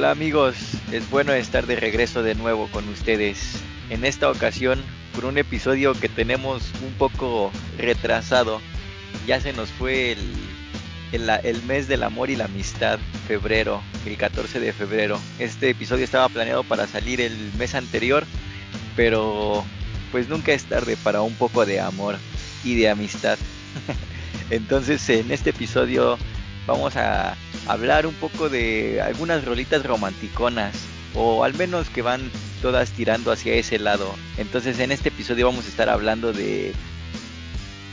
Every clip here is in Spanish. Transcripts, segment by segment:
Hola amigos, es bueno estar de regreso de nuevo con ustedes. En esta ocasión, por un episodio que tenemos un poco retrasado, ya se nos fue el, el, mes del amor y la amistad, febrero, el 14 de febrero. Este episodio estaba planeado para salir el mes anterior, pero pues nunca es tarde para un poco de amor y de amistad. Entonces en este episodio vamos a hablar un poco de algunas rolitas romanticonas o al menos que van todas tirando hacia ese lado. Entonces en este episodio vamos a estar hablando de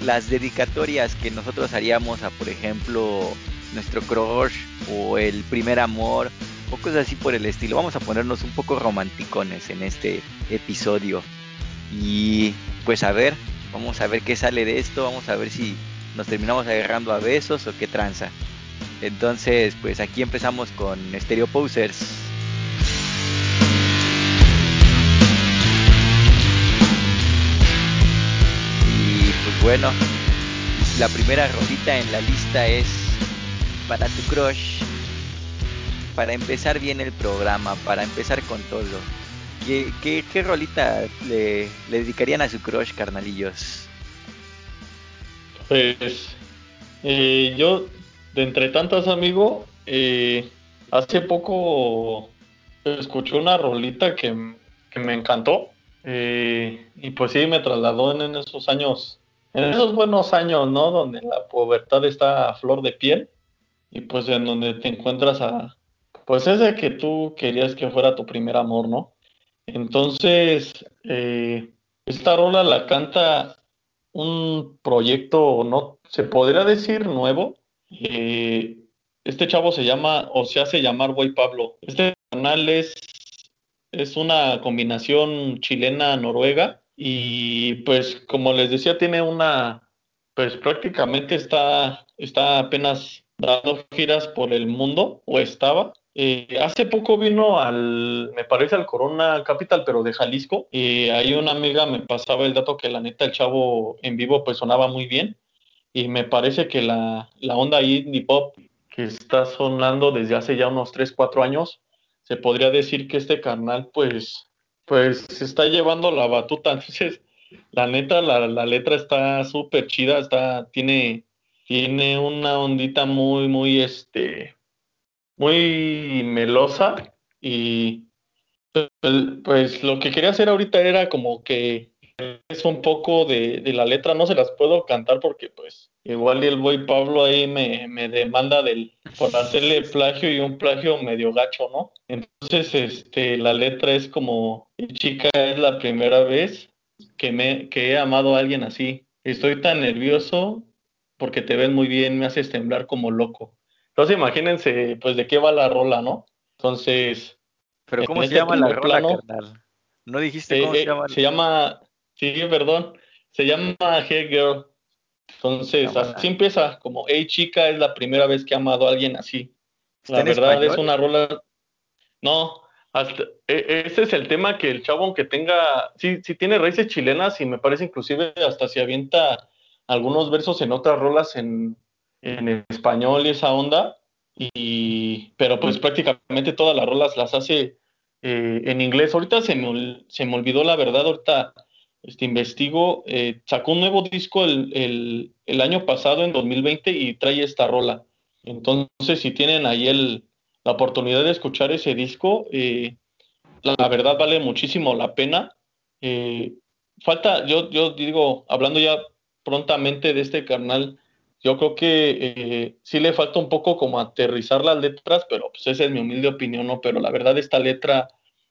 las dedicatorias que nosotros haríamos a por ejemplo nuestro crush o el primer amor o cosas así por el estilo. Vamos a ponernos un poco romanticones en este episodio. Y pues a ver, vamos a ver qué sale de esto, vamos a ver si nos terminamos agarrando a besos o qué tranza. Entonces, pues aquí empezamos con Stereo Posers. Y pues bueno, la primera rolita en la lista es para tu crush. Para empezar bien el programa, para empezar con todo. ¿Qué, qué, rolita le, le dedicarían a su crush, carnalillos? Pues eh, yo de entre tantas, amigo, eh, hace poco escuché una rolita que, me encantó. Eh, y pues sí, me trasladó en, esos años, en esos buenos años, ¿no? Donde la pubertad está a flor de piel. Y pues en donde te encuentras a, pues ese que tú querías que fuera tu primer amor, ¿no? Entonces, eh, esta rola la canta un proyecto, no se podría decir nuevo, eh, este chavo se llama, o se hace llamar Boy Pablo. Este canal es, es una combinación chilena-noruega y pues como les decía, tiene una, pues prácticamente está, está apenas dando giras por el mundo, o estaba. Eh, hace poco vino al, me parece al Corona Capital, pero de Jalisco. Y ahí una amiga me pasaba el dato que la neta el chavo en vivo pues sonaba muy bien y me parece que la, la onda indie pop que está sonando desde hace ya unos 3, 4 años, se podría decir que este canal pues, pues se está llevando la batuta. Entonces, la neta, la, la letra está súper chida, está, tiene, tiene una ondita muy, muy, este, muy melosa y pues lo que quería hacer ahorita era como que es un poco de, la letra, no se las puedo cantar porque pues igual el boy Pablo ahí me, me demanda del, por hacerle plagio y un plagio medio gacho, ¿no? Entonces, este, la letra es como, chica, es la primera vez que, me, que he amado a alguien así. Estoy tan nervioso porque te ven muy bien, me haces temblar como loco. Entonces imagínense, pues, de qué va la rola, ¿no? Entonces... ¿Pero cómo se llama la rola, carnal? ¿No dijiste cómo se llama? Se llama Sí, perdón. Se llama Hey Girl. Entonces, así empieza, como Hey chica, es la primera vez que he amado a alguien así. La verdad es una rola. No, hasta, e, ese es el tema que el chavo, aunque tenga, sí, sí tiene raíces chilenas y me parece inclusive hasta se avienta algunos versos en otras rolas en, en español y esa onda. Y, pero pues prácticamente todas las rolas las hace eh, en inglés. Ahorita se me, se me olvidó la verdad, ahorita este, investigo, eh, sacó un nuevo disco el, el, año pasado, en 2020, y trae esta rola. Entonces, si tienen ahí el, la oportunidad de escuchar ese disco, eh, la, verdad vale muchísimo la pena. Eh, falta, yo, yo digo, hablando ya prontamente de este canal, yo creo que sí le falta un poco como aterrizar las letras, pero pues esa es mi humilde opinión, ¿no? Pero la verdad esta letra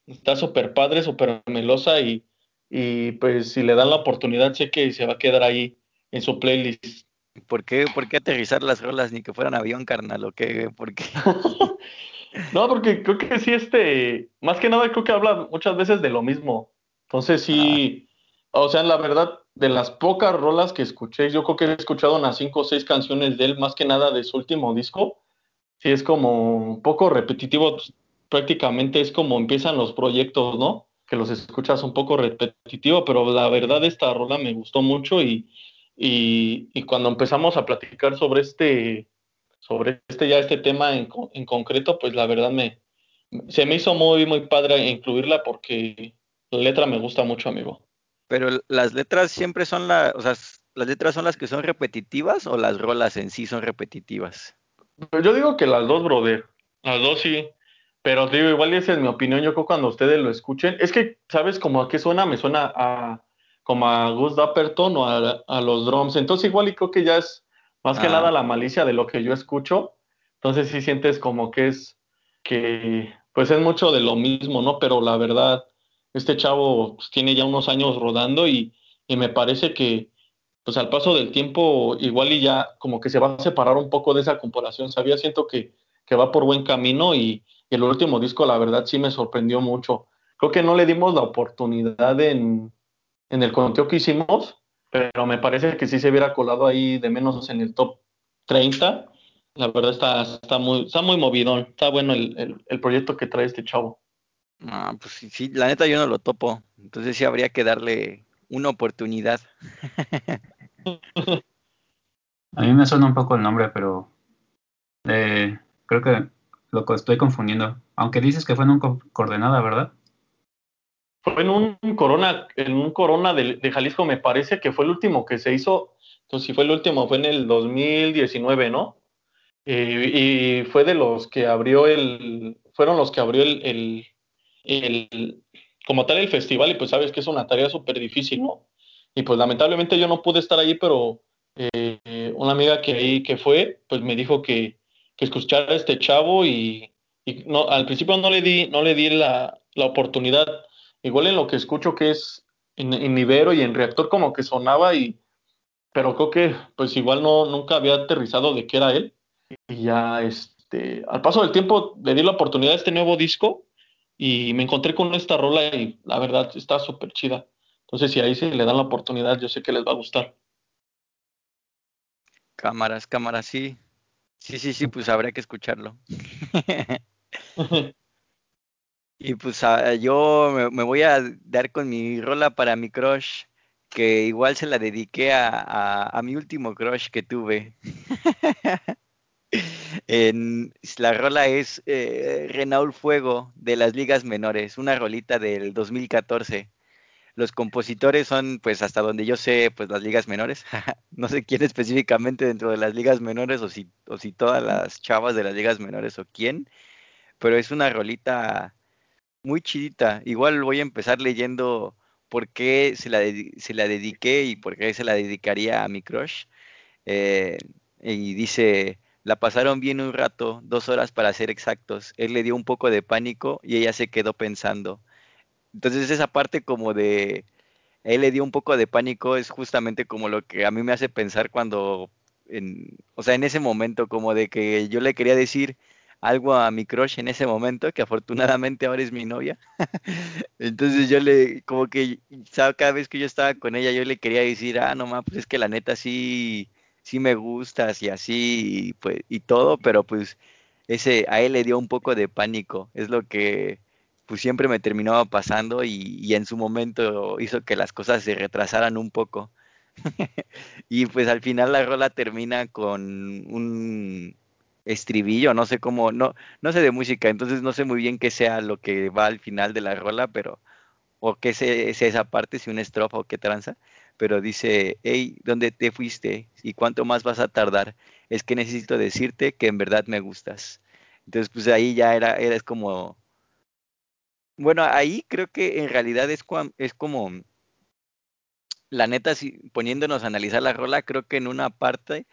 está súper padre, súper melosa y y pues si le dan la oportunidad sé que se va a quedar ahí en su playlist. ¿Por qué, por qué aterrizar las rolas ni que fueran avión, carnal? ¿O qué? ¿Por qué? no, porque creo que sí, este, más que nada creo que habla muchas veces de lo mismo. Entonces sí, o sea, la verdad, de las pocas rolas que escuché, yo creo que he escuchado unas cinco o seis canciones de él, más que nada de su último disco. Sí, es como un poco repetitivo, pues, prácticamente es como empiezan los proyectos, ¿no? Que los escuchas un poco repetitivo, pero la verdad esta rola me gustó mucho y, y, cuando empezamos a platicar sobre este, sobre este ya este tema en, en concreto, pues la verdad me, se me hizo muy, muy padre incluirla porque la letra me gusta mucho, amigo. Pero las letras siempre son las, o sea, las letras son las que son repetitivas o las rolas en sí son repetitivas. Yo digo que las dos, brother. Las dos sí. Pero digo, igual esa es mi opinión. Yo creo cuando ustedes lo escuchen, es que, ¿sabes cómo a qué suena? Me suena a como a Gus Dapperton o a, los drums. Entonces igual y creo que ya es más que ah. nada la malicia de lo que yo escucho. Entonces sí sientes como que es que pues es mucho de lo mismo, ¿no? Pero la verdad, este chavo pues, tiene ya unos años rodando y, y me parece que pues al paso del tiempo igual y ya como que se va a separar un poco de esa comparación. Sabía, siento que, que va por buen camino y, y el último disco la verdad sí me sorprendió mucho. Creo que no le dimos la oportunidad en, en el conteo que hicimos, pero me parece que sí se hubiera colado ahí de menos en el top 30. La verdad está, está, muy, está muy movidón, está bueno el, el, proyecto que trae este chavo. Ah, pues sí, sí, la neta yo no lo topo, entonces sí habría que darle una oportunidad. A mí me suena un poco el nombre, pero eh, creo que lo estoy confundiendo. Aunque dices que fue en un coordenada, ¿verdad? Fue en un Corona, en un Corona de, Jalisco, me parece que fue el último que se hizo. Entonces, si fue el último, fue en el 2019, ¿no? y fue de los que abrió el, fueron los que abrió el, el, como tal el festival, y pues sabes que es una tarea súper difícil, ¿no? Y pues lamentablemente yo no pude estar ahí, pero eh, una amiga que ahí que fue, pues me dijo que, que escuchara a este chavo y, no, al principio no le di, no le di la, la oportunidad. Igual en lo que escucho que es en, en Ibero y en Reactor como que sonaba y pero creo que pues igual no nunca había aterrizado de qué era él. Y ya este al paso del tiempo le di la oportunidad a este nuevo disco y me encontré con esta rola y la verdad está súper chida. Entonces si ahí se le dan la oportunidad yo sé que les va a gustar. Cámaras cámaras sí sí sí sí pues habrá que escucharlo Y pues ah, yo me, voy a dar con mi rola para mi crush, que igual se la dediqué a, mi último crush que tuve. en, la rola es eh, Renault Fuego de las ligas menores, una rolita del 2014. Los compositores son, pues hasta donde yo sé, pues las ligas menores. no sé quién específicamente dentro de las ligas menores o si, o si todas las chavas de las ligas menores o quién, pero es una rolita muy chidita. Igual voy a empezar leyendo por qué se la, se la dediqué y por qué se la dedicaría a mi crush. Eh, y dice, la pasaron bien un rato, dos horas para ser exactos. Él le dio un poco de pánico y ella se quedó pensando. Entonces esa parte como de, él le dio un poco de pánico es justamente como lo que a mí me hace pensar cuando, en, o sea, en ese momento como de que yo le quería decir, algo a mi crush en ese momento, que afortunadamente ahora es mi novia. Entonces yo le, como que, cada vez que yo estaba con ella, yo le quería decir, ah, no, pues es que la neta sí, sí me gustas y así, y, pues, y todo, pero pues ese, a él le dio un poco de pánico, es lo que pues siempre me terminaba pasando y, y en su momento hizo que las cosas se retrasaran un poco. y pues al final la rola termina con un, estribillo, no sé cómo, no, no sé de música, entonces no sé muy bien qué sea lo que va al final de la rola, pero, o qué sea, esa parte, si una estrofa o qué tranza, pero dice, hey, ¿dónde te fuiste? ¿Y cuánto más vas a tardar? Es que necesito decirte que en verdad me gustas. Entonces, pues ahí ya era, era es como, bueno, ahí creo que en realidad es, es como, la neta, si, poniéndonos a analizar la rola, creo que en una parte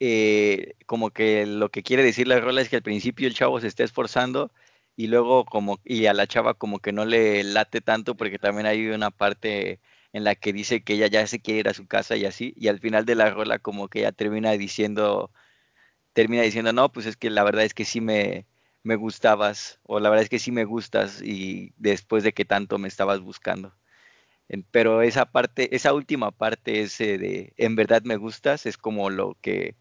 eh, como que lo que quiere decir la rola es que al principio el chavo se está esforzando y luego como y a la chava como que no le late tanto porque también hay una parte en la que dice que ella ya se quiere ir a su casa y así y al final de la rola como que ella termina diciendo termina diciendo no pues es que la verdad es que sí me me gustabas o la verdad es que sí me gustas y después de que tanto me estabas buscando pero esa parte esa última parte ese de en verdad me gustas es como lo que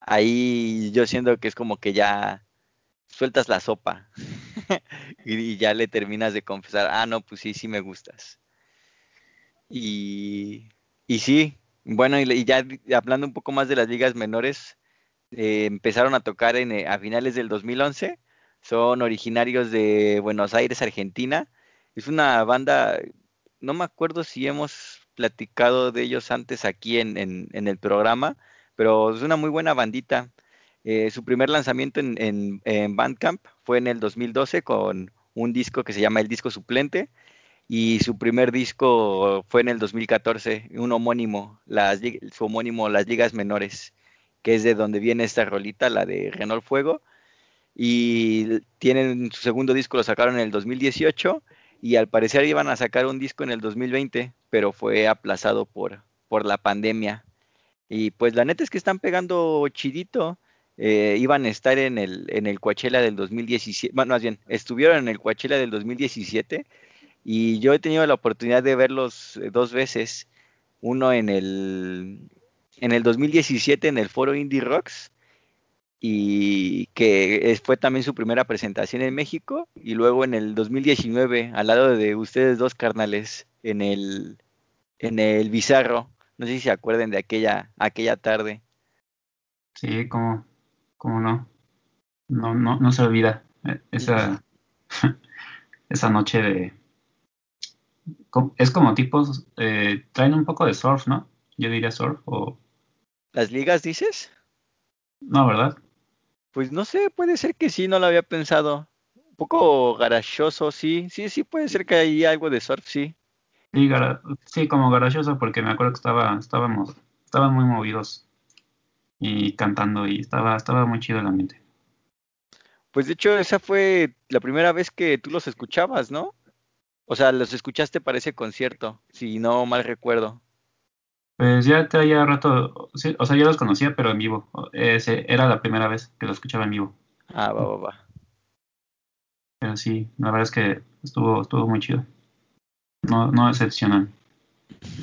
ahí yo siento que es como que ya sueltas la sopa y, ya le terminas de confesar, ah, no, pues sí, sí me gustas. Y, y sí, bueno, y, ya hablando un poco más de las ligas menores, eh, empezaron a tocar en, eh, a finales del 2011, Son originarios de Buenos Aires, Argentina. Es una banda, no me acuerdo si hemos platicado de ellos antes aquí en, en, el programa, pero es una muy buena bandita. Eh, su primer lanzamiento en, en, en, Bandcamp fue en el 2012 con un disco que se llama El Disco Suplente y su primer disco fue en el 2014, un homónimo, las, su homónimo Las Ligas Menores, que es de donde viene esta rolita, la de Renault Fuego. Y tienen su segundo disco, lo sacaron en el 2018 y al parecer iban a sacar un disco en el 2020, pero fue aplazado por, por la pandemia. Y pues la neta es que están pegando chidito. Eh, iban a estar en el, en el Coachella del 2017, bueno, más bien, estuvieron en el Coachella del 2017 y yo he tenido la oportunidad de verlos eh, dos veces, uno en el, en el 2017 en el foro Indie Rocks y que fue también su primera presentación en México y luego en el 2019 al lado de ustedes dos carnales en el en el Bizarro no sé si se acuerden de aquella aquella tarde sí como como no no no no se olvida eh, esa esa noche de es como tipos, eh, traen un poco de surf, ¿no? Yo diría surf o... ¿Las ligas dices? No, ¿verdad? Pues no sé, puede ser que sí, no lo había pensado. Un poco garachoso, sí, sí, sí, puede ser que hay algo de surf, sí. Sí, sí como garachoso porque me acuerdo que estaba, estábamos, estaban muy movidos y cantando y estaba, estaba muy chido el ambiente. Pues de hecho esa fue la primera vez que tú los escuchabas, ¿no? O sea, los escuchaste para ese concierto, si no mal recuerdo. Pues ya traía rato, o sea, yo los conocía, pero en vivo. Ese, era la primera vez que los escuchaba en vivo. Ah, va, va, va. Pero sí, la verdad es que estuvo, estuvo muy chido. No, no decepcionan.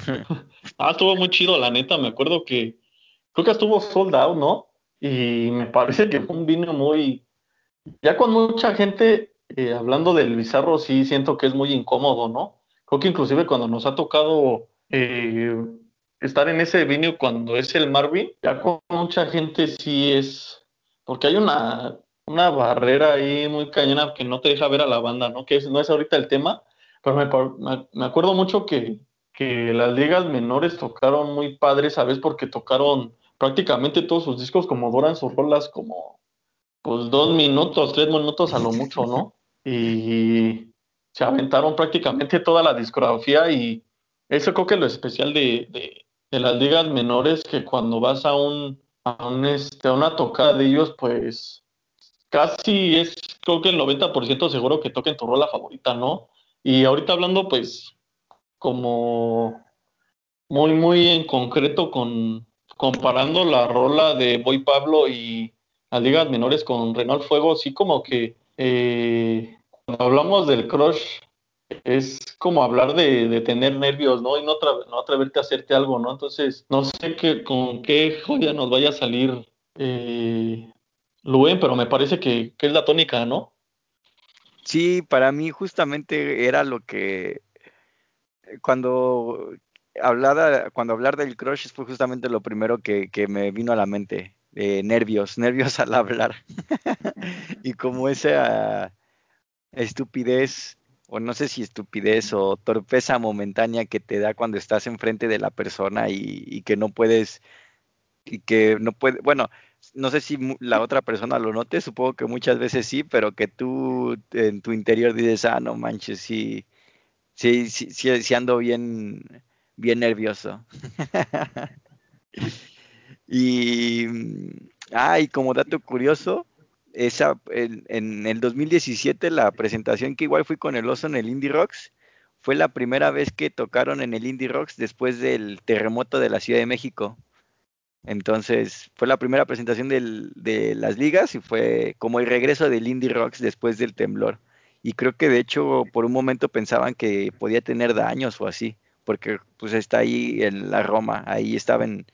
ah, estuvo muy chido, la neta. Me acuerdo que creo que estuvo sold out, ¿no? Y me parece que fue un vino muy. Ya con mucha gente eh, hablando del bizarro, sí siento que es muy incómodo, ¿no? Creo que inclusive cuando nos ha tocado eh, estar en ese venue cuando es el Marvin, ya con mucha gente sí es, porque hay una, una barrera ahí muy cañona que no te deja ver a la banda, ¿no? Que no es ahorita el tema, pero me, me, acuerdo mucho que, que las ligas menores tocaron muy padres, ¿sabes? Porque tocaron prácticamente todos sus discos como duran sus rolas como pues dos minutos, tres minutos a lo mucho, ¿no? Y se aventaron prácticamente toda la discografía y eso creo que lo especial de, las ligas menores, que cuando vas a un, a este, a una tocada de ellos, pues casi es creo que el 90% seguro que toquen tu rola favorita, ¿no? Y ahorita hablando pues como muy muy en concreto con comparando la rola de Boy Pablo y las ligas menores con Renault Fuego, sí como que eh, cuando hablamos del crush es como hablar de, tener nervios, ¿no? Y no, no, atreverte a hacerte algo, ¿no? Entonces, no sé qué, con qué joya nos vaya a salir eh, pero me parece que, que es la tónica, ¿no? Sí, para mí justamente era lo que cuando hablaba, cuando hablar del crush fue justamente lo primero que, que me vino a la mente nervios, nervios al hablar. y como esa estupidez, o no sé si estupidez o torpeza momentánea que te da cuando estás enfrente de la persona y, que no puedes, y que no puede, bueno, no sé si la otra persona lo note, supongo que muchas veces sí, pero que tú en tu interior dices, ah, no manches, sí, sí, sí, sí, ando bien, bien nervioso. Y, ah, y como dato curioso, esa, en, el 2017 la presentación que igual fui con el oso en el Indie Rocks fue la primera vez que tocaron en el Indie Rocks después del terremoto de la Ciudad de México. Entonces fue la primera presentación del, de las ligas y fue como el regreso del Indie Rocks después del temblor. Y creo que de hecho por un momento pensaban que podía tener daños o así, porque pues está ahí en la Roma, ahí estaba en,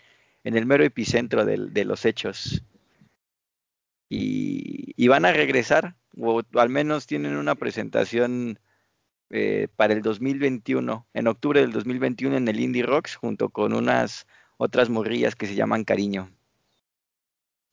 en el mero epicentro de, los hechos. Y, van a regresar, o al menos tienen una presentación eh, para el 2021, en octubre del 2021 en el Indie Rocks, junto con unas otras morrillas que se llaman Cariño.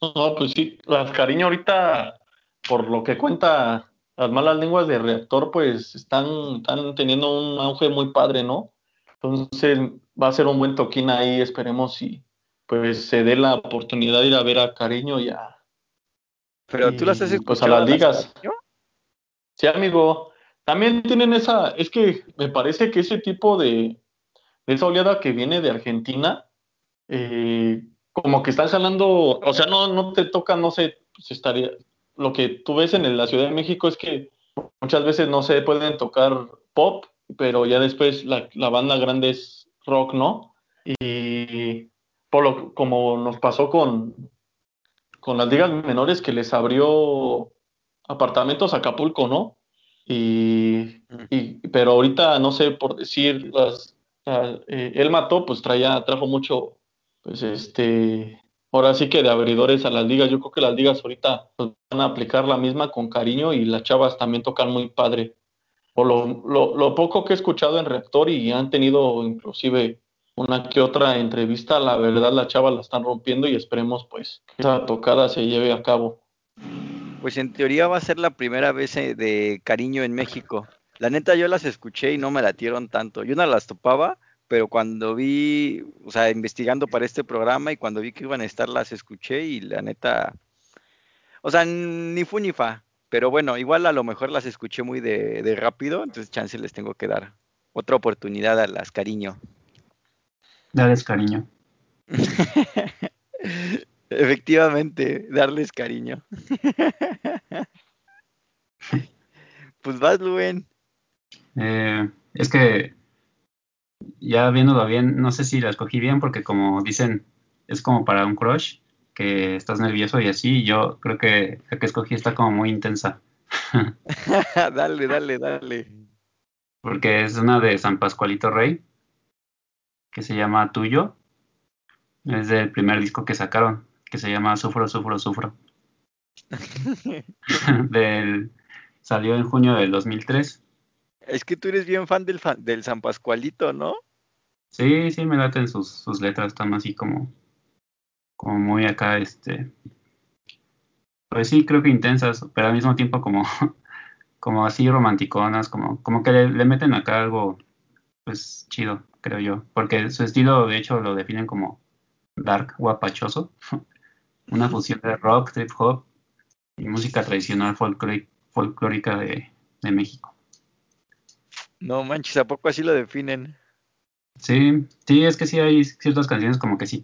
No, pues sí, las Cariño ahorita por lo que cuenta las malas lenguas de reactor, pues están, están teniendo un auge muy padre, ¿no? Entonces va a ser un buen toquín ahí, esperemos si pues se dé la oportunidad de ir a ver a Cariño y a... Pero tú las has escuchado. Pues a las ligas. Sí, amigo. También tienen esa, es que me parece que ese tipo de, de esa oleada que viene de Argentina, eh, como que están jalando, o sea, no, no te toca, no sé, pues estaría, lo que tú ves en la Ciudad de México es que muchas veces no se pueden tocar pop, pero ya después la, la banda grande es rock, ¿no? Y por lo, como nos pasó con, con las ligas menores que les abrió apartamentos a Acapulco, ¿no? Y, y, pero ahorita no sé por decir las, eh, él mató pues traía trajo mucho pues este ahora sí que de abridores a las ligas. Yo creo que las ligas ahorita pues, van a aplicar la misma con cariño y las chavas también tocan muy padre. Por lo, lo, lo poco que he escuchado en reactor y han tenido inclusive una que otra entrevista la verdad las chavas la están rompiendo y esperemos pues que esa tocada se lleve a cabo pues en teoría va a ser la primera vez eh, de cariño en México. La neta yo las escuché y no me latieron tanto. Yo no las topaba, pero cuando vi, o sea, investigando para este programa y cuando vi que iban a estar las escuché y la neta, o sea, ni fu ni fa. Pero bueno, igual a lo mejor las escuché muy de, de rápido, entonces chance les tengo que dar otra oportunidad a las cariño. Dales cariño. Efectivamente, darles cariño. pues vas, Luen. Eh, es que ya viéndolo bien, no sé si la escogí bien porque como dicen, es como para un crush, que estás nervioso y así, yo creo que la que escogí está como muy intensa. dale, dale, dale. Porque es una de San Pascualito Rey, que se llama Tuyo. Es del primer disco que sacaron que se llama Sufro, Sufro, Sufro. del, salió en junio del 2003. Es que tú eres bien fan del, del San Pascualito, ¿no? Sí, sí, me laten sus, sus letras, están así como, como muy acá, este, pues sí, creo que intensas, pero al mismo tiempo como, como así romanticonas, como, como que le, le meten acá algo, pues chido, creo yo, porque su estilo, de hecho, lo definen como dark, guapachoso. una fusión de rock, trip hop y música tradicional folclórica de, México. No manches, ¿a poco así lo definen? Sí, sí, es que sí hay ciertas canciones como que sí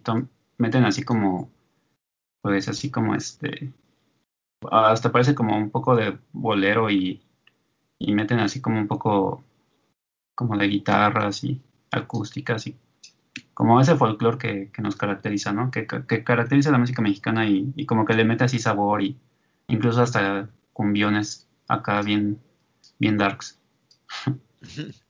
meten así como, pues así como este, hasta parece como un poco de bolero y, y meten así como un poco como de guitarras y acústicas y como ese folclore que, que, nos caracteriza, ¿no? Que, que, caracteriza la música mexicana y, y, como que le mete así sabor y incluso hasta cumbiones acá bien, bien darks.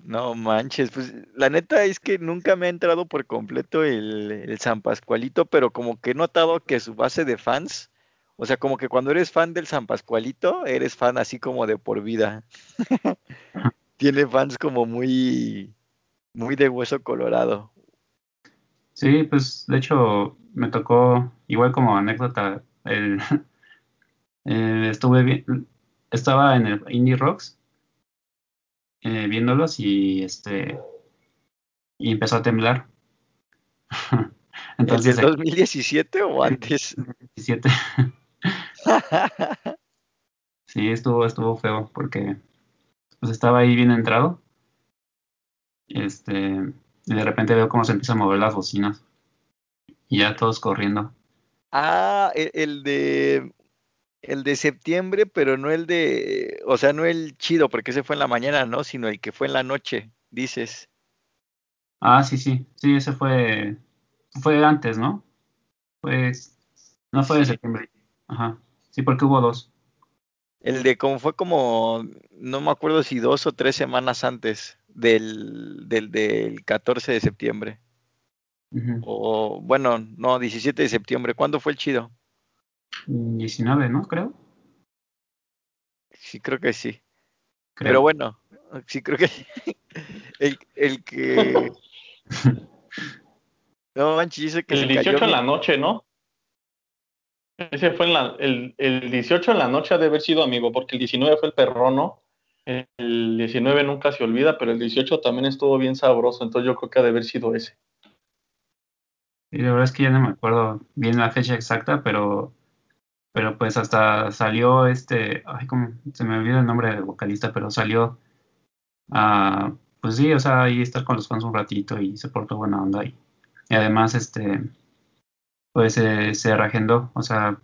No manches, pues la neta es que nunca me ha entrado por completo el, el San Pascualito, pero como que he notado que su base de fans, o sea, como que cuando eres fan del San Pascualito, eres fan así como de por vida. Tiene fans como muy, muy de hueso colorado. Sí, pues de hecho me tocó, igual como anécdota, el, estuve bien, estaba en el Indie Rocks eh, viéndolos y este y empezó a temblar. Entonces, ¿En 2017 o antes? 2017. sí, estuvo, estuvo feo porque pues estaba ahí bien entrado este, y de repente veo cómo se empiezan a mover las bocinas. Y ya todos corriendo. Ah, e, el, de el de septiembre, pero no el de, o sea, no el chido, porque ese fue en la mañana, ¿no? Sino el que fue en la noche, dices. Ah, sí, sí, sí, ese fue, fue antes, ¿no? Pues, no fue de septiembre. Ajá, sí, porque hubo dos. El de como fue como, no me acuerdo si dos o tres semanas antes del, del, del 14 de septiembre. O bueno, no, 17 de septiembre. ¿Cuándo fue el chido? 19, ¿no? Creo. Sí, creo que sí. Pero bueno, sí creo que el, el que... no manches, dice que... El 18 en la noche, ¿no? Ese fue en la, el, el 18 en la noche ha de haber sido amigo, porque el 19 fue el perrono. El 19 nunca se olvida, pero el 18 también estuvo bien sabroso, entonces yo creo que ha de haber sido ese. Y la verdad es que ya no me acuerdo bien la fecha exacta, pero, pero pues hasta salió este, ay, como se me olvida el nombre del vocalista, pero salió a, pues sí, o sea, ahí estar con los fans un ratito y se portó buena onda y, y además este, pues eh, se reagendó, o sea,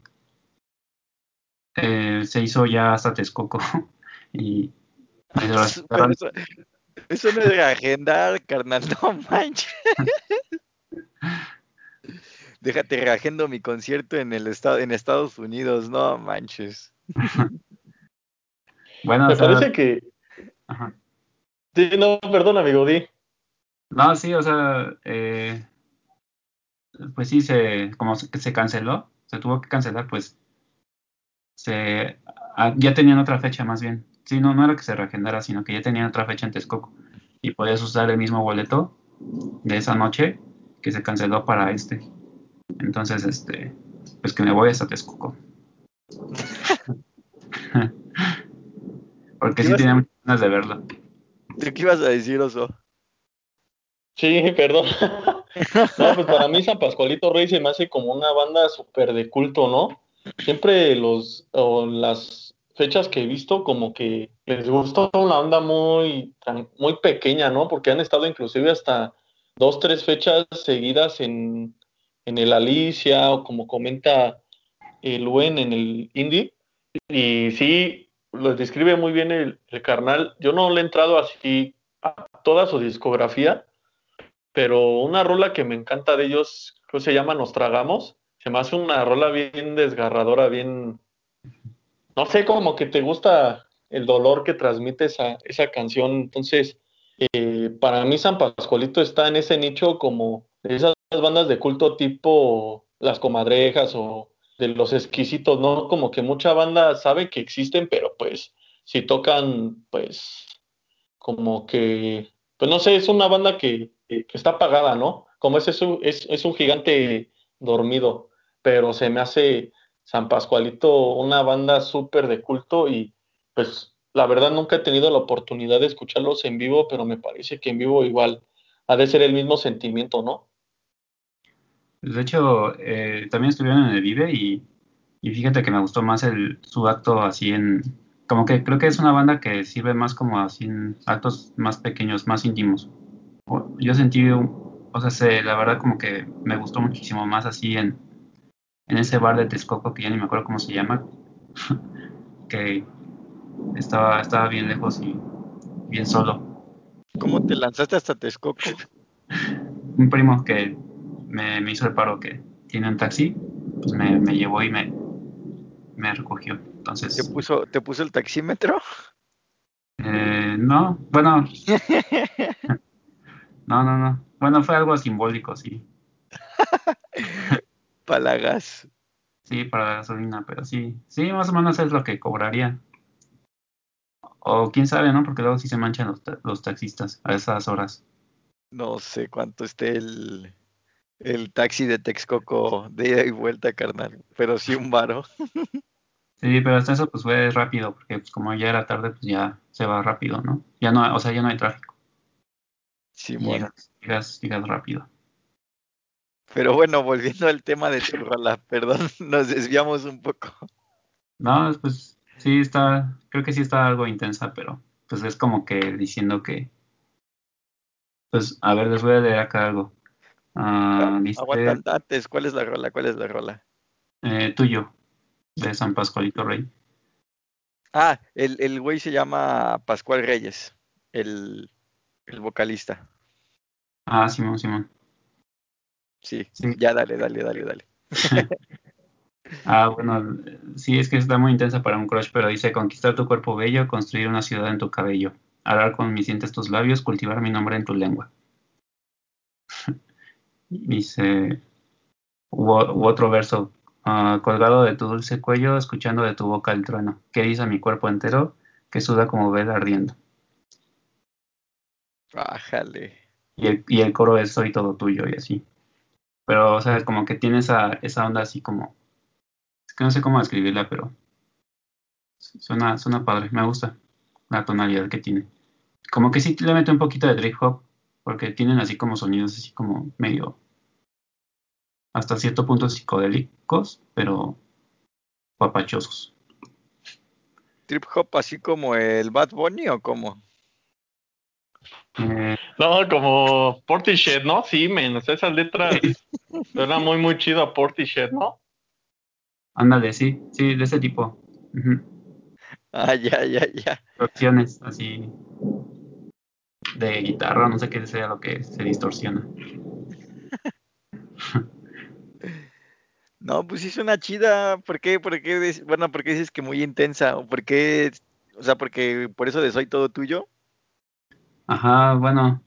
eh, se hizo ya hasta Texcoco y Eso, pero eso- no es de agendar, carnal, no manches. Déjate reagendo mi concierto en el estado, en Estados Unidos, no manches. bueno, o Me sea, parece que. ajá. Sí, no, perdón, amigo, di. No, sí, o sea, eh, pues sí, se, como se, canceló, se tuvo que cancelar, pues se, ah, ya tenían otra fecha más bien. Sí, no, no era que se reagendara, sino que ya tenían otra fecha en Texcoco y podías usar el mismo boleto de esa noche que se canceló para este. Entonces, este, pues que me voy hasta Texcoco. Porque ¿Qué sí tenía muchas ganas de verlo. ¿Tú qué ibas a decir, Oso? Sí, perdón. No, pues para mí San Pascualito Rey se me hace como una banda súper de culto, ¿no? Siempre los, o las fechas que he visto como que les gusta una onda muy, muy pequeña, ¿no? Porque han estado inclusive hasta dos, tres fechas seguidas en, en el Alicia o como comenta el Luen en el Indie. Y sí, lo describe muy bien el, el carnal. Yo no le he entrado así a toda su discografía, pero una rola que me encanta de ellos, que se llama Nos Tragamos, se me hace una rola bien desgarradora, bien, no sé, como que te gusta el dolor que transmite esa, esa canción. Entonces, eh, para mí San Pascualito está en ese nicho como de esas bandas de culto tipo Las Comadrejas o de Los Exquisitos, ¿no? Como que mucha banda sabe que existen, pero pues si tocan, pues como que, pues no sé, es una banda que, está apagada, ¿no? Como ese es, un- es, es un gigante dormido, pero se me hace San Pascualito una banda súper de culto y pues la verdad nunca he tenido la oportunidad de escucharlos en vivo, pero me parece que en vivo igual ha de ser el mismo sentimiento, ¿no? De hecho, eh, también estuvieron en el Vive y, y fíjate que me gustó más el, su acto así en... Como que creo que es una banda que sirve más como así en actos más pequeños, más íntimos. Yo sentí, o sea, se- la verdad como que me gustó muchísimo más así en, en ese bar de Texcoco, que ya ni me acuerdo cómo se llama, que estaba, estaba bien lejos y bien solo. ¿Cómo te lanzaste hasta Texcoco? Un primo que me, me hizo el paro que tiene un taxi, pues me, me llevó y me, me recogió. ¿Te Entonces, puso, te puso el taxímetro? eh, no, bueno, no, no, no. Bueno, fue algo simbólico, sí. Palagas. Sí, para la gasolina, pero sí, sí, más o menos es lo que cobraría. O quién sabe, ¿no? Porque luego sí se manchan los, ta- los taxistas a esas horas. No sé cuánto esté el, el taxi de Texcoco de ida y vuelta, carnal. Pero sí un varo. Sí, pero hasta eso pues fue rápido, porque pues como ya era tarde, pues ya se va rápido, ¿no? Ya no, o sea, ya no hay tráfico. Y Simón. llegas, llegas, rápido. Pero bueno, volviendo al tema de tu rola, perdón, nos desviamos un poco. No, pues sí está, creo que sí está algo intensa, pero pues es como que diciendo que, pues a ver, les voy a leer acá algo. Ah, Aguanta dice antes, ¿cuál es la rola? ¿Cuál es la rola? eh, tuyo, de San Pascualito Rey. Ah, el, el güey se llama Pascual Reyes, el, el vocalista. Ah, Simón, Simón. Sí, Sí. ya dale, dale, dale, dale. Ah, bueno, sí, es que está muy intensa para un crush, pero dice conquistar tu cuerpo bello, construir una ciudad en tu cabello, arar con mis dientes tus labios, cultivar mi nombre en tu lengua. Dice, u, u otro verso, ah, colgado de tu dulce cuello, escuchando de tu boca el trueno, que eriza mi cuerpo entero, que suda como vela ardiendo. Bájale. Y el, y el coro es soy todo tuyo y así. Pero, o sea, como que tiene esa, esa onda así como, Es que no sé cómo describirla, pero suena, suena padre, me gusta la tonalidad que tiene. Como que sí le mete un poquito de trip hop, porque tienen así como sonidos así como medio hasta cierto punto psicodélicos, pero papachosos. ¿Trip hop así como el Bad Bunny o cómo? Eh, no, como Portishead, ¿no? Sí, menos esas letras Suena muy, muy chido a Portishead, ¿no? Ándale, sí, sí, de ese tipo. Ah, ya, ya, ya. Opciones así de guitarra, no sé qué sea lo que se distorsiona. No, pues sí suena chida. ¿Por qué? ¿Por qué? Bueno, ¿por qué dices que muy intensa? ¿O por qué? O sea, porque por eso de Soy Todo Tuyo. Ajá, bueno.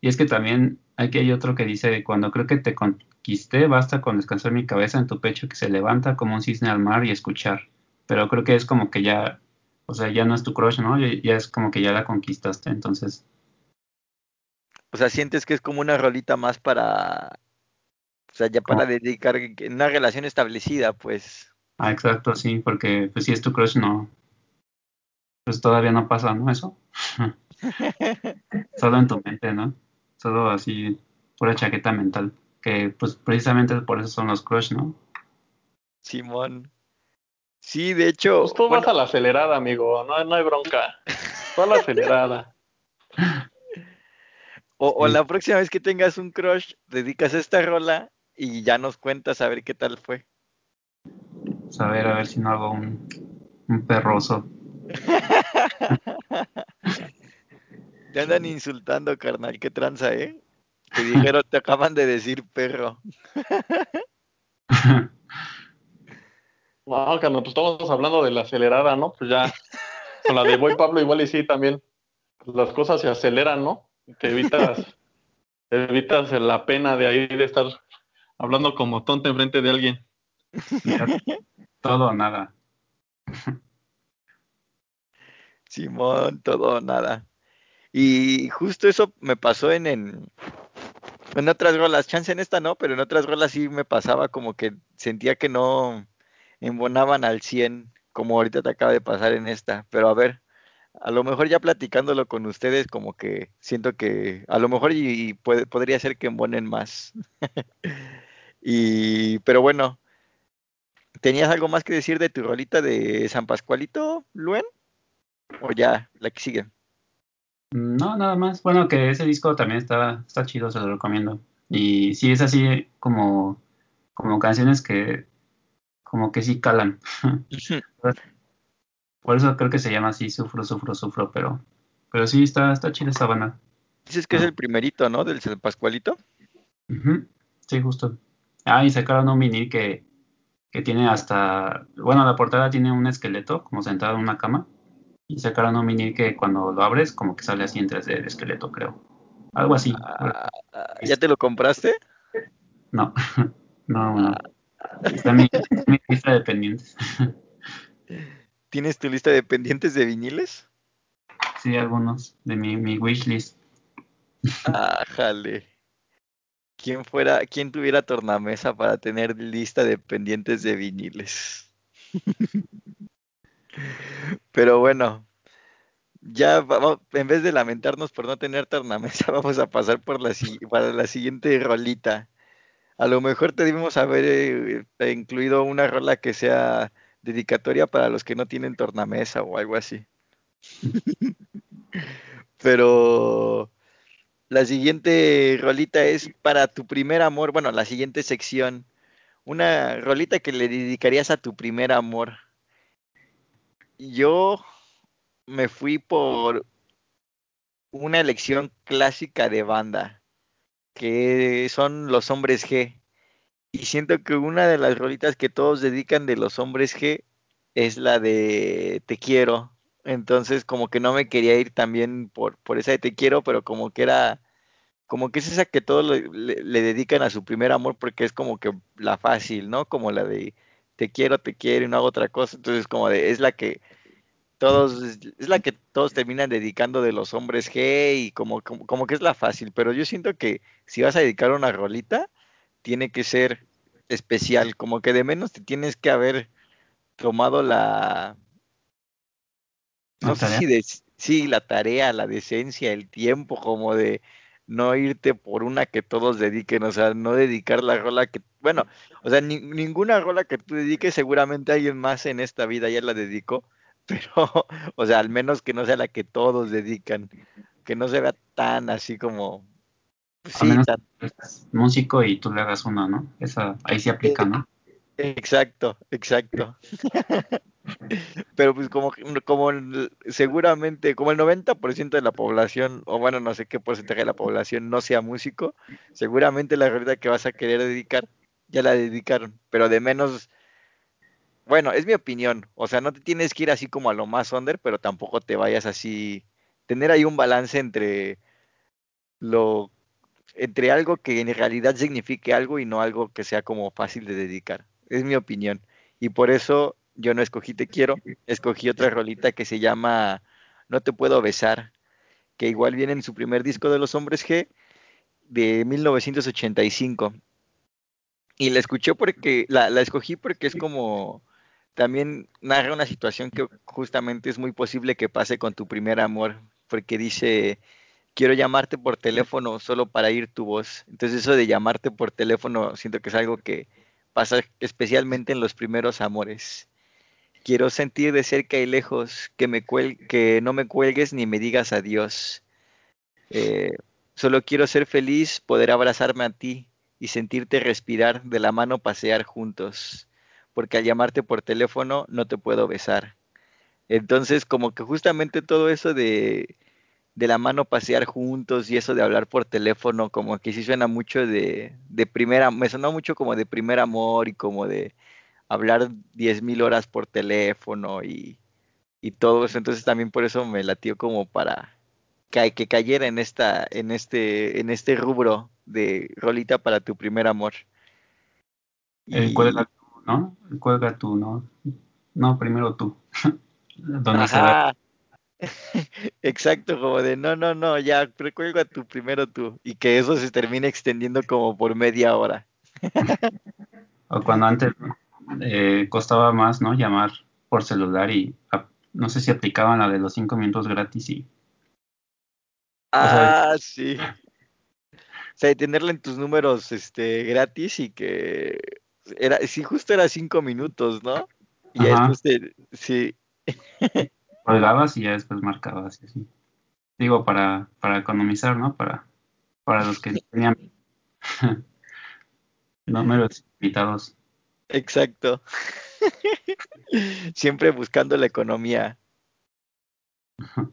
Y es que también aquí hay otro que dice, cuando creo que te conquisté, basta con descansar mi cabeza en tu pecho que se levanta como un cisne al mar y escuchar. Pero creo que es como que ya, o sea, ya no es tu crush, ¿no? Ya es como que ya la conquistaste, entonces. O sea, sientes que es como una rolita más para o sea, ya para dedicar en una relación establecida, pues. Ah, exacto, sí, porque pues si es tu crush, no. Pues todavía no pasa, ¿no? Eso. Solo en tu mente, ¿no? Solo así, pura chaqueta mental. Que pues precisamente por eso son los crush, ¿no? Simón. Sí, de hecho. Pues tú vas a la acelerada, amigo. No, no hay bronca. Tú a la acelerada. O, o, la próxima vez que tengas un crush, dedicas esta rola y ya nos cuentas a ver qué tal fue. A ver, a ver si no hago un, un perroso. Te andan insultando, carnal, qué tranza, ¿eh? Te dijeron, te acaban de decir perro. No, carnal, pues estamos hablando de la acelerada, ¿no? Pues ya, con la de Boy Pablo igual y sí también, las cosas se aceleran, ¿no? Te evitas, te evitas la pena de ahí de estar hablando como tonto enfrente de alguien. todo o nada. Simón, todo o nada. Y justo eso me pasó en, en, en otras rolas, chance en esta no, pero en otras rolas sí me pasaba como que sentía que no embonaban al 100, como ahorita te acaba de pasar en esta. Pero a ver, a lo mejor ya platicándolo con ustedes, como que siento que a lo mejor y, puede, podría ser que embonen más. Y, pero bueno, ¿tenías algo más que decir de tu rolita de San Pascualito, Luen? ¿O ya, la que sigue? No, nada más. Bueno, que ese disco también está, está chido, se lo recomiendo. Y sí es así como, como canciones que como que sí calan. Por eso creo que se llama así, Sufro, Sufro, Sufro, pero, pero sí está, está chida esa banda. Dices que es el primerito, ¿no? Del Pascualito. Sí, justo. Ah, y sacaron un vinil que, que tiene hasta, bueno, la portada tiene un esqueleto como sentado en una cama. Y sacaron un vinil que cuando lo abres como que sale así en 3D el esqueleto, creo. Algo así. Ah, ¿Ya te lo compraste? No, no, no. Está en mi, mi lista de pendientes. ¿Tienes tu lista de pendientes de viniles? Sí, algunos, de mi, mi wishlist. Ah, jale quién fuera, quién tuviera tornamesa para tener lista de pendientes de viniles. Pero bueno, ya vamos, en vez de lamentarnos por no tener tornamesa, vamos a pasar por la, para la siguiente rolita. A lo mejor debemos haber eh, incluido una rola que sea dedicatoria para los que no tienen tornamesa o algo así. Pero la siguiente rolita es para tu primer amor. Bueno, la siguiente sección. Una rolita que le dedicarías a tu primer amor. Yo me fui por una elección clásica de banda, que son los hombres G. Y siento que una de las rolitas que todos dedican de los hombres G es la de Te quiero. Entonces como que no me quería ir también por, por esa de Te quiero, pero como que era como que es esa que todos le, dedican a su primer amor porque es como que la fácil, ¿no? Como la de te quiero, te quiero y no hago otra cosa. Entonces como de, es la que todos, es la que todos terminan dedicando de los hombres G y como, como, como que es la fácil. Pero yo siento que si vas a dedicar una rolita, tiene que ser especial, como que de menos te tienes que haber tomado la... No sé si de, sí, la tarea, la decencia, el tiempo, como de no irte por una que todos dediquen, o sea, no dedicar la rola que, bueno, o sea, ninguna rola que tú dediques, seguramente alguien más en esta vida ya la dedicó, pero, o sea, al menos que no sea la que todos dedican, que no se vea tan así como, sí, tan... músico y tú le hagas una, ¿no? Esa, ahí se aplica, ¿no? Exacto, exacto. Pero pues como, como seguramente, como el 90% de la población, o bueno, no sé qué porcentaje de la población no sea músico, seguramente la realidad que vas a querer dedicar, ya la dedicaron, pero de menos, bueno, es mi opinión, o sea, no te tienes que ir así como a lo más under, pero tampoco te vayas así, tener ahí un balance entre lo, entre algo que en realidad signifique algo y no algo que sea como fácil de dedicar, es mi opinión, y por eso yo no escogí Te Quiero, escogí otra rolita que se llama No Te Puedo Besar, que igual viene en su primer disco de los hombres G de 1985. Y la escuché porque, la, la escogí porque es como, también narra una situación que justamente es muy posible que pase con tu primer amor, porque dice, quiero llamarte por teléfono solo para ir tu voz. Entonces eso de llamarte por teléfono siento que es algo que pasa especialmente en los primeros amores. Quiero sentir de cerca y lejos que, me que no me cuelgues ni me digas adiós. Eh, solo quiero ser feliz, poder abrazarme a ti y sentirte respirar, de la mano pasear juntos, porque al llamarte por teléfono no te puedo besar. Entonces, como que justamente todo eso de, de la mano pasear juntos y eso de hablar por teléfono, como que sí suena mucho de, de primera, me sonó mucho como de primer amor y como de, hablar 10.000 horas por teléfono y, todo eso. Entonces también por eso me latió como para que, que cayera en esta, en este, en este rubro de rolita para tu primer amor. Cuelga tú, ¿no? Cuelga tú, ¿no? No, primero tú. Ajá. Exacto, como de no, no, no, ya, recuerda tú, primero tú. Y que eso se termine extendiendo como por media hora. o cuando antes eh, costaba más, ¿no? Llamar por celular y no sé si aplicaban la de los cinco minutos gratis y... Ah, sí. O sea, tenerla en tus números este, gratis y que era, sí, justo era cinco minutos, ¿no? Y después te, sí. Colgabas y ya después marcabas y así. Digo, para, para economizar, ¿no? Para, para los que tenían números invitados. Exacto. Siempre buscando la economía.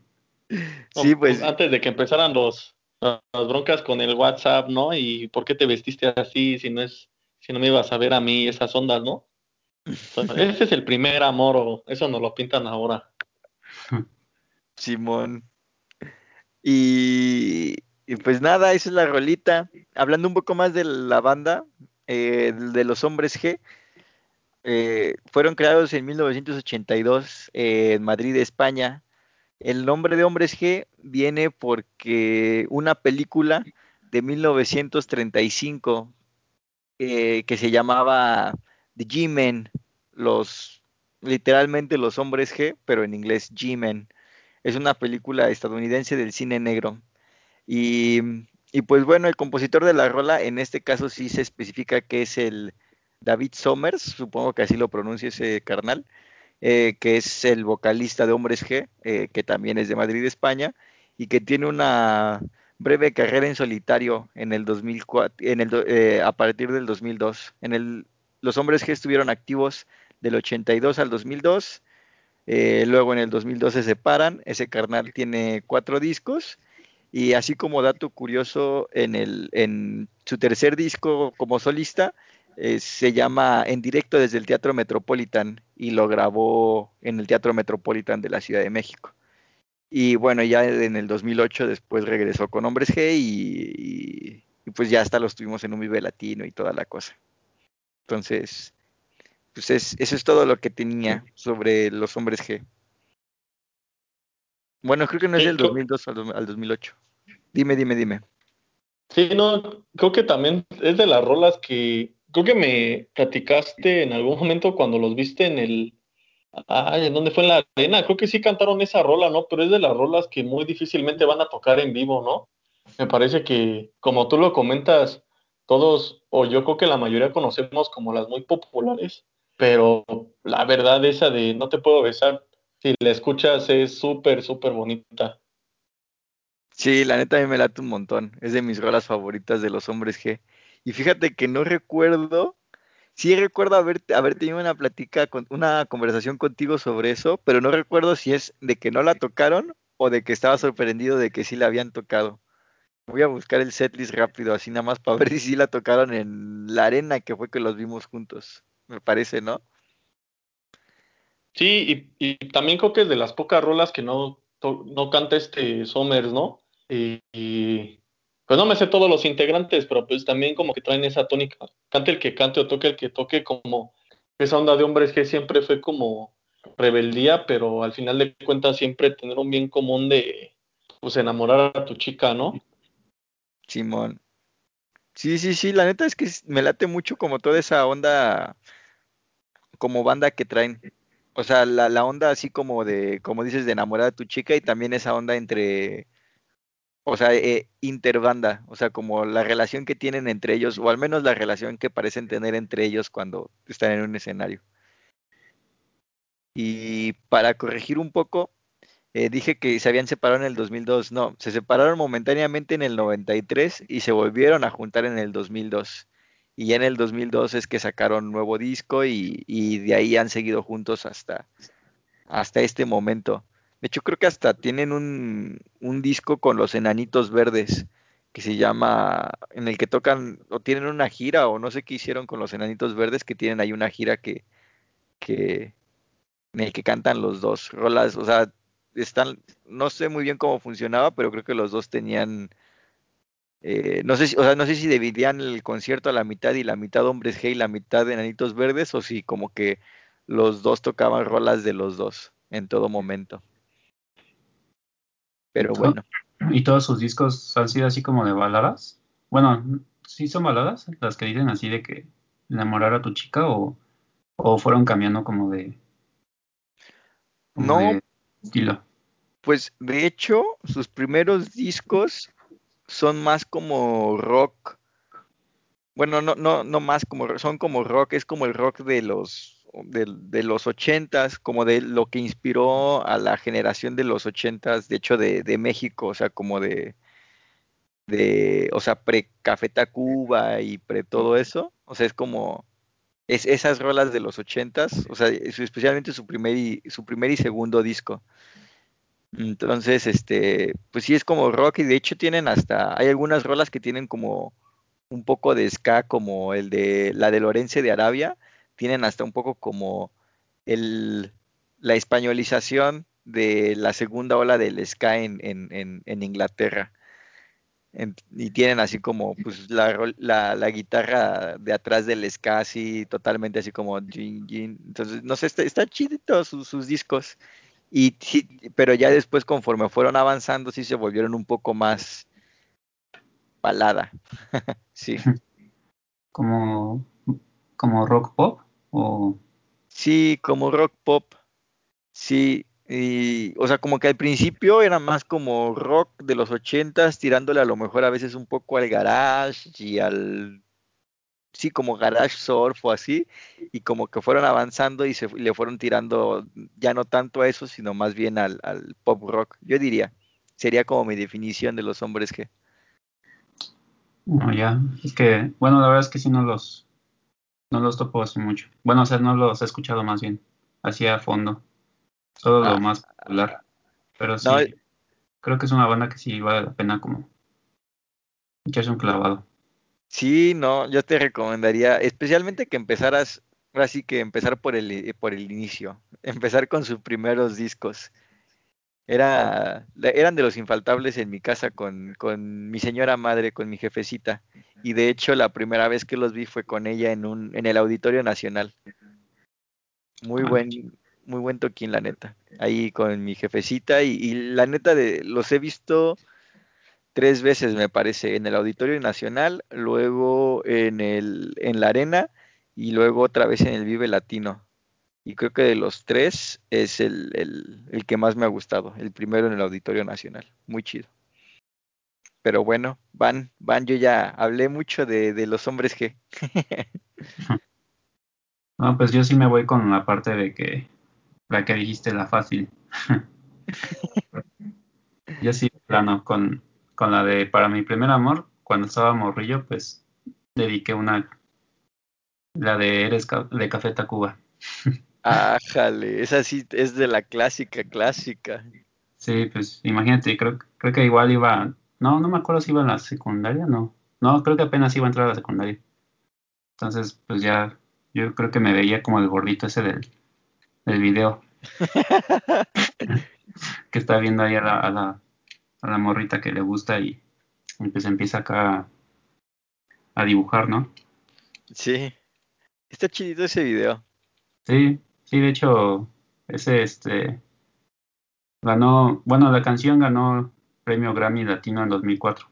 Sí, pues. Antes de que empezaran los, las broncas con el WhatsApp, ¿no? Y por qué te vestiste así si no es, si no me ibas a ver a mí esas ondas, ¿no? ese es el primer amor, o eso nos lo pintan ahora. Simón. Y, pues nada, esa es la rolita. Hablando un poco más de la banda, eh, de los hombres G, eh, fueron creados en 1982 eh, en Madrid, España. El nombre de Hombres G viene porque una película de 1935 eh, que se llamaba The G-Men, los literalmente los hombres G, pero en inglés G-Men. Es una película estadounidense del cine negro. Y, y pues bueno, el compositor de la rola, en este caso sí se especifica que es el David Somers, supongo que así lo pronuncia ese carnal, eh, que es el vocalista de Hombres G, eh, que también es de Madrid, España, y que tiene una breve carrera en solitario en el 2004, en el, eh, a partir del 2002. En el, los Hombres G estuvieron activos del 82 al 2002, luego en el 2002 se separan, ese carnal tiene cuatro discos, y así como dato curioso, en, el, en su tercer disco como solista, eh, se llama En directo desde el Teatro Metropolitan y lo grabó en el Teatro Metropolitan de la Ciudad de México. Y bueno, ya en el 2008 después regresó con Hombres G y, pues ya hasta los tuvimos en un Vive Latino y toda la cosa. Entonces, pues eso es todo lo que tenía sobre los Hombres G. Bueno, creo que no es del 2002 al, al 2008. Dime, dime, dime. Sí, no, creo que también es de las rolas que creo que me platicaste en algún momento cuando los viste en el, Ay, ¿en dónde fue en la arena? Creo que sí cantaron esa rola, ¿no? Pero es de las rolas que muy difícilmente van a tocar en vivo, ¿no? Me parece que, como tú lo comentas, todos, o yo creo que la mayoría conocemos como las muy populares, pero la verdad esa de No te puedo besar, si la escuchas es súper, súper bonita. Sí, la neta a mí me late un montón. Es de mis rolas favoritas de los hombres G. Y fíjate que no recuerdo sí recuerdo haber, haber tenido una plática, con, una conversación contigo sobre eso, pero no recuerdo si es de que no la tocaron o de que estaba sorprendido de que sí la habían tocado. Voy a buscar el setlist rápido, así nada más para ver si sí la tocaron en la arena que fue que los vimos juntos. Me parece, ¿no? Sí, y, también creo que es de las pocas rolas que no, no canta este Somers, ¿no? y, pues no me sé todos los integrantes, pero pues también como que traen esa tónica. Cante el que cante o toque el que toque, como esa onda de hombres que siempre fue como rebeldía, pero al final de cuentas siempre tener un bien común de pues enamorar a tu chica, ¿no? Simón. Sí, sí, sí, la neta es que me late mucho como toda esa onda como banda que traen. O sea, la, la onda así como de, como dices, de enamorar a tu chica y también esa onda entre o sea, eh, interbanda, o sea, como la relación que tienen entre ellos, o al menos la relación que parecen tener entre ellos cuando están en un escenario. Y para corregir un poco, eh, dije que se habían separado en el 2002. No, se separaron momentáneamente en el 93 y se volvieron a juntar en el 2002. Y ya en el 2002 es que sacaron nuevo disco y, y de ahí han seguido juntos hasta, hasta este momento. De hecho, creo que hasta tienen un, un disco con los enanitos verdes que se llama, en el que tocan, o tienen una gira, o no sé qué hicieron con los enanitos verdes, que tienen ahí una gira que, que en el que cantan los dos rolas, o sea, están, no sé muy bien cómo funcionaba, pero creo que los dos tenían, eh, no sé si, o sea, no sé si dividían el concierto a la mitad y la mitad hombres G y la mitad de enanitos verdes, o si como que los dos tocaban rolas de los dos en todo momento. Pero bueno. ¿Y todos sus discos han sido así como de baladas? Bueno, ¿sí son baladas? Las que dicen así de que enamorar a tu chica o, o fueron cambiando como de... no. estilo. Pues de hecho, sus primeros discos son más como rock. Bueno, no, no, no más como son como rock, es como el rock de los de, los ochentas, como de lo que inspiró a la generación de los ochentas, de hecho de, de México, o sea, como de, de, o sea, pre-Café Tacuba y pre todo eso, o sea, es como, es esas rolas de los ochentas, o sea, especialmente su primer y, su primer y segundo disco. Entonces, este, pues sí es como rock y de hecho tienen hasta, hay algunas rolas que tienen como un poco de ska, como el de la de Lorenzo de Arabia, tienen hasta un poco como el, la españolización de la segunda ola del ska en, en, en, Inglaterra. y tienen así como pues la, la, guitarra de atrás del ska así totalmente así como entonces no sé está, está sus discos y pero ya después conforme fueron avanzando sí se volvieron un poco más balada sí como como rock pop o... Sí, como rock pop. Sí, y, o sea, como que al principio era más como rock de los ochentas, tirándole a lo mejor a veces un poco al garage y al sí, como garage surf o así, y como que fueron avanzando y se le fueron tirando ya no tanto a eso, sino más bien al, al pop rock. Yo diría, sería como mi definición de los hombres que. Bueno, ya, es que, bueno, la verdad es que sí no los, no los topo así mucho. Bueno, o sea, no los he escuchado más bien, así a fondo. Solo lo ah. más popular. Pero sí, creo que es una banda que sí vale la pena como echarse un clavado. Sí, no, yo te recomendaría, especialmente que empezaras, así que empezar por el, por el inicio, empezar con sus primeros discos. Era, eran de los infaltables en mi casa con, con, mi señora madre, con mi jefecita. Y de hecho la primera vez que los vi fue con ella en, un, en el Auditorio Nacional. Muy ah, buen, muy buen toquín, la neta. Ahí con mi jefecita y, y, la neta de los he visto tres veces, me parece, en el Auditorio Nacional, luego en, el, en la Arena y luego otra vez en el Vive Latino. Y creo que de los tres es el, el, que más me ha gustado, el primero en el Auditorio Nacional. Muy chido. Pero bueno, Van, Van, yo ya hablé mucho de, de los hombres G. no, pues yo sí me voy con la parte de que la que dijiste, la fácil. yo sí, plano, con, con la de Para mi primer amor, cuando estaba morrillo, pues dediqué una, la de Eres de Café Tacuba. Ájale, esa sí es de la clásica, clásica. Sí, pues imagínate, creo, creo que igual iba no, no me acuerdo si iba en la secundaria, no. No, creo que apenas iba a entrar a la secundaria. Entonces, pues ya, yo creo que me veía como el gordito ese del, del video. que está viendo ahí a la, a la, a la morrita que le gusta y, pues empieza acá a, dibujar, ¿no? Sí. Está chidito ese video. Sí, sí, de hecho, ese este ganó, bueno, la canción ganó premio Grammy Latino en 2004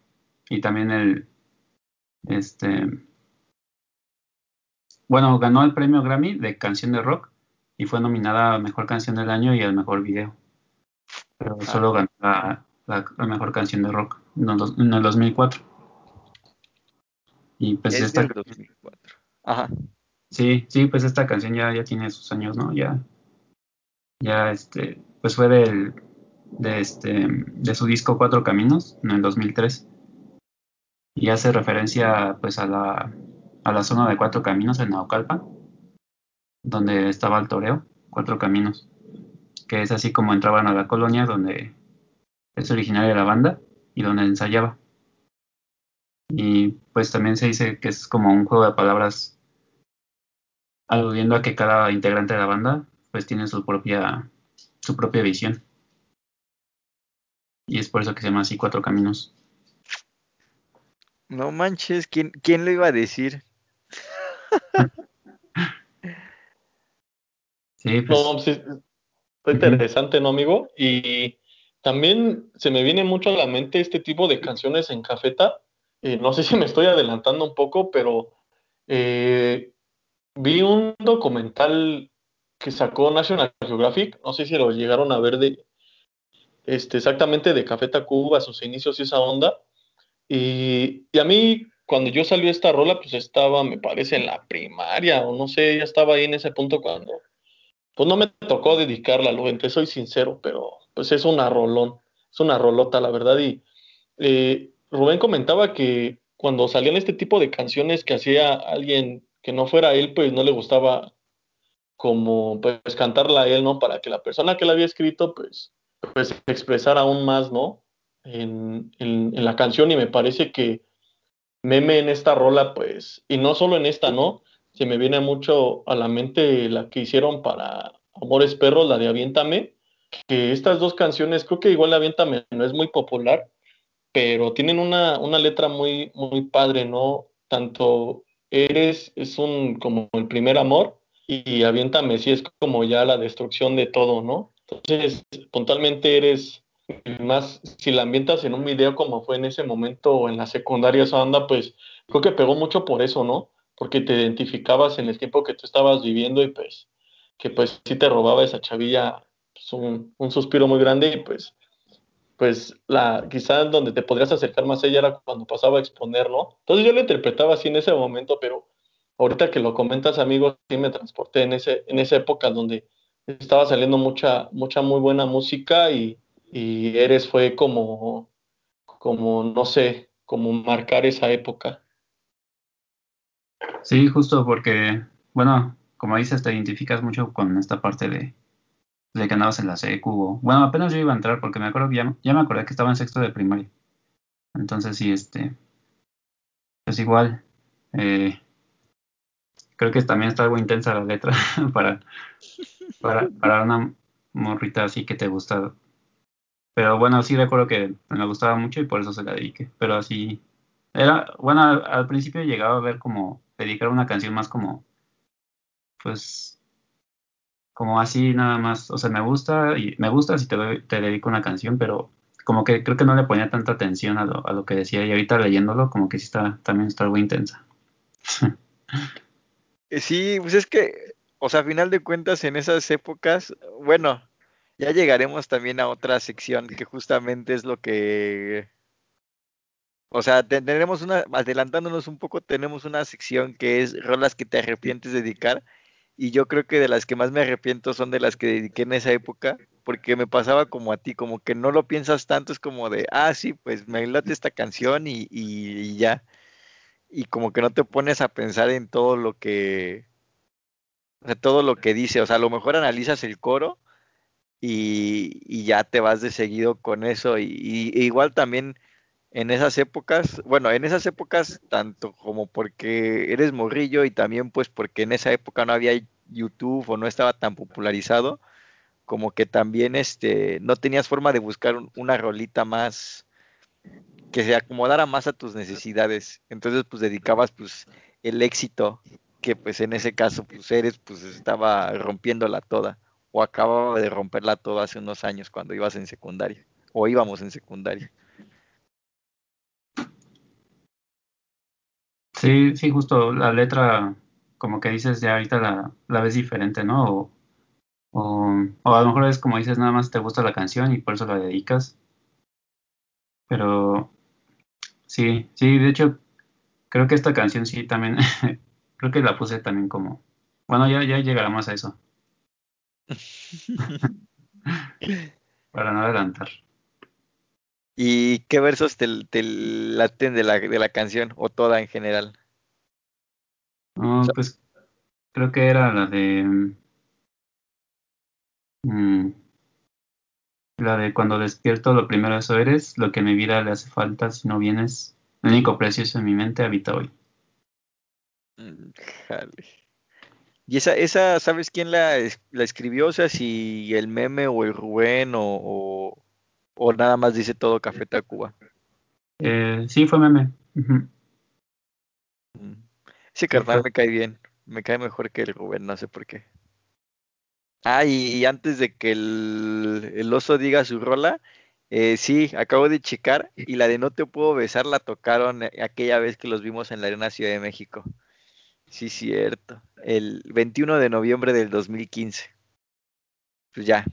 y también el este bueno ganó el premio Grammy de canción de rock y fue nominada a mejor canción del año y al mejor video pero ah. solo ganó la, mejor canción de rock en el, 2004 y pues esta 2004. Ajá. sí sí pues esta canción ya ya tiene sus años no ya ya este pues fue del de, este, de su disco Cuatro Caminos en el 2003 y hace referencia pues a la, a la zona de Cuatro Caminos en Naucalpan donde estaba el toreo Cuatro Caminos que es así como entraban a la colonia donde es originaria de la banda y donde ensayaba y pues también se dice que es como un juego de palabras aludiendo a que cada integrante de la banda pues tiene su propia su propia visión y es por eso que se llama así Cuatro Caminos. No manches, ¿quién, quién lo iba a decir? sí, pues. No, sí, está interesante, ¿no, amigo? Y también se me viene mucho a la mente este tipo de canciones en cafeta. Eh, no sé si me estoy adelantando un poco, pero eh, vi un documental que sacó National Geographic, no sé si lo llegaron a ver de, este, exactamente de Café Tacuba, sus inicios y esa onda. Y, a mí, cuando yo salí esta rola, pues estaba, me parece, en la primaria, o no sé, ya estaba ahí en ese punto cuando, pues no me tocó dedicarla, lo entre soy sincero, pero pues es una rolón, es una rolota, la verdad. Y eh, Rubén comentaba que cuando salían este tipo de canciones que hacía alguien que no fuera él, pues no le gustaba como pues cantarla a él, ¿no? Para que la persona que la había escrito, pues pues expresar aún más, ¿no? En, en, la canción y me parece que Meme en esta rola, pues, y no solo en esta, ¿no? Se me viene mucho a la mente la que hicieron para Amores Perros, la de Aviéntame, que estas dos canciones, creo que igual Aviéntame no es muy popular, pero tienen una, una letra muy, muy padre, ¿no? Tanto Eres es un como el primer amor y Aviéntame sí es como ya la destrucción de todo, ¿no? Entonces, puntualmente eres más, si la ambientas en un video como fue en ese momento o en la secundaria esa onda, pues creo que pegó mucho por eso, ¿no? Porque te identificabas en el tiempo que tú estabas viviendo y pues que pues sí te robaba esa chavilla un, suspiro muy grande y pues pues la quizás donde te podrías acercar más a ella era cuando pasaba a exponer, ¿no? Entonces yo lo interpretaba así en ese momento, pero ahorita que lo comentas, amigo, sí me transporté en ese en esa época donde estaba saliendo mucha, mucha muy buena música y, y Eres fue como, como, no sé, como marcar esa época. Sí, justo porque, bueno, como dices, te identificas mucho con esta parte de, de que andabas en la secu. bueno, apenas yo iba a entrar porque me acuerdo que ya, me acordé que estaba en sexto de primaria. Entonces sí, este, pues igual, eh, creo que también está algo intensa la letra para, para, para una morrita así que te gusta. Pero bueno, sí recuerdo que me gustaba mucho y por eso se la dediqué. Pero así, era, bueno, al, principio llegaba a ver como dedicar una canción más como, pues, como así nada más. O sea, me gusta y me gusta si te, dedico una canción, pero como que creo que no le ponía tanta atención a lo, a lo que decía y ahorita leyéndolo como que sí está, también está algo intensa. Eh, sí, pues es que, o sea, a final de cuentas en esas épocas, bueno, ya llegaremos también a otra sección que justamente es lo que o sea, una, adelantándonos un poco, tenemos una sección que es rolas que te arrepientes de dedicar. Y yo creo que de las que más me arrepiento son de las que dediqué en esa época, porque me pasaba como a ti, como que no lo piensas tanto, es como de, ah, sí, pues me late esta canción y, y, ya. Y como que no te pones a pensar en todo lo que, o todo lo que dice. O sea, a lo mejor analizas el coro y, y ya te vas de seguido con eso. Y, y igual también en esas épocas, bueno, en esas épocas tanto como porque eres morrillo y también pues porque en esa época no había YouTube o no estaba tan popularizado, como que también este no tenías forma de buscar una rolita más que se acomodara más a tus necesidades. Entonces pues dedicabas pues el éxito que pues en ese caso pues eres pues estaba rompiéndola toda o acababa de romperla toda hace unos años cuando ibas en secundaria o íbamos en secundaria. Sí, sí, justo la letra, como que dices, ya ahorita la, la ves diferente, ¿no? O, o, a lo mejor es como dices, nada más te gusta la canción y por eso la dedicas. Pero sí, sí, de hecho, creo que esta canción sí también, creo que la puse también como, bueno, ya, ya llegaremos a eso. Para no adelantar. ¿Y qué versos te, laten de la, de la canción o toda en general? No, pues creo que era la de... Mm, la de cuando despierto lo primero eso eres, lo que mi vida le hace falta si no vienes, el único precioso en mi mente habita hoy. Mm, jale. ¿Y esa, esa sabes quién la, la escribió? O sea, si el meme o el Rubén o ¿O nada más dice todo Café Tacuba? Eh, sí, fue meme. Ese carnal me cae bien. Me cae mejor que el Rubén, no sé por qué. Ah, y, antes de que el, oso diga su rola, eh, sí, acabo de checar y la de No te puedo besar la tocaron aquella vez que los vimos en la Arena Ciudad de México. Sí, cierto. El 21 de noviembre del 2015. Pues ya,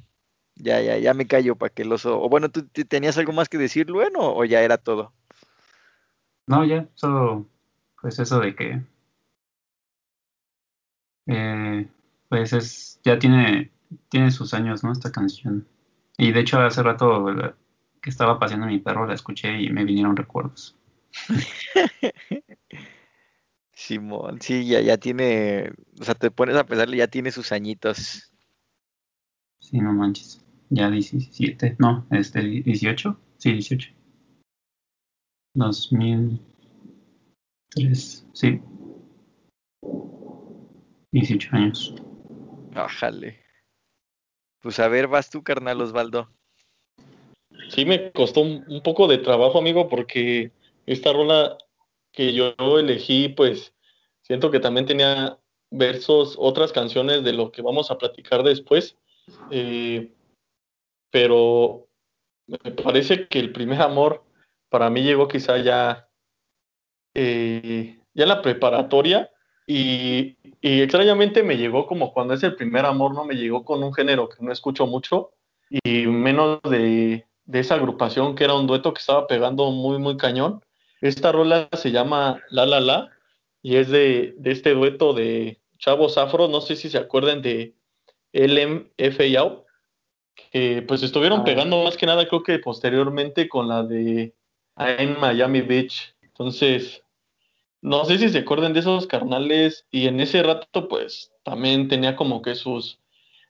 ya, ya, ya me callo para que el oso. O bueno, ¿tú tenías algo más que decir, bueno, o ya era todo? No, ya, solo pues eso de que eh, pues es ya tiene tiene sus años, ¿no? Esta canción. Y de hecho hace rato que estaba paseando mi perro la escuché y me vinieron recuerdos. Simón, sí, ya, ya tiene, o sea, te pones a pensarle, ya tiene sus añitos. Sí, no manches ya 17, no, este 18, sí, 18. 2003, sí. 18 años. Ájale. Pues a ver, vas tú, carnal Osvaldo. Sí, me costó un, poco de trabajo, amigo, porque esta rola que yo elegí, pues siento que también tenía versos, otras canciones de lo que vamos a platicar después. Eh, pero me parece que el primer amor para mí llegó quizá ya, eh, ya en la preparatoria y, extrañamente me llegó como cuando es el primer amor, ¿no? Me llegó con un género que no escucho mucho y menos de, de esa agrupación que era un dueto que estaba pegando muy, muy cañón. Esta rola se llama La La La y es de, de este dueto de Chavos Afro, no sé si se acuerdan de LMF Yao que pues estuvieron ah. pegando más que nada creo que posteriormente con la de en Miami Beach. Entonces, no sé si se acuerdan de esos carnales y en ese rato pues también tenía como que sus,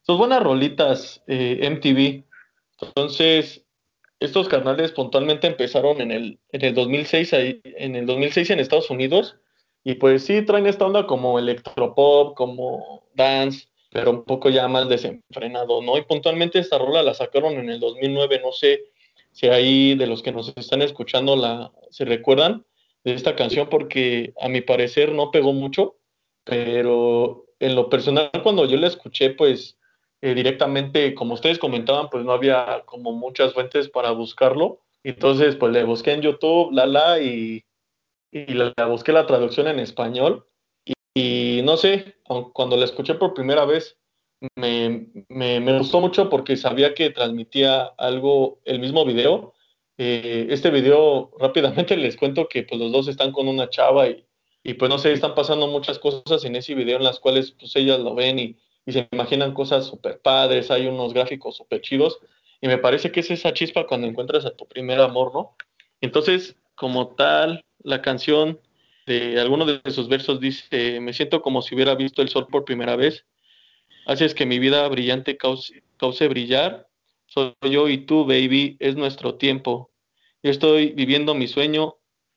sus buenas rolitas eh, MTV. Entonces, estos carnales puntualmente empezaron en el, en el 2006 ahí, en el 2006 en Estados Unidos y pues sí traen esta onda como electropop, como dance, pero un poco ya más desenfrenado, ¿no? Y puntualmente esta rola la sacaron en el 2009, no sé si ahí de los que nos están escuchando la se recuerdan de esta canción porque a mi parecer no pegó mucho, pero en lo personal cuando yo la escuché pues eh, directamente, como ustedes comentaban, pues no había como muchas fuentes para buscarlo. Entonces, pues le busqué en YouTube, la la, y, y la, busqué la traducción en español. Y, no sé, cuando la escuché por primera vez, me, me, gustó mucho porque sabía que transmitía algo, el mismo video. Eh, este video, rápidamente les cuento que pues los dos están con una chava y, y pues no sé, están pasando muchas cosas en ese video en las cuales pues ellas lo ven y, y se imaginan cosas súper padres, hay unos gráficos súper chidos y me parece que es esa chispa cuando encuentras a tu primer amor, ¿no? Entonces, como tal, la canción de alguno de sus versos dice, me siento como si hubiera visto el sol por primera vez, haces que mi vida brillante cause, cause brillar, soy yo y tú, baby, es nuestro tiempo. Yo estoy viviendo mi sueño,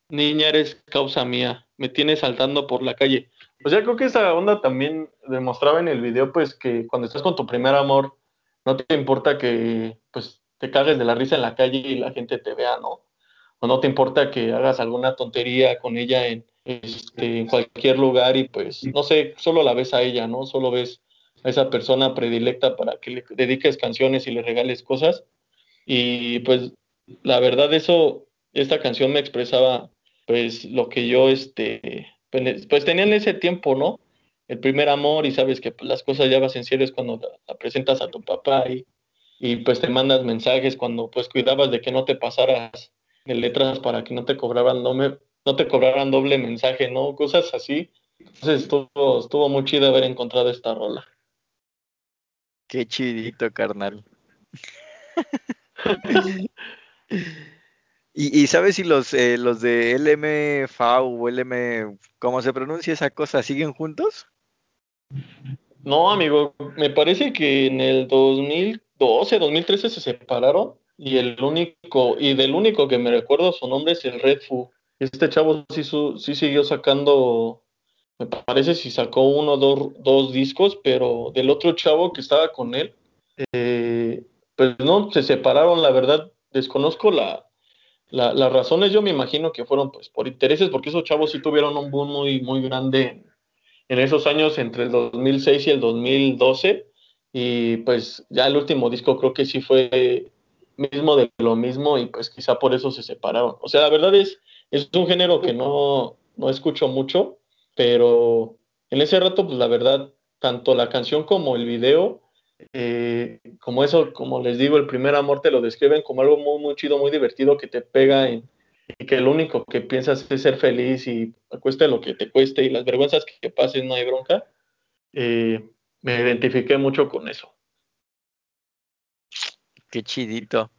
niña eres causa mía me tiene saltando por la calle. O sea, creo que esa onda también demostraba en el video, pues, que cuando estás con tu primer amor, no te importa que, pues, te cagues de la risa en la calle y la gente te vea, ¿no? O no te importa que hagas alguna tontería con ella en, este, en cualquier lugar y, pues, no sé, solo la ves a ella, ¿no? Solo ves a esa persona predilecta para que le dediques canciones y le regales cosas. Y, pues, la verdad, eso, esta canción me expresaba pues lo que yo, este, pues, pues tenía en ese tiempo, ¿no? El primer amor y sabes que pues, las cosas ya vas en serio es cuando la, presentas a tu papá y, y, pues te mandas mensajes cuando pues cuidabas de que no te pasaras de letras para que no te cobraran doble, no te cobraran doble mensaje, ¿no? Cosas así. Entonces estuvo, estuvo muy chido haber encontrado esta rola. Qué chidito, carnal. ¿Y, sabes si los, eh, los de LMV o LM, cómo se pronuncia esa cosa, siguen juntos? No, amigo, me parece que en el 2012, 2013 se separaron y el único, y del único que me recuerdo su nombre es el Red Fu. Este chavo sí, sí siguió sacando, me parece si sacó uno o dos, dos, discos, pero del otro chavo que estaba con él, eh, pues no, se separaron, la verdad, desconozco la, las razones yo me imagino que fueron pues por intereses, porque esos chavos sí tuvieron un boom muy, muy grande en, esos años entre el 2006 y el 2012. Y pues ya el último disco creo que sí fue mismo de lo mismo y pues quizá por eso se separaron. O sea, la verdad es, es un género que no, no escucho mucho, pero en ese rato pues la verdad, tanto la canción como el video eh, como eso, como les digo, el primer amor te lo describen como algo muy, muy chido, muy divertido, que te pega y que lo único que piensas es ser feliz y cueste lo que te cueste y las vergüenzas que pases no hay bronca. Eh, me identifiqué mucho con eso. Qué chidito.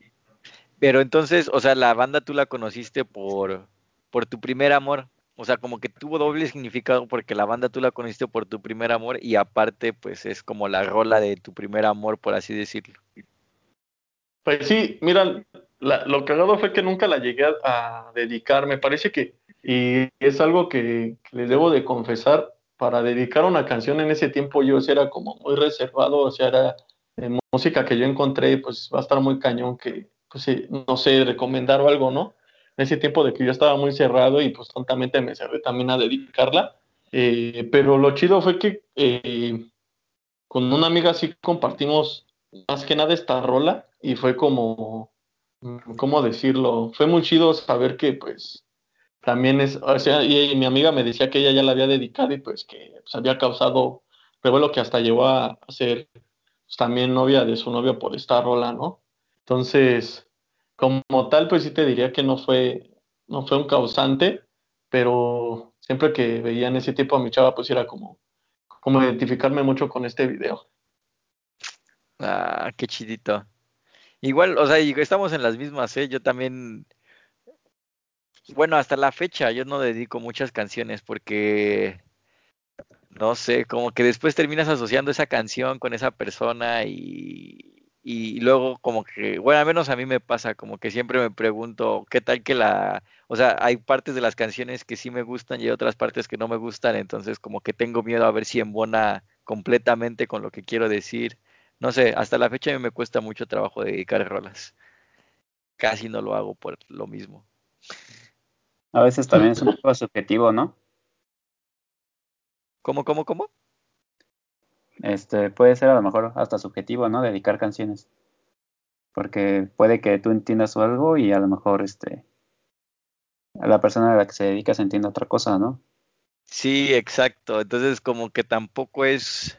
Pero entonces, o sea, la banda tú la conociste por, por tu primer amor. O sea, como que tuvo doble significado porque la banda tú la conociste por tu primer amor y aparte, pues es como la rola de tu primer amor, por así decirlo. Pues sí, mira, lo cagado fue que nunca la llegué a, dedicar. Me parece que, y es algo que, les debo de confesar, para dedicar una canción en ese tiempo yo era como muy reservado, o sea, era música que yo encontré, pues va a estar muy cañón que, pues no sé, recomendar o algo, ¿no? Ese tiempo de que yo estaba muy cerrado y pues tontamente me cerré también a dedicarla. Eh, pero lo chido fue que eh, con una amiga sí compartimos más que nada esta rola y fue como, ¿cómo decirlo? Fue muy chido saber que pues también es, o sea, y, mi amiga me decía que ella ya la había dedicado y pues que pues, había causado revuelo que hasta llegó a ser pues, también novia de su novio por esta rola, ¿no? Entonces, como tal, pues sí te diría que no fue, no fue un causante, pero siempre que veían ese tipo a mi chava, pues era como, como identificarme mucho con este video. Ah, qué chidito. Igual, o sea, estamos en las mismas, ¿eh? Yo también, bueno, hasta la fecha yo no dedico muchas canciones porque, no sé, como que después terminas asociando esa canción con esa persona y, y luego como que, bueno, al menos a mí me pasa, como que siempre me pregunto, ¿qué tal que la, o sea, hay partes de las canciones que sí me gustan y hay otras partes que no me gustan, entonces como que tengo miedo a ver si embona completamente con lo que quiero decir. No sé, hasta la fecha a mí me cuesta mucho trabajo dedicar rolas. Casi no lo hago por lo mismo. A veces también es un poco subjetivo, ¿no? ¿Cómo, cómo, cómo? Este, puede ser a lo mejor hasta subjetivo, ¿no? Dedicar canciones. Porque puede que tú entiendas algo y a lo mejor este, la persona a la que se dedica se entienda otra cosa, ¿no? Sí, exacto. Entonces como que tampoco es,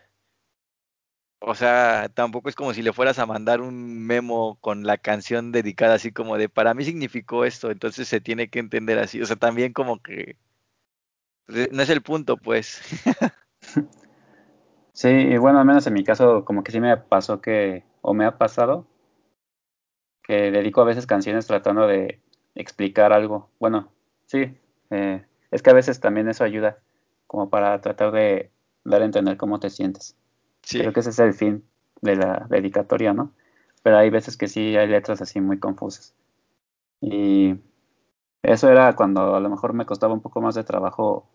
o sea, tampoco es como si le fueras a mandar un memo con la canción dedicada así como de, para mí significó esto, entonces se tiene que entender así. O sea, también como que pues, no es el punto, pues. Sí, bueno, al menos en mi caso como que sí me pasó que, o me ha pasado, que dedico a veces canciones tratando de explicar algo. Bueno, sí, eh, es que a veces también eso ayuda como para tratar de dar a entender cómo te sientes. Sí. Creo que ese es el fin de la dedicatoria, ¿no? Pero hay veces que sí hay letras así muy confusas. Y eso era cuando a lo mejor me costaba un poco más de trabajo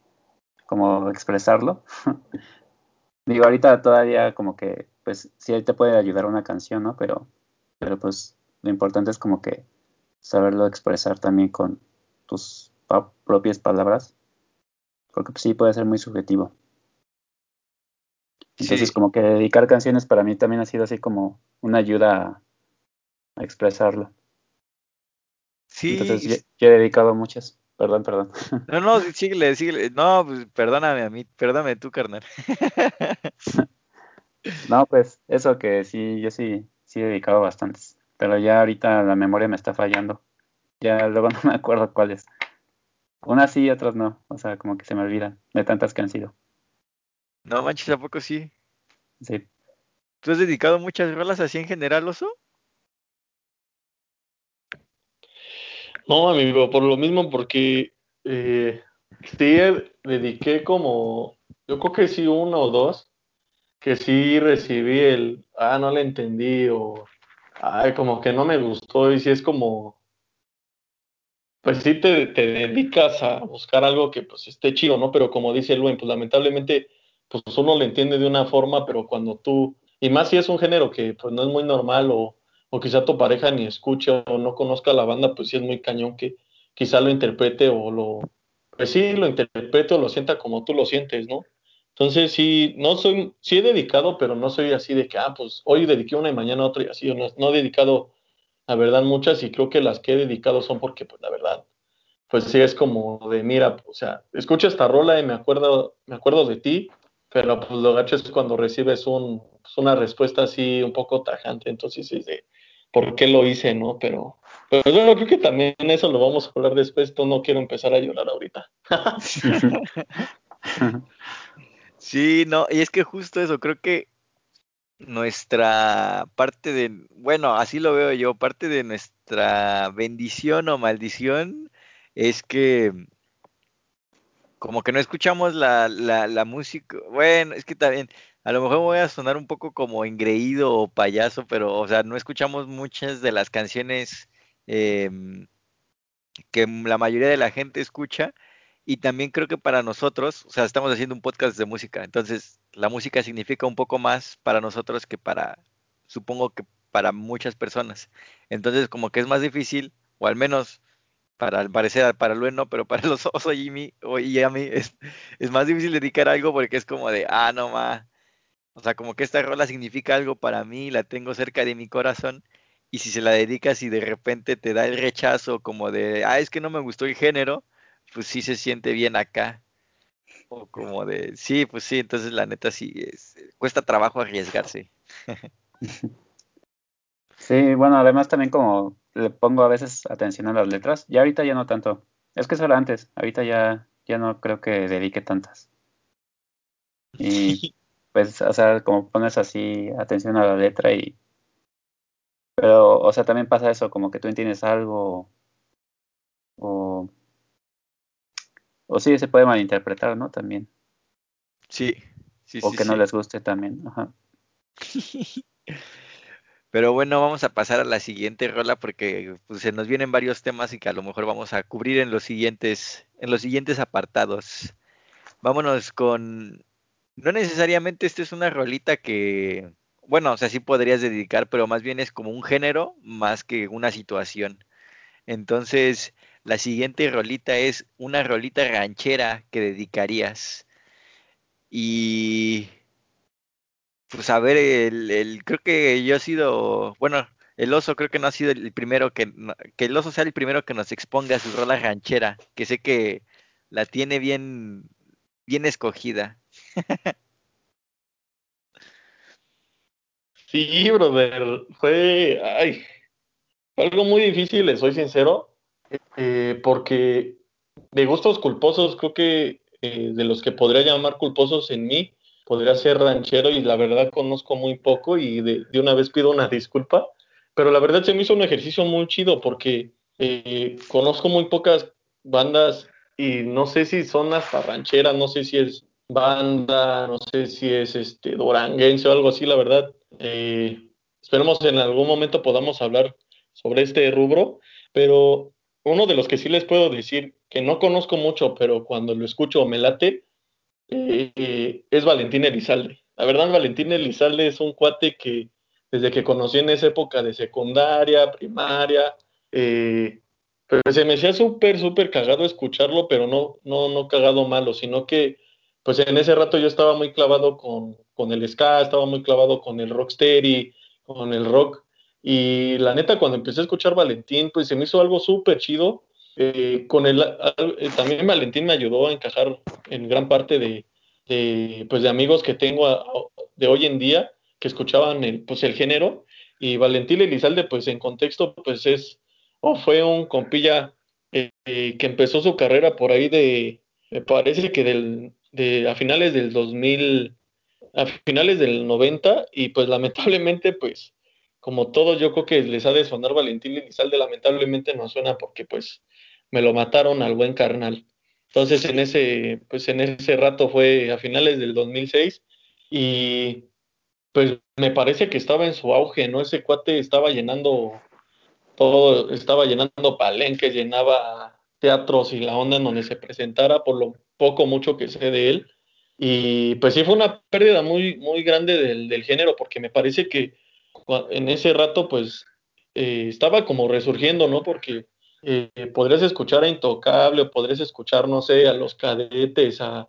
como expresarlo. Digo, ahorita todavía como que, pues sí te puede ayudar una canción, ¿no? Pero, pero pues lo importante es como que saberlo expresar también con tus propias palabras. Porque pues, sí puede ser muy subjetivo. Entonces como que dedicar canciones para mí también ha sido así como una ayuda a, expresarlo. Sí. Entonces yo, he dedicado muchas. Perdón, perdón. No, no, síguele, síguele. No, pues perdóname a mí, perdóname tú, carnal. No, pues eso que sí, yo sí, sí he dedicado bastantes. Pero ya ahorita la memoria me está fallando. Ya luego no me acuerdo cuáles. Unas sí y otras no. O sea, como que se me olvidan de tantas que han sido. No manches, ¿a poco sí? Sí. ¿Tú has dedicado muchas rolas así en general, Oso? No, amigo, por lo mismo, porque eh, sí dediqué como, yo creo que sí uno o dos, que sí recibí el, ah, no le entendí, o, ay, como que no me gustó, y sí es como, pues sí te, te dedicas a buscar algo que pues esté chido, ¿no? Pero como dice Luen, pues lamentablemente, pues uno le entiende de una forma, pero cuando tú, y más si es un género que pues no es muy normal o o quizá tu pareja ni escuche o no conozca la banda, pues sí es muy cañón que quizá lo interprete o lo, pues sí, lo interprete o lo sienta como tú lo sientes, ¿no? Entonces sí, no soy, sí he dedicado, pero no soy así de que, ah, pues hoy dediqué una y mañana otra y así, no, no he dedicado, la verdad, muchas y creo que las que he dedicado son porque, pues la verdad, pues sí es como de, mira, o sea, escucha esta rola y me acuerdo, me acuerdo de ti, pero pues lo gacho es cuando recibes un, pues, una respuesta así un poco tajante, entonces es de, por qué lo hice, ¿no? Pero, pero bueno, creo que también eso lo vamos a hablar después. Esto no quiero empezar a llorar ahorita. sí, no, y es que justo eso, creo que nuestra parte de, bueno, así lo veo yo, parte de nuestra bendición o maldición es que como que no escuchamos la, la, la música, bueno, es que también a lo mejor voy a sonar un poco como engreído o payaso, pero, o sea, no escuchamos muchas de las canciones em, que la mayoría de la gente escucha. Y también creo que para nosotros, o sea, estamos haciendo un podcast de música, entonces la música significa un poco más para nosotros que para, supongo que para muchas personas. Entonces, como que es más difícil, o al menos para al parecer para Luen no, pero para los Oso y, y a mí es, es más difícil dedicar algo porque es como de, ah, no más o sea, como que esta rola significa algo para mí, la tengo cerca de mi corazón, y si se la dedicas y de repente te da el rechazo como de, ah, es que no me gustó el género, pues sí se siente bien acá. O como de, sí, pues sí, entonces la neta sí, es, cuesta trabajo arriesgarse. Sí, bueno, además también como le pongo a veces atención a las letras, y ahorita ya no tanto. Es que eso era antes, ahorita ya, ya no creo que dedique tantas. Y pues, o sea, como pones así atención a la letra y... Pero, o sea, también pasa eso, como que tú entiendes algo o... O sí, se puede malinterpretar, ¿no? También. Sí, sí, O que no les guste también, ajá. Pero bueno, vamos a pasar a la siguiente rola porque pues, se nos vienen varios temas y que a lo mejor vamos a cubrir en los siguientes, en los siguientes apartados. Vámonos con no necesariamente esta es una rolita que, bueno, o sea, sí podrías dedicar, pero más bien es como un género más que una situación. Entonces, la siguiente rolita es una rolita ranchera que dedicarías. Y pues a ver, el, el, creo que yo he sido, bueno, el oso creo que no ha sido el primero que, que el oso sea el primero que nos exponga su rola ranchera, que sé que la tiene bien, bien escogida. Sí, brother, fue, ay, algo muy difícil, les soy sincero, eh, porque de gustos culposos, creo que eh, de los que podría llamar culposos en mí, podría ser ranchero y la verdad conozco muy poco y de, de una vez pido una disculpa pero la verdad se me hizo un ejercicio muy chido porque eh, conozco muy pocas bandas y no sé si son hasta rancheras, no sé si es banda, no sé si es este duranguense o algo así, la verdad. Eh, esperemos en algún momento podamos hablar sobre este rubro, pero uno de los que sí les puedo decir que no conozco mucho, pero cuando lo escucho me late, eh, es Valentín Elizalde. La verdad, Valentín Elizalde es un cuate que desde que conocí en esa época de secundaria, primaria, eh, pues se me hacía súper, súper cagado escucharlo, pero no, no, no cagado malo, sino que pues en ese rato yo estaba muy clavado con, con el ska, estaba muy clavado con el rocksteady, con el rock, y la neta cuando empecé a escuchar Valentín, pues se me hizo algo súper chido, eh, con el, eh, también Valentín me ayudó a encajar en gran parte de, pues de amigos que tengo de hoy en día, que escuchaban el, pues el género. Y Valentín Elizalde pues en contexto pues es o fue un compilla eh, eh, que empezó su carrera por ahí de me parece que del de a finales del 2000 a finales del 90 y pues lamentablemente pues como todos yo creo que les ha de sonar Valentín Elizalde lamentablemente no suena porque pues me lo mataron al buen carnal entonces en ese pues en ese rato fue a finales del 2006 y pues me parece que estaba en su auge, ¿no? Ese cuate estaba llenando todo, estaba llenando palenques, llenaba teatros y la onda en donde se presentara, por lo poco, mucho que sé de él. Y pues sí fue una pérdida muy, muy grande del, del género, porque me parece que en ese rato, pues, eh, estaba como resurgiendo, ¿no? Porque eh, podrías escuchar a Intocable, o podrías escuchar, no sé, a los cadetes, a,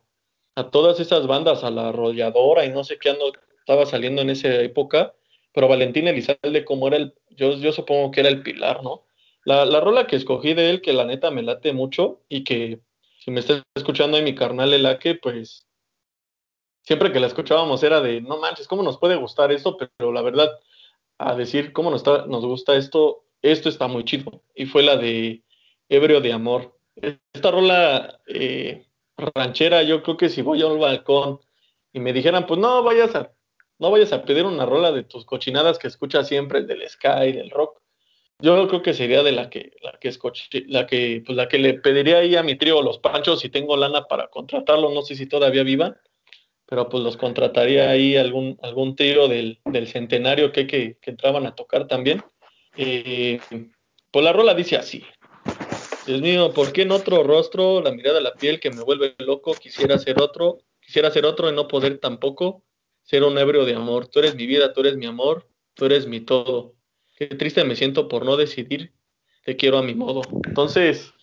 a todas esas bandas, a la arrolladora y no sé qué ando, estaba saliendo en esa época, pero Valentín Elizalde como era el, yo, yo supongo que era el pilar, ¿no? La, la rola que escogí de él, que la neta me late mucho y que si me está escuchando ahí mi carnal Elaque, pues siempre que la escuchábamos era de, no manches, ¿cómo nos puede gustar esto? Pero la verdad, a decir cómo nos, está, nos gusta esto, esto está muy chido. Y fue la de Ebrio de Amor. Esta rola eh, ranchera, yo creo que si voy a un balcón y me dijeran, pues no vayas a no vayas a pedir una rola de tus cochinadas que escuchas siempre, el del sky, del rock. Yo creo que sería de la que, la que, la que, pues la que le pediría ahí a mi trío Los Panchos si tengo lana para contratarlo, no sé si todavía vivan, pero pues los contrataría ahí algún, algún trío del, del centenario que, que, que, entraban a tocar también. Eh, pues la rola dice así. Dios mío, ¿por qué en otro rostro la mirada a la piel que me vuelve loco? Quisiera ser otro, quisiera ser otro y no poder tampoco ser un ebrio de amor. Tú eres mi vida, tú eres mi amor, tú eres mi todo. Qué triste me siento por no decidir, te quiero a mi modo. Entonces,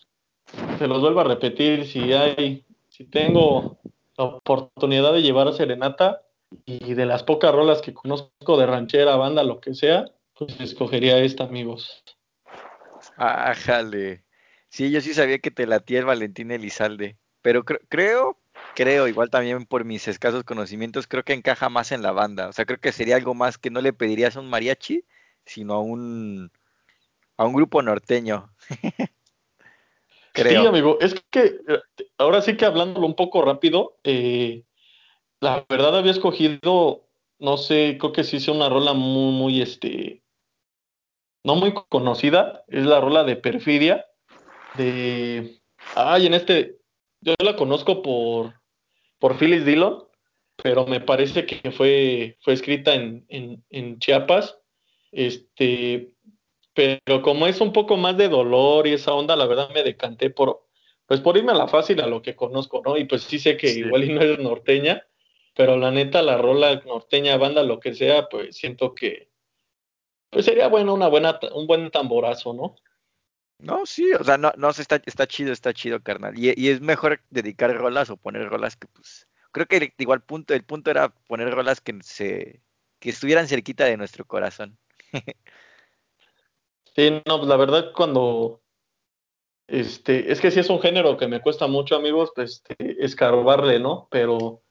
se los vuelvo a repetir, si hay, si tengo la oportunidad de llevar a Serenata y de las pocas rolas que conozco de ranchera, banda, lo que sea, pues escogería esta, amigos. Ájale. Sí, yo sí sabía que te latía el Valentín Elizalde, pero creo creo, igual también por mis escasos conocimientos, creo que encaja más en la banda. O sea, creo que sería algo más que no le pedirías a un mariachi, sino a un, a un grupo norteño. creo. Sí, amigo, es que ahora sí que hablándolo un poco rápido, eh, la verdad había escogido, no sé, creo que sí hice una rola muy, muy, este, no muy conocida, es la rola de Perfidia, de, ay, en este, yo la conozco por, por Phyllis Dillon, pero me parece que fue, fue escrita en, en, en, Chiapas. Este, pero como es un poco más de dolor y esa onda, la verdad me decanté por, pues por irme a la fácil a lo que conozco, ¿no? Y pues sí sé que igual y no es norteña, pero la neta, la rola norteña, banda, lo que sea, pues siento que, pues sería bueno una buena, un buen tamborazo, ¿no? No, sí, o sea, no, no, está, está chido, está chido, carnal. Y, y, es mejor dedicar rolas o poner rolas que, pues, creo que igual punto, el punto era poner rolas que se, que estuvieran cerquita de nuestro corazón. sí, no, la verdad cuando este, es que sí es un género que me cuesta mucho, amigos, pues, este, escarbarle, ¿no? Pero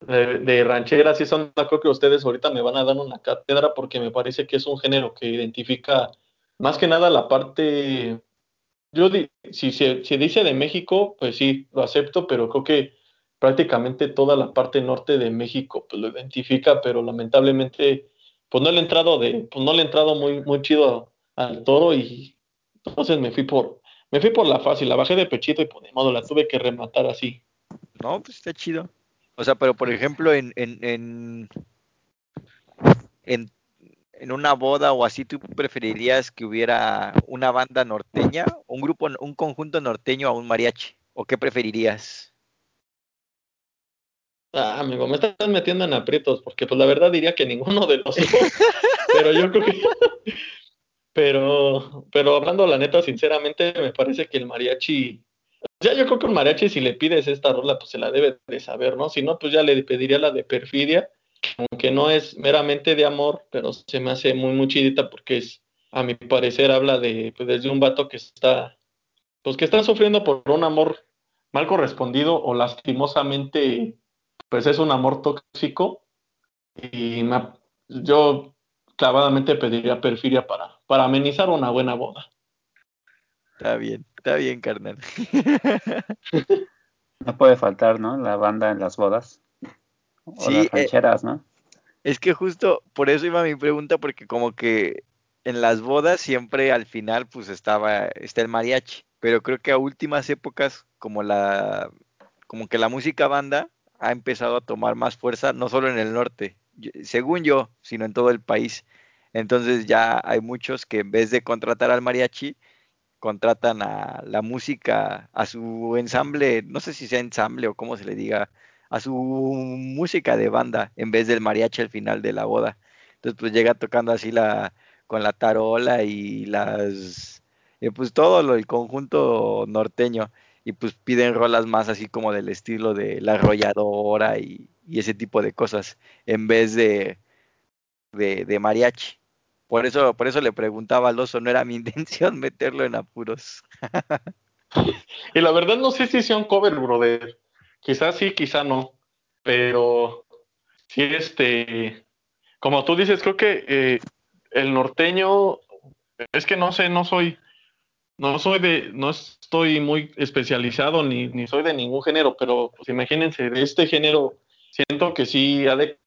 de, de rancheras y son, creo que ustedes ahorita me van a dar una cátedra porque me parece que es un género que identifica más que nada la parte, yo si se dice de México, pues sí, lo acepto, pero creo que prácticamente toda la parte norte de México pues lo identifica, pero lamentablemente pues no le he entrado de, pues no le he entrado muy, muy chido al toro y entonces me fui por, me fui por la fácil, la bajé de pechito y por pues, modo la tuve que rematar así. No, pues está chido. O sea, pero por ejemplo, en, en, en, en, una boda o así, ¿tú preferirías que hubiera una banda norteña, un grupo, un conjunto norteño a un mariachi? ¿O qué preferirías? Ah, amigo, me estás metiendo en aprietos, porque pues la verdad diría que ninguno de los dos. pero yo creo que. Pero, pero hablando la neta, sinceramente, me parece que el mariachi ya yo creo que un mariachi, si le pides esta rola, pues se la debe de saber, ¿no? Si no, pues ya le pediría la de perfidia, aunque no es meramente de amor, pero se me hace muy, muy chidita porque es, a mi parecer, habla de, pues, desde un vato que está, pues que está sufriendo por un amor mal correspondido o lastimosamente, pues es un amor tóxico. Y yo clavadamente pediría perfidia para, para amenizar una buena boda. Está bien, está bien, carnal. No puede faltar, ¿no? La banda en las bodas. O sí, las eh, rancheras, ¿no? Es que justo por eso iba mi pregunta, porque como que en las bodas siempre al final pues estaba, está el mariachi, pero creo que a últimas épocas como la, como que la música banda ha empezado a tomar más fuerza, no solo en el norte, según yo, sino en todo el país. Entonces ya hay muchos que en vez de contratar al mariachi, contratan a la música, a su ensamble, no sé si sea ensamble o cómo se le diga, a su música de banda en vez del mariachi al final de la boda. Entonces pues llega tocando así la con la tarola y las eh, pues todo el conjunto norteño y pues piden rolas más así como del estilo de la arrolladora y, ese tipo de cosas en vez de, de, de mariachi. Por eso, por eso le preguntaba al oso, no era mi intención meterlo en apuros. y la verdad no sé si sea un cover, brother. Quizás sí, quizá no. Pero sí, este, como tú dices, creo que eh, el norteño, es que no sé, no soy, no soy de, no estoy muy especializado ni, ni soy de ningún género, pero pues imagínense, de este género, siento que sí, ha de,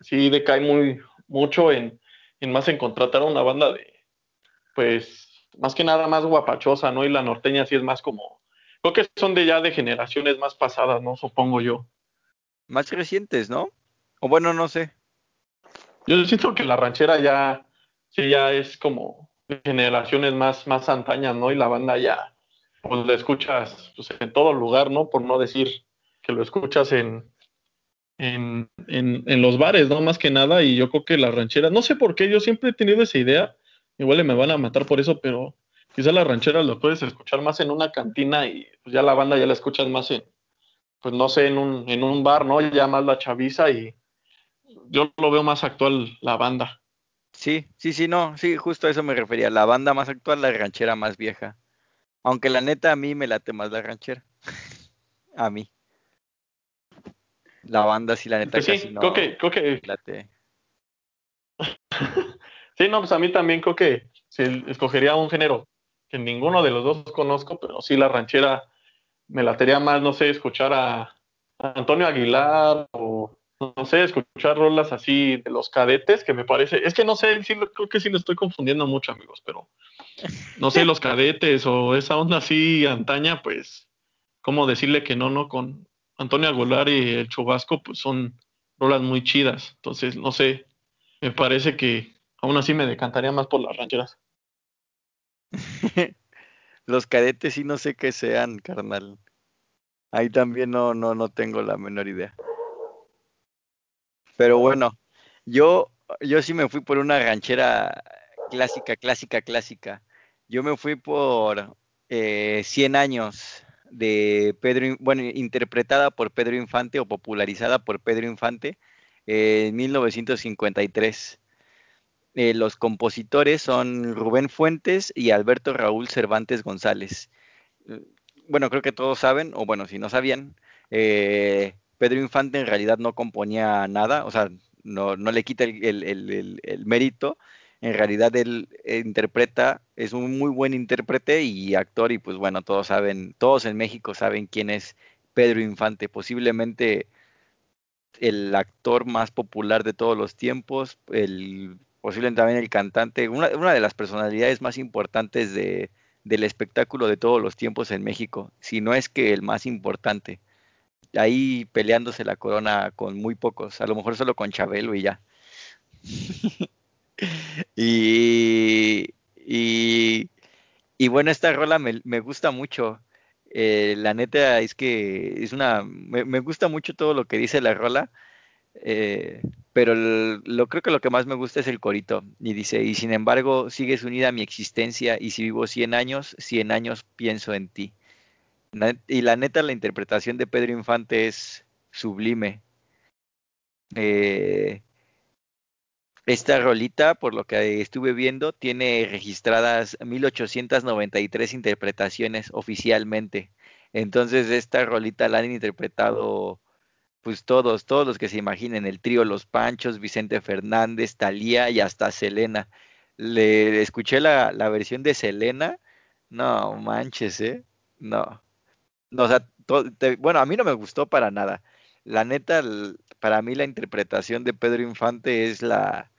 sí decae muy mucho en, en más en contratar a una banda de, pues, más que nada más guapachosa, ¿no? Y la norteña sí es más como, creo que son de ya de generaciones más pasadas, ¿no? Supongo yo. Más recientes, ¿no? O bueno, no sé. Yo siento que la ranchera ya, sí, ya es como generaciones más, más antañas, ¿no? Y la banda ya, pues la escuchas pues, en todo lugar, ¿no? Por no decir que lo escuchas en, en, en, los bares, ¿no? Más que nada, y yo creo que las rancheras, no sé por qué, yo siempre he tenido esa idea, igual me van a matar por eso, pero quizá las rancheras lo puedes escuchar más en una cantina y pues ya la banda ya la escuchas más en, pues no sé, en un, en un bar, ¿no? Ya más la chaviza y yo lo veo más actual la banda. Sí, sí, sí, no, sí, justo a eso me refería, la banda más actual, la ranchera más vieja. Aunque la neta a mí me late más la ranchera. a mí. La banda sí, la neta pues sí, creo que, creo que... sí, no, pues a mí también creo que si escogería un género que ninguno de los dos conozco, pero sí la ranchera me latería más, no sé, escuchar a, Antonio Aguilar o no sé, escuchar rolas así de los cadetes, que me parece, es que no sé, sí, creo que sí lo estoy confundiendo mucho, amigos, pero no sé, los cadetes o esa onda así antaña, pues, ¿cómo decirle que no, no? Con, Antonio Aguilar y el Chubasco, pues son rolas muy chidas. Entonces, no sé, me parece que aún así me decantaría más por las rancheras. Los cadetes sí no sé qué sean, carnal. Ahí también no, no, no tengo la menor idea. Pero bueno, yo, yo sí me fui por una ranchera clásica, clásica, clásica. Yo me fui por eh, 100 años de Pedro, bueno, interpretada por Pedro Infante o popularizada por Pedro Infante en 1953. Eh, los compositores son Rubén Fuentes y Alberto Raúl Cervantes González. Eh, bueno, creo que todos saben, o bueno, si no sabían, eh, Pedro Infante en realidad no componía nada, o sea, no, no le quita el, el, el, mérito. En realidad él interpreta, es un muy buen intérprete y actor, y pues bueno, todos saben, todos en México saben quién es Pedro Infante, posiblemente el actor más popular de todos los tiempos, el posiblemente también el cantante, una, de las personalidades más importantes de, del espectáculo de todos los tiempos en México, si no es que el más importante. Ahí peleándose la corona con muy pocos, a lo mejor solo con Chabelo y ya. y, y, y, bueno, esta rola me, me gusta mucho. Eh, la neta es que es una, me, me, gusta mucho todo lo que dice la rola. Eh, pero lo creo que lo que más me gusta es el corito. Y dice, y sin embargo, sigues unida a mi existencia y si vivo 100 años, 100 años pienso en ti. Y la neta, la interpretación de Pedro Infante es sublime. Eh, esta rolita, por lo que estuve viendo, tiene registradas 1893 interpretaciones oficialmente. Entonces, esta rolita la han interpretado pues todos, todos los que se imaginen, el trío Los Panchos, Vicente Fernández, Talía y hasta Selena. Le escuché la, la versión de Selena, no manches, ¿eh? No. O sea, bueno, a mí no me gustó para nada. La neta, para mí la interpretación de Pedro Infante es la,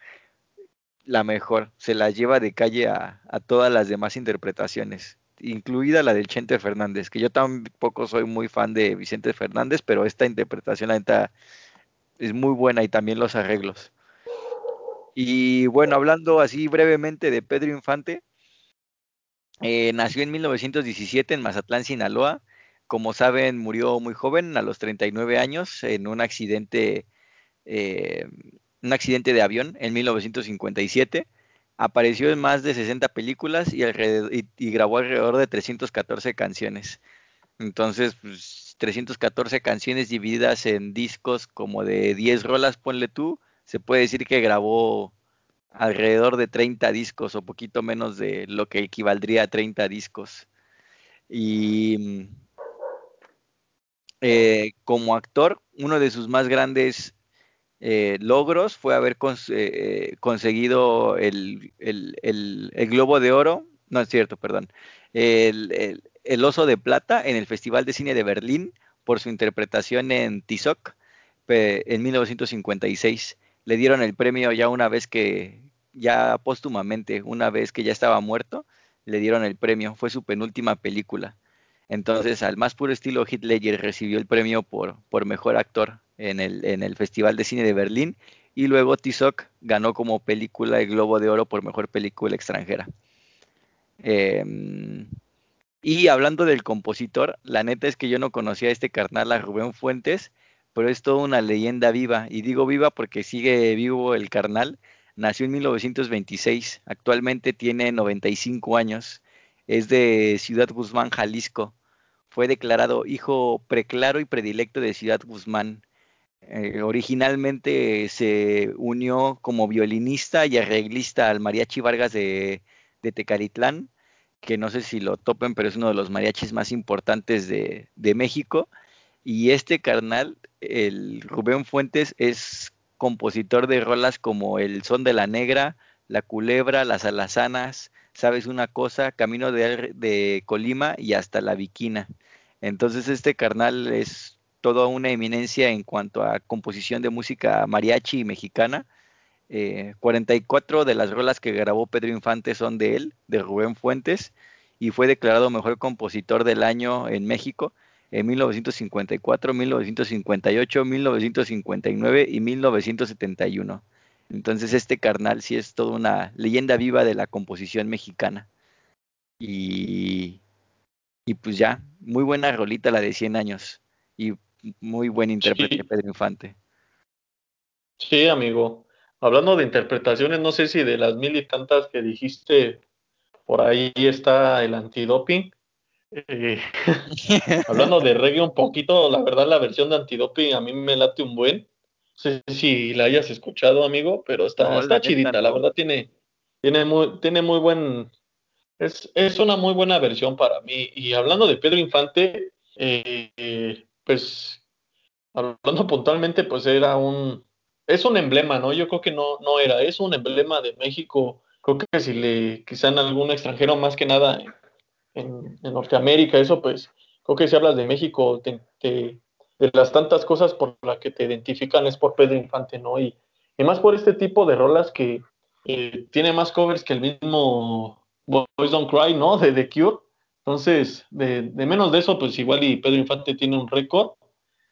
la mejor. Se la lleva de calle a, a todas las demás interpretaciones incluida la del Chente Fernández, que yo tampoco soy muy fan de Vicente Fernández, pero esta interpretación la neta es muy buena y también los arreglos. Y bueno, hablando así brevemente de Pedro Infante, eh, nació en 1917 en Mazatlán, Sinaloa. Como saben, murió muy joven, a los 39 años, en un accidente, eh, un accidente de avión en 1957. Apareció en más de 60 películas y, grabó alrededor de 314 canciones. Entonces, 314 pues, canciones divididas en discos como de 10 rolas, ponle tú. Se puede decir que grabó alrededor de 30 discos o poquito menos de lo que equivaldría a 30 discos. Y eh, como actor, uno de sus más grandes eh, logros fue haber eh, conseguido el, Globo de Oro, no es cierto, perdón, el, Oso de Plata en el Festival de Cine de Berlín por su interpretación en Tizoc en 1956. Le dieron el premio ya una vez que, ya póstumamente, una vez que ya estaba muerto, le dieron el premio, fue su penúltima película. Entonces, al más puro estilo, Heath Ledger recibió el premio por, por mejor actor en el, en el Festival de Cine de Berlín y luego Tizoc ganó como película el Globo de Oro por mejor película extranjera. Em, y hablando del compositor, la neta es que yo no conocía a este carnal, a Rubén Fuentes, pero es toda una leyenda viva. Y digo viva porque sigue vivo el carnal. Nació en 1926, actualmente tiene 95 años, es de Ciudad Guzmán, Jalisco. Fue declarado hijo preclaro y predilecto de Ciudad Guzmán. Eh, originalmente se unió como violinista y arreglista al Mariachi Vargas de, de, Tecalitlán, que no sé si lo topen, pero es uno de los mariachis más importantes de, de México. Y este carnal, el Rubén Fuentes, es compositor de rolas como El Son de la Negra, La Culebra, Las Alazanas, Sabes una cosa, Camino de, de Colima y hasta La Viquina. Entonces este carnal es toda una eminencia en cuanto a composición de música mariachi mexicana. 44 eh, de las rolas que grabó Pedro Infante son de él, de Rubén Fuentes, y fue declarado mejor compositor del año en México en 1954, 1958, 1959 y 1971. Entonces este carnal sí es toda una leyenda viva de la composición mexicana. Y, y pues ya, muy buena rolita la de 100 años. Y muy buen intérprete Pedro Infante. Sí, amigo. Hablando de interpretaciones, no sé si de las mil y tantas que dijiste, por ahí está el antidoping. Eh, hablando de reggae un poquito, la verdad la versión de antidoping a mí me late un buen. Sé si la hayas escuchado, amigo, pero está, No, está la chidita, la no. verdad tiene, tiene muy, tiene muy buen, es, es una muy buena versión para mí. Y hablando de Pedro Infante, eh, eh, pues hablando puntualmente, pues era un, es un emblema, ¿no? Yo creo que no, no era, es un emblema de México. Creo que si le, quizá en algún extranjero más que nada en, en Norteamérica, eso pues, creo que si hablas de México, te, te- de las tantas cosas por las que te identifican es por Pedro Infante, ¿no? Y, y más por este tipo de rolas que eh, tiene más covers que el mismo Boys Don't Cry, ¿no? De The Cure. Entonces, de, de menos de eso, pues igual y Pedro Infante tiene un récord.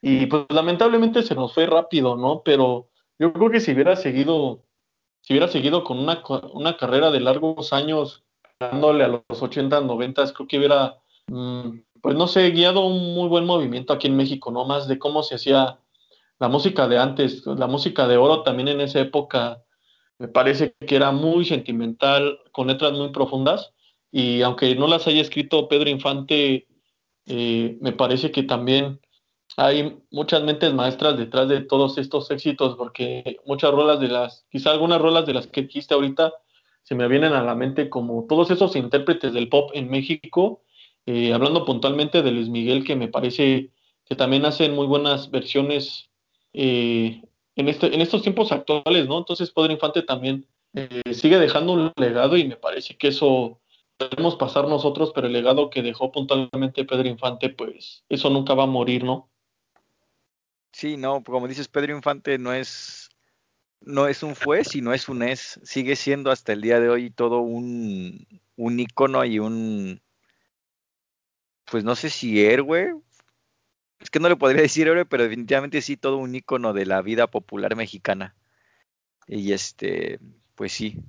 Y pues lamentablemente se nos fue rápido, ¿no? Pero yo creo que si hubiera seguido, si hubiera seguido con una, una carrera de largos años, dándole a los 80, 90, creo que hubiera, mm, pues no sé, guiado un muy buen movimiento aquí en México, ¿no? Más de cómo se hacía la música de antes, la música de oro también en esa época me parece que era muy sentimental, con letras muy profundas, y aunque no las haya escrito Pedro Infante, eh, me parece que también hay muchas mentes maestras detrás de todos estos éxitos, porque muchas rolas de las, quizá algunas rolas de las que dijiste ahorita, se me vienen a la mente como todos esos intérpretes del pop en México, eh, hablando puntualmente de Luis Miguel, que me parece que también hacen muy buenas versiones eh, en, este, en estos tiempos actuales, ¿no? Entonces Pedro Infante también eh, sigue dejando un legado y me parece que eso podemos pasar nosotros, pero el legado que dejó puntualmente Pedro Infante, pues eso nunca va a morir, ¿no? Sí, no, como dices, Pedro Infante no es, no es un fue, sino es un es. Sigue siendo hasta el día de hoy todo un, un ícono y un, pues no sé si héroe. Es que no le podría decir héroe, pero definitivamente sí todo un ícono de la vida popular mexicana. Y este, pues sí.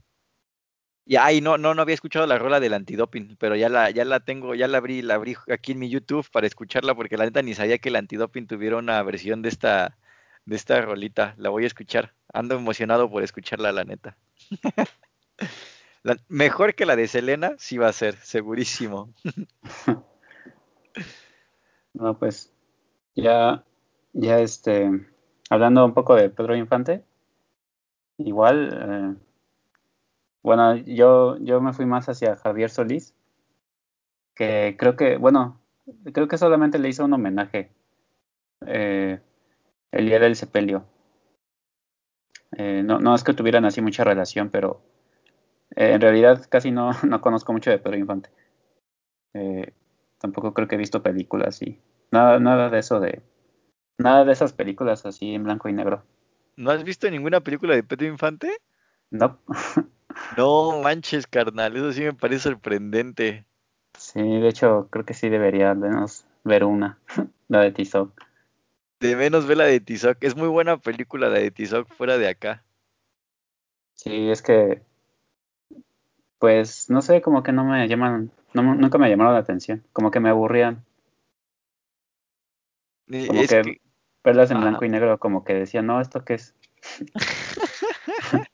Y ay, no, no, no había escuchado la rola del antidoping, pero ya la, ya la tengo, ya la abrí, la abrí aquí en mi YouTube para escucharla, porque la neta ni sabía que el antidoping tuviera una versión de esta, de esta rolita. La voy a escuchar. Ando emocionado por escucarla, la neta. Mejor que la de Selena, sí va a ser, segurísimo. No, pues ya, ya este, hablando un poco de Pedro Infante, igual, eh, bueno, yo, yo me fui más hacia Javier Solís, que creo que, bueno, creo que solamente le hizo un homenaje eh, el día del sepelio. Eh, no, no es que tuvieran así mucha relación, pero eh, en realidad casi no, no conozco mucho de Pedro Infante. Tampoco creo que he visto películas y nada, nada de eso de, nada de esas películas así en blanco y negro. ¿No has visto ninguna película de Pedro Infante? No, No manches, carnal, eso sí me parece sorprendente. sí, de hecho creo que sí debería al menos ver una, la de Tizoc. De menos ve la de Tizoc. Es muy buena película la de Tizoc fuera de acá. Sí, es que, pues, no sé, como que no me llaman, no, nunca me llamaron la atención, como que me aburrían, como Es que que, verlas en blanco y negro, como que decía, no, ¿esto qué es?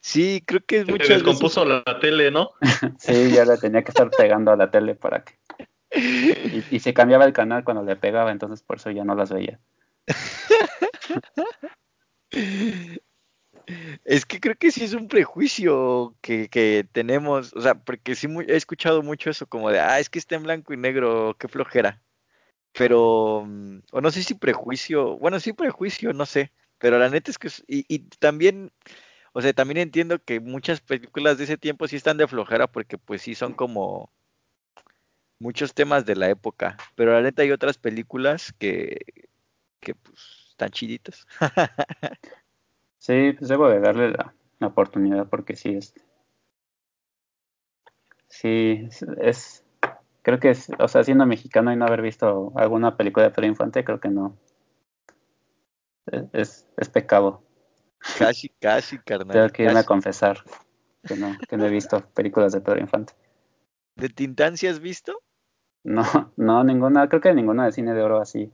Sí, creo que Se te muchas veces. descompuso la, la tele, ¿no? Sí, ya la tenía que estar pegando a la tele para que... Y, y se cambiaba el canal cuando le pegaba, entonces por eso ya no las veía. Es que creo que sí es un prejuicio que, que tenemos, o sea, porque sí he escuchado mucho eso como de, ah, es que está en blanco y negro, qué flojera. Pero, mm, o no sé si prejuicio, bueno, sí prejuicio, no sé, pero la neta es que, y, y también, o sea, también entiendo que muchas películas de ese tiempo sí están de flojera porque pues sí son como muchos temas de la época, pero la neta hay otras películas que, que pues están chiditas. Sí, pues debo de darle la, la oportunidad porque sí es... Sí, es, es- Creo que es, o sea, siendo mexicano y no haber visto alguna película de Pedro Infante, creo que no. Es, es, es pecado. Casi, casi, Tengo carnal, que irme a confesar que no, que no he visto películas de Pedro Infante. ¿De Tintán sí has visto? No, no, ninguna, creo que ninguna de cine de oro así.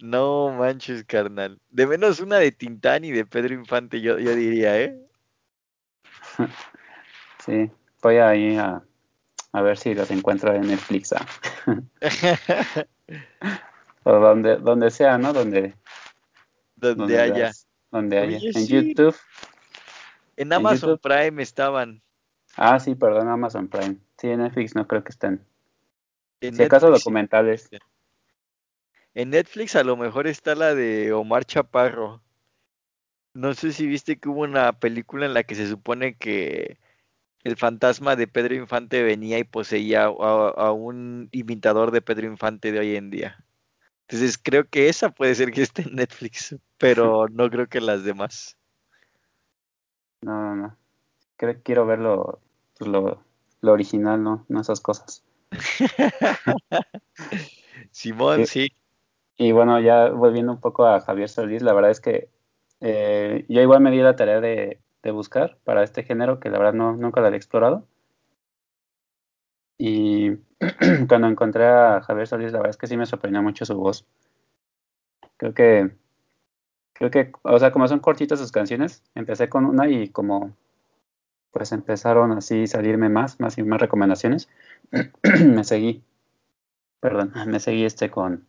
No manches, carnal. De menos una de Tintán y de Pedro Infante, yo, yo diría, ¿eh? Sí, voy a ir a, a ver si las encuentro en Netflix ah. o donde, donde sea, ¿no? Donde, Donde, haya. donde haya. En sí. YouTube. En Amazon YouTube. Prime estaban. Ah, sí, perdón, Amazon Prime. Sí, en Netflix no creo que estén. En Si acaso Netflix, sí. En Netflix a lo mejor está la de Omar Chaparro. No sé si viste que hubo una película en la que se supone que el fantasma de Pedro Infante venía y poseía a, a un imitador de Pedro Infante de hoy en día. Entonces creo que esa puede ser que esté en Netflix, pero no creo que las demás. No, no, no. Creo, quiero ver lo, pues, lo, lo original, ¿no? No esas cosas. Simón, Sí. Y bueno, ya volviendo un poco a Javier Solís, la verdad es que eh, yo igual me di la tarea de, buscar para este género que la verdad no, nunca lo había explorado. Y cuando encontré a Javier Solís, la verdad es que sí me sorprendió mucho su voz. Creo que, creo que, o sea, como son cortitas sus canciones, empecé con una y como pues empezaron así salirme más, más y más recomendaciones, me seguí, perdón, me seguí este con,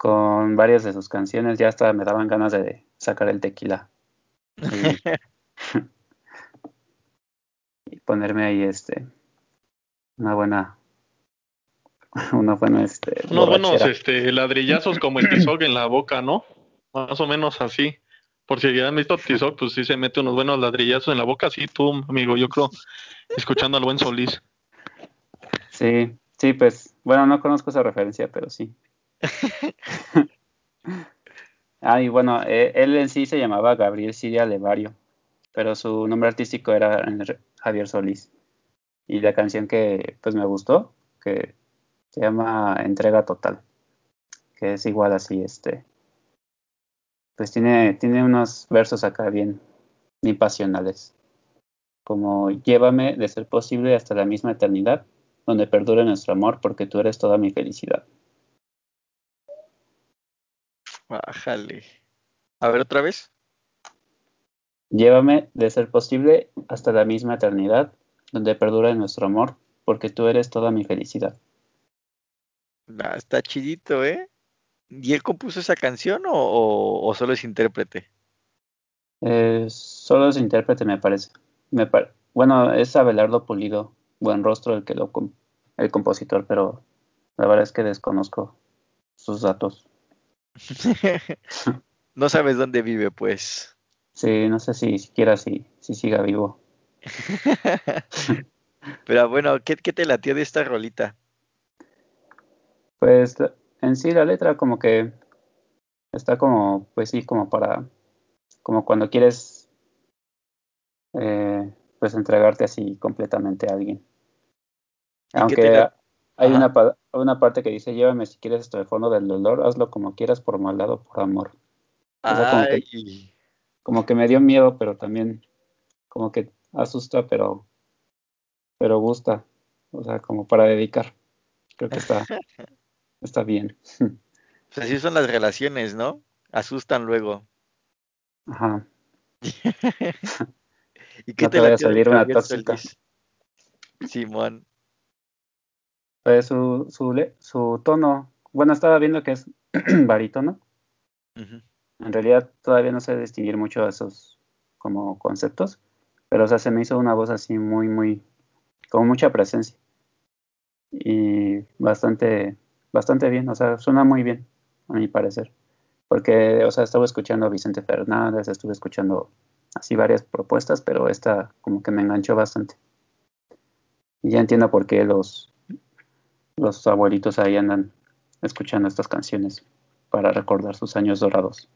con varias de sus canciones, ya hasta me daban ganas de sacar el tequila y, y ponerme ahí este una buena una buena este Unos buenos este, ladrillazos como el Tizoc en la boca, ¿no? Más o menos así. Por si ya han visto Tizoc, pues sí se mete unos buenos ladrillazos en la boca, sí, tú, amigo, yo creo, escuchando al buen Solís. Sí, sí, pues, bueno, no conozco esa referencia, pero sí. ah, y bueno, eh, él en sí se llamaba Gabriel Siria Levario, pero su nombre artístico era Javier Solís. Y la canción que pues me gustó, que se llama Entrega Total, que es igual así, este, pues tiene, tiene unos versos acá bien, bien pasionales, como llévame de ser posible hasta la misma eternidad, donde perdure nuestro amor, porque tú eres toda mi felicidad. Bájale. A ver otra vez. Llévame de ser posible hasta la misma eternidad, donde perdure nuestro amor, porque tú eres toda mi felicidad. Ah, está chidito, ¿eh? ¿Y él compuso esa canción o, o- o solo es intérprete? Eh, solo es intérprete, me parece. Me par- bueno, es Abelardo Pulido, buen rostro el que lo com- el compositor, pero la verdad es que desconozco sus datos. No sabes dónde vive, pues. Sí, no sé si siquiera si, si siga vivo. Pero bueno, ¿qué, qué te latió de esta rolita? Pues en sí la letra como que está como, pues sí, como para, como cuando quieres, eh, pues entregarte así completamente a alguien. ¿Y qué Aunque hay una, pa- una parte que dice, llévame si quieres hasta el fondo del dolor, hazlo como quieras por maldad o por amor. O sea, como que, Ay, como que me dio miedo, pero también como que asusta, pero, pero gusta. O sea, como para dedicar. Creo que está, está bien. pues así son las relaciones, ¿no? Asustan luego. Ajá. ¿Y qué No te te vaya a salir una tóxica. Simón. Pues su, su, su tono, bueno, estaba viendo que es barítono. En realidad todavía no sé distinguir mucho esos como conceptos, pero o sea, se me hizo una voz así muy, muy, con mucha presencia y bastante, bastante bien, o sea, suena muy bien, a mi parecer, porque, o sea, estaba escuchando a Vicente Fernández, estuve escuchando así varias propuestas, pero esta como que me enganchó bastante. Y ya entiendo por qué los, los abuelitos ahí andan escuchando estas canciones para recordar sus años dorados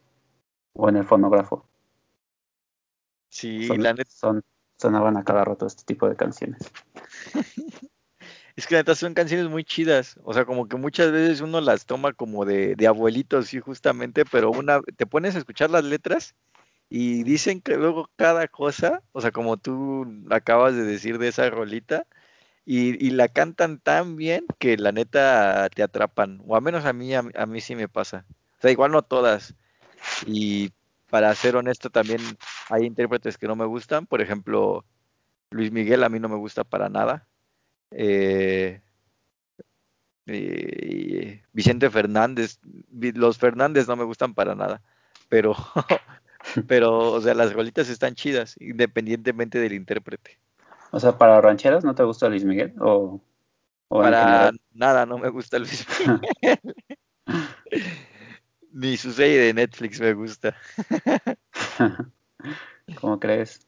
o en el fonógrafo. Sí, son, la neta, son- sonaban a cada rato este tipo de canciones. es que la neta son canciones muy chidas. O sea, como que muchas veces uno las toma como de, de abuelitos, sí, justamente, pero una, te pones a escuchar las letras y dicen que luego cada cosa, o sea, como tú acabas de decir de esa rolita, y, y la cantan tan bien que la neta te atrapan. O al menos a mí, a, a mí sí me pasa. O sea, igual no todas. Y para ser honesto, también hay intérpretes que no me gustan. Por ejemplo, Luis Miguel a mí no me gusta para nada. Eh, eh, Vicente Fernández. Los Fernández no me gustan para nada, pero, pero, o sea, las rolitas están chidas, independientemente del intérprete. O sea, para rancheras no te gusta Luis Miguel o, para nada no me gusta Luis Miguel. Ni su serie de Netflix me gusta. ¿Cómo crees?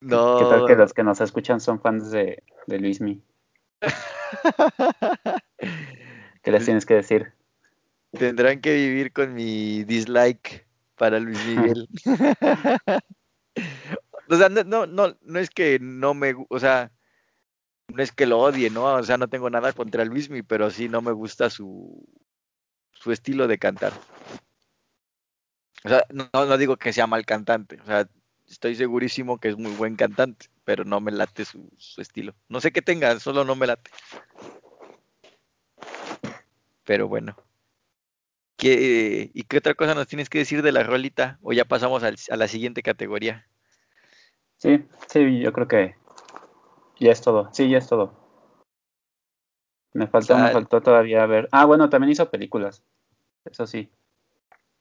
No. ¿Qué tal que los que nos escuchan son fans de, de Luismi? ¿Qué les tienes que decir? Tendrán que vivir con mi dislike para Luis Miguel. O sea, no, no, no es que no me, o sea, no es que lo odie, ¿no? O sea, no tengo nada contra Luismi, pero sí no me gusta su, su estilo de cantar. O sea, no, no digo que sea mal cantante, o sea, estoy segurísimo que es muy buen cantante, pero no me late su, estilo. No sé qué tenga, solo no me late. Pero bueno. ¿Qué, ¿Y qué otra cosa nos tienes que decir de la rolita? ¿O ya pasamos a la siguiente categoría? Sí, sí, yo creo que ya es todo. Sí, ya es todo. Me faltó, me faltó todavía ver. Ah, bueno, también hizo películas. Eso sí.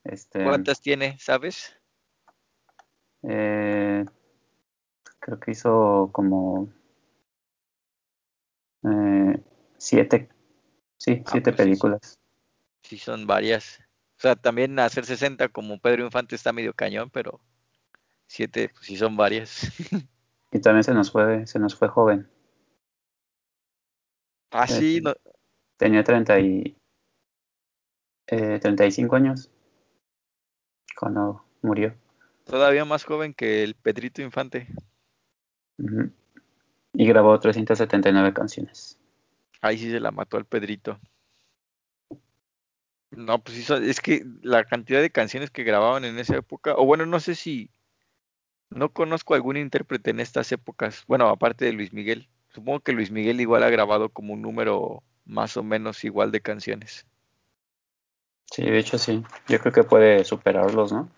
Este, ¿Cuántas tiene, sabes? Eh, creo que hizo como eh, siete, sí, ah, siete pues películas. Sí, son varias. O sea, también hacer 60 como Pedro Infante está medio cañón, pero siete, pues sí son varias. y también se nos fue, se nos fue joven. Ah, sí. No. Tenía 30 y, eh, 35 años cuando murió. Todavía más joven que el Pedrito Infante. Y grabó 379 canciones. Ahí sí se la mató al Pedrito. No, pues es que la cantidad de canciones que grababan en esa época, o bueno, no sé si no conozco algún intérprete en estas épocas, bueno, aparte de Luis Miguel. Supongo que Luis Miguel igual ha grabado como un número más o menos igual de canciones. Sí, de hecho sí. Yo creo que puede superarlos, ¿no?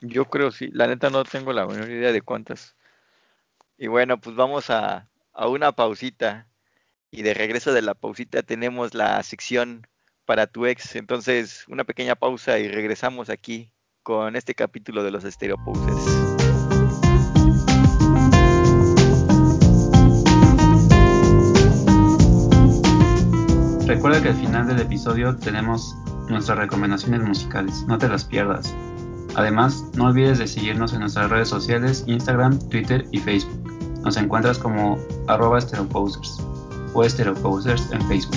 Yo creo sí, la neta no tengo la menor idea de cuántas. Y bueno, pues vamos a, a una pausita. Y de regreso de la pausita tenemos la sección para tu ex. Entonces, una pequeña pausa y regresamos aquí con este capítulo de los Poses. Recuerda que al final del episodio tenemos nuestras recomendaciones musicales, no te las pierdas. Además, no olvides de seguirnos en nuestras redes sociales, Instagram, Twitter y Facebook. Nos encuentras como arroba o estereoposers en Facebook.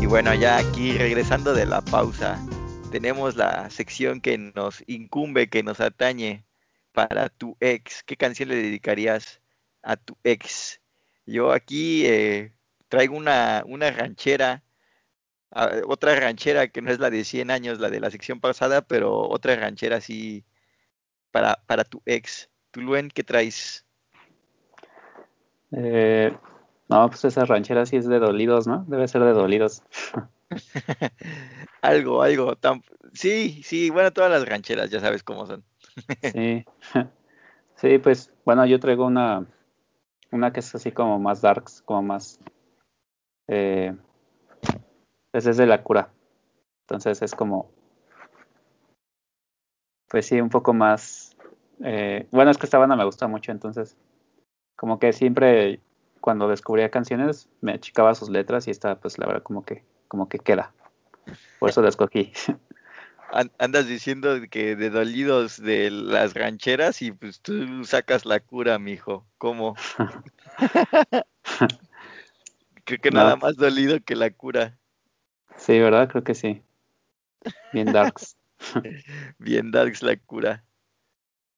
Y bueno, ya aquí regresando de la pausa, tenemos la sección que nos incumbe, que nos atañe para tu ex. ¿Qué canción le dedicarías a tu ex? Yo aquí eh, traigo una, una ranchera, ah, otra ranchera que no es la de 100 años, la de la sección pasada, pero otra ranchera así para, para tu ex. Tuluen, ¿qué traes? Eh, no, pues esa ranchera sí es de dolidos, ¿no? Debe ser de dolidos. algo, algo. Sí, sí, bueno, todas las rancheras ya sabes cómo son. Sí, sí, pues bueno, yo traigo una, una que es así como más darks, como más... Eh, pues es de la cura. Entonces es como... Pues sí, un poco más... Eh, bueno, es que esta banda me gusta mucho, entonces como que siempre cuando descubría canciones me achicaba sus letras y esta pues la verdad como que como que queda. Por eso la escogí. andas diciendo que de dolidos de las rancheras y pues tú sacas la cura, mijo. ¿Cómo? Creo que nada más dolido que la cura. Sí, ¿verdad? Creo que sí. Bien darks. Bien darks la cura.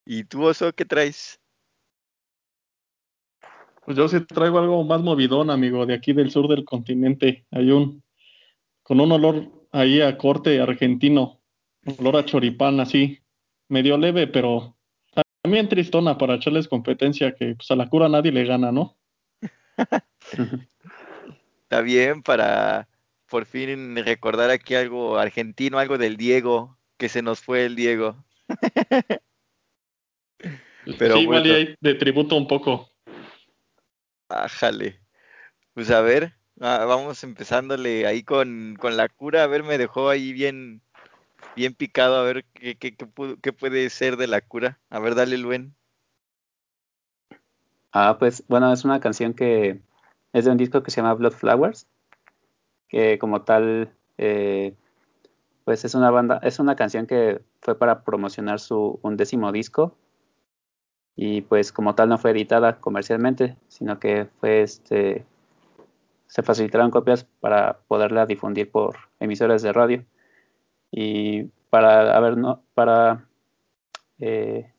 ¿Y tú, Oso, qué traes? Pues yo sí traigo algo más movidón, amigo, de aquí del sur del continente. Hay un, con un olor ahí a corte argentino. Olor a choripán así, medio leve, pero también tristona para echarles competencia, que pues a la cura nadie le gana, ¿no? Está bien para por fin recordar aquí algo argentino, algo del Diego, que se nos fue el Diego. Pero sí, igual hay de tributo un poco. Ájale. Pues a ver, ah, vamos empezándole ahí con, con, la cura. A ver, me dejó ahí bien, bien picado. A ver qué, qué, qué, puede ser de la cura. A ver, dale, Luen. Ah, pues bueno, es una canción que es de un disco que se llama Blood Flowers, que como tal, eh, pues es una banda, es una canción que fue para promocionar su undécimo disco y pues como tal no fue editada comercialmente, sino que fue este se facilitaron copias para poderla difundir por emisoras de radio y para haber no para eh,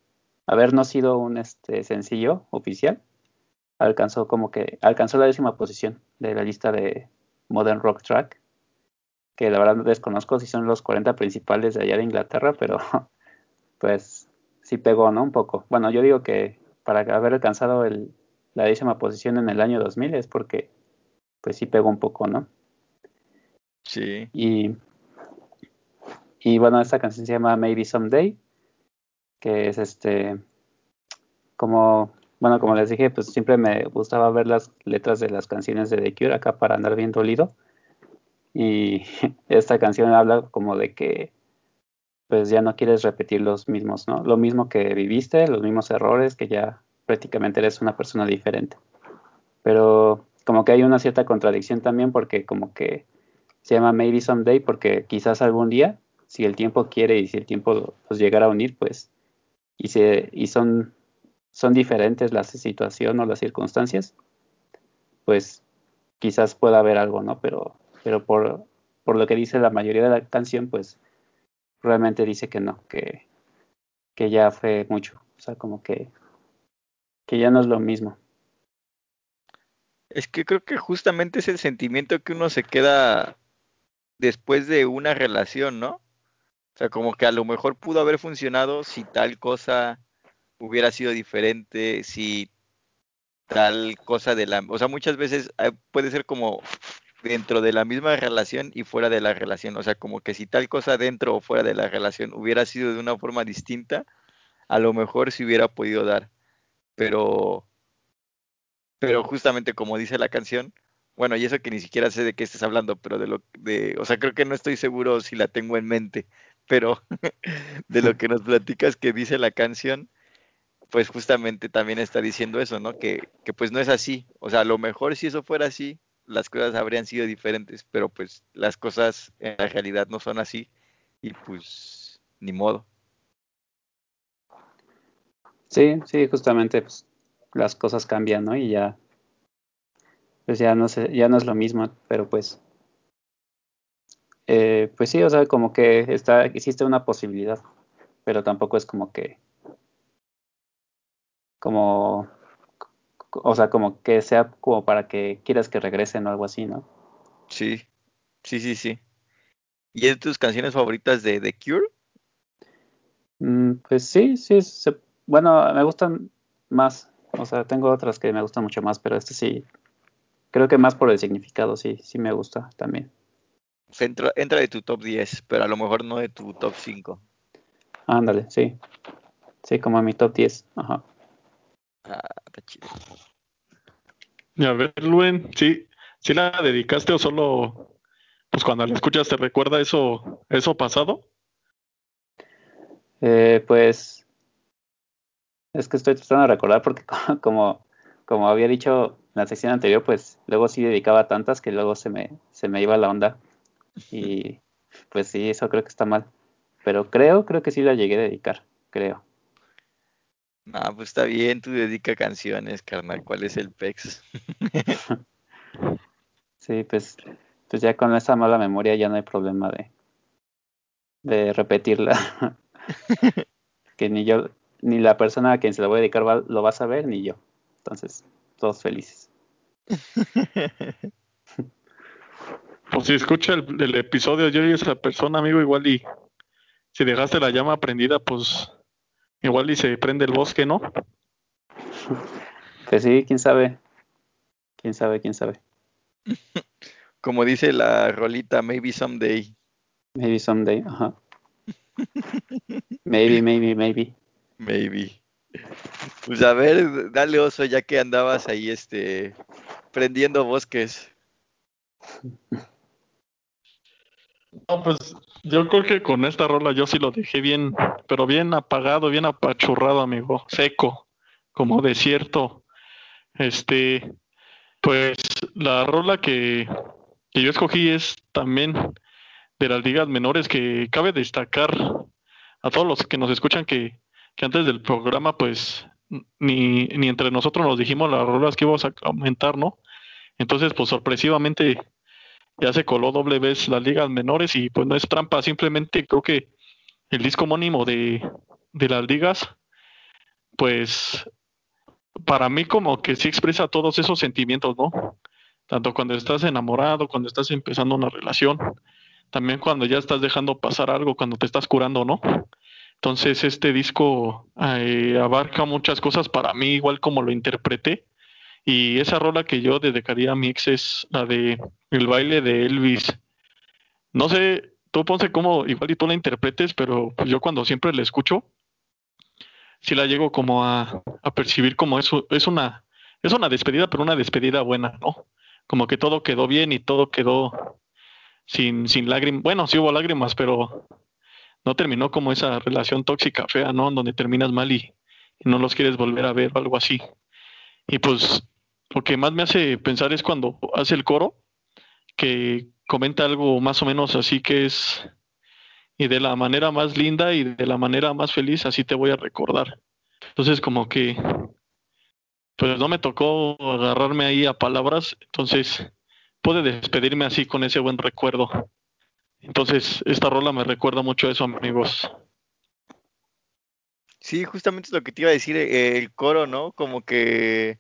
haber no sido un este sencillo oficial alcanzó como que alcanzó la décima posición de la lista de Modern Rock Track que la verdad desconozco si son los 40 principales de allá de Inglaterra pero pues sí pegó, ¿no? Un poco. Bueno, yo digo que para haber alcanzado el, la décima posición en el año 2000 es porque, pues sí pegó un poco, ¿no? Sí. Y, y bueno, esta canción se llama Maybe Someday, que es este, como, bueno, como les dije, pues siempre me gustaba ver las letras de las canciones de The Cure acá para andar bien dolido. Y esta canción habla como de que pues ya no quieres repetir los mismos, ¿no? Lo mismo que viviste, los mismos errores, que ya prácticamente eres una persona diferente. Pero como que hay una cierta contradicción también porque como que se llama Maybe Someday porque quizás algún día, si el tiempo quiere y si el tiempo pues llegara a unir, pues y, se, y son, son diferentes la situación o las circunstancias, pues quizás pueda haber algo, ¿no? Pero, pero por, por lo que dice la mayoría de la canción, pues realmente dice que no, que, que ya fue mucho. O sea, como que, que ya no es lo mismo. Es que creo que justamente es el sentimiento que uno se queda después de una relación, ¿no? O sea, como que a lo mejor pudo haber funcionado si tal cosa hubiera sido diferente, si tal cosa de la... O sea, muchas veces eh, puede ser como dentro de la misma relación y fuera de la relación. O sea, como que si tal cosa dentro o fuera de la relación hubiera sido de una forma distinta, a lo mejor se hubiera podido dar. Pero, pero justamente como dice la canción, bueno, y eso que ni siquiera sé de qué estás hablando, pero de lo de, o sea, creo que no estoy seguro si la tengo en mente, pero de lo que nos platicas que dice la canción, pues justamente también está diciendo eso, ¿no? Que, que pues no es así. O sea, a lo mejor si eso fuera así, las cosas habrían sido diferentes, pero pues las cosas en la realidad no son así y pues ni modo. Sí, sí, justamente pues, las cosas cambian, ¿no? Y ya pues ya no sé, ya no es lo mismo, pero pues eh, pues sí, o sea, como que está existe una posibilidad, pero tampoco es como que como o sea, como que sea como para que quieras que regresen o algo así, ¿no? Sí, sí, sí, sí. ¿Y es de tus canciones favoritas de The Cure? Mm, pues sí, sí, bueno, me gustan más, o sea, tengo otras que me gustan mucho más, pero este sí, creo que más por el significado, sí, sí me gusta también. Entra, entra de tu top 10, pero a lo mejor no de tu top 5. Ándale, sí. Sí, como en mi top 10. Ajá. Ah, está chido. A ver, Luen, ¿sí, ¿sí la dedicaste o solo, pues cuando la escuchas te recuerda eso, eso pasado? Eh, pues es que estoy tratando de recordar porque como, como había dicho en la sección anterior, pues luego sí dedicaba tantas que luego se me, se me iba la onda. Y pues sí, eso creo que está mal. Pero creo, creo que sí la llegué a dedicar, creo. No, pues está bien, tú dedica canciones, carnal. ¿Cuál es el PEX? sí, pues, pues ya con esa mala memoria ya no hay problema de, de repetirla. que ni yo, ni la persona a quien se la voy a dedicar lo va a saber, ni yo. Entonces, todos felices. pues si escucha el, el episodio yo y esa persona, amigo, igual y si dejaste la llama prendida, pues Igual y se prende el bosque, ¿no? Pues sí, quién sabe. Quién sabe, quién sabe. Como dice la rolita, maybe someday. Maybe someday, ajá. maybe, maybe, maybe. Maybe. Pues a ver, dale oso ya que andabas ahí este prendiendo bosques. No, pues yo creo que con esta rola yo sí lo dejé bien, pero bien apagado, bien apachurrado, amigo, seco, como desierto. Este, pues la rola que, que yo escogí es también de las ligas menores que cabe destacar a todos los que nos escuchan que, que antes del programa pues ni, ni entre nosotros nos dijimos las rolas que íbamos a aumentar, ¿no? Entonces pues sorpresivamente ya se coló doble vez las ligas menores y pues no es trampa, simplemente creo que el disco homónimo de, de las ligas, pues para mí como que sí expresa todos esos sentimientos, ¿no? Tanto cuando estás enamorado, cuando estás empezando una relación, también cuando ya estás dejando pasar algo, cuando te estás curando, ¿no? Entonces este disco eh, abarca muchas cosas para mí, igual como lo interpreté. Y esa rola que yo dedicaría a mi ex es la de El baile de Elvis. No sé, tú Ponce cómo igual y tú la interpretes, pero pues yo cuando siempre la escucho, sí la llego como a, a percibir como eso, es una, es una despedida, pero una despedida buena, ¿no? Como que todo quedó bien y todo quedó sin, sin lágrimas. Bueno, sí hubo lágrimas, pero no terminó como esa relación tóxica, fea, ¿no? Donde terminas mal y, y no los quieres volver a ver o algo así. Y pues lo que más me hace pensar es cuando hace el coro, que comenta algo más o menos así que es, y de la manera más linda y de la manera más feliz, así te voy a recordar. Entonces como que, pues no me tocó agarrarme ahí a palabras, entonces pude despedirme así con ese buen recuerdo. Entonces esta rola me recuerda mucho a eso, amigos. Sí, justamente es lo que te iba a decir, eh, el coro, ¿no? Como que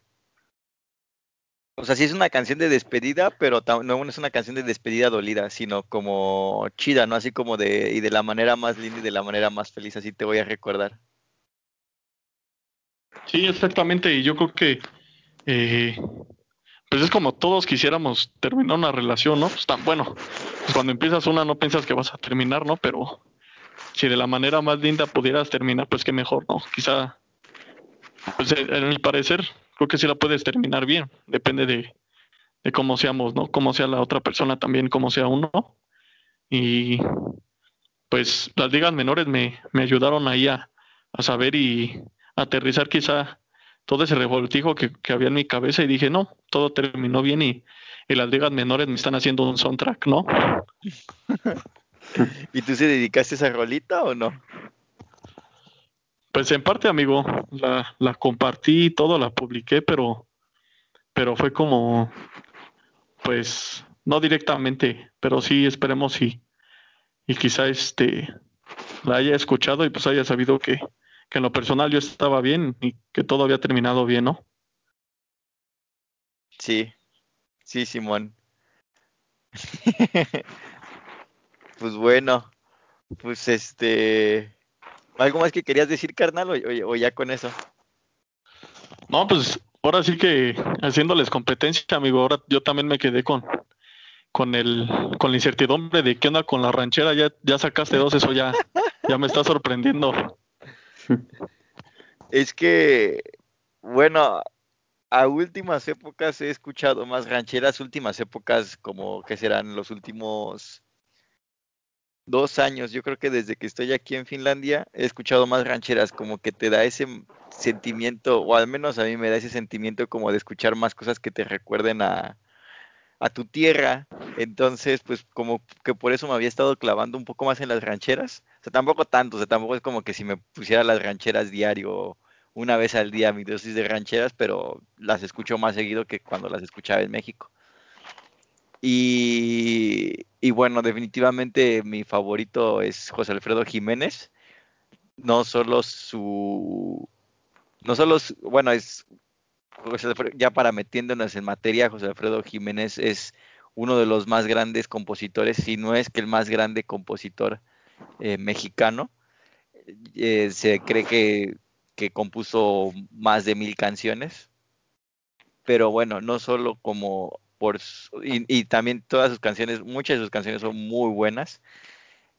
o sea, sí es una canción de despedida, pero no es una canción de despedida dolida, sino como chida, ¿no? Así como de, y de la manera más linda y de la manera más feliz, así te voy a recordar. Sí, exactamente, y yo creo que, eh, pues es como todos quisiéramos terminar una relación, ¿no? Pues tan bueno, pues cuando empiezas una no piensas que vas a terminar, ¿no? Pero si de la manera más linda pudieras terminar, pues qué mejor, ¿no? Quizá, pues en mi parecer, creo que sí la puedes terminar bien. Depende de, de cómo seamos, ¿no? Cómo sea la otra persona también, cómo sea uno. Y pues las ligas menores me, ayudaron ahí a, saber y aterrizar quizá todo ese revoltijo que, que, había en mi cabeza y dije, no, todo terminó bien y, y las ligas menores me están haciendo un soundtrack, ¿no? ¿Y tú se dedicaste a esa rolita o no? Pues en parte, amigo, la, la compartí y todo, la publiqué, pero, pero fue como, pues, no directamente, pero sí esperemos y, y quizá este la haya escuchado y pues haya sabido que, que en lo personal yo estaba bien y que todo había terminado bien, ¿no? Sí, sí, Simón. pues bueno, pues este, ¿Algo más que querías decir, carnal, o, o, o, ya con eso? No, pues ahora sí que haciéndoles competencia, amigo, ahora yo también me quedé con con el con la incertidumbre de qué onda con la ranchera, ya ya sacaste dos, eso ya ya me está sorprendiendo. Es que bueno, a últimas épocas he escuchado más rancheras, últimas épocas como que serán los últimos dos años, yo creo que desde que estoy aquí en Finlandia he escuchado más rancheras, como que te da ese sentimiento, o al menos a mí me da ese sentimiento como de escuchar más cosas que te recuerden a, a tu tierra. Entonces, pues como que por eso me había estado clavando un poco más en las rancheras. O sea, tampoco tanto, o sea, tampoco es como que si me pusiera las rancheras diario, una vez al día mi dosis de rancheras, pero las escucho más seguido que cuando las escuchaba en México. Y, y, bueno, definitivamente mi favorito es José Alfredo Jiménez. No solo su. No solo su, bueno, es. José Alfredo, ya para metiéndonos en materia, José Alfredo Jiménez es uno de los más grandes compositores, si no es que el más grande compositor eh, mexicano. Eh, se cree que, que compuso más de mil canciones. Pero bueno, no solo como por su, y, también todas sus canciones, muchas de sus canciones son muy buenas,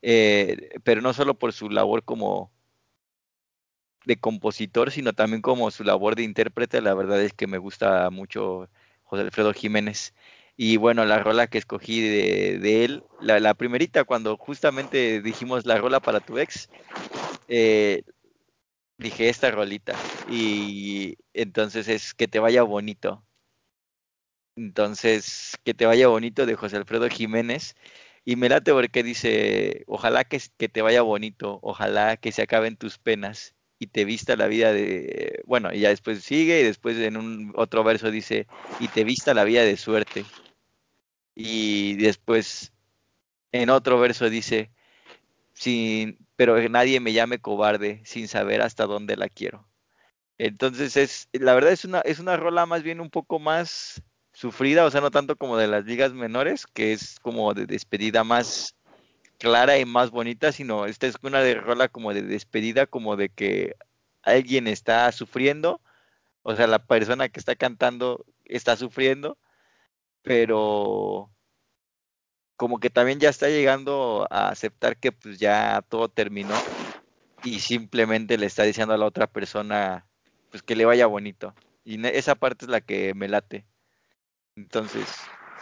eh, pero no solo por su labor como, de compositor, sino también como su labor de intérprete. La verdad es que me gusta mucho José Alfredo Jiménez. Y bueno, la rola que escogí de, él, la, primerita, cuando justamente dijimos la rola para tu ex, eh, dije esta rolita. Y entonces es que te vaya bonito. Entonces, que te vaya bonito de José Alfredo Jiménez. Y me late porque dice, ojalá que, que te vaya bonito, ojalá que se acaben tus penas y te vista la vida de, bueno, y ya después sigue y después en un otro verso dice, y te vista la vida de suerte. Y después en otro verso dice, sin, pero nadie me llame cobarde sin saber hasta dónde la quiero. Entonces es, la verdad es una, es una rola más bien un poco más sufrida, o sea, no tanto como de las ligas menores, que es como de despedida más clara y más bonita, sino esta es una de rola como de despedida, como de que alguien está sufriendo, o sea, la persona que está cantando está sufriendo, pero como que también ya está llegando a aceptar que pues ya todo terminó y simplemente le está diciendo a la otra persona pues que le vaya bonito. Y esa parte es la que me late. Entonces,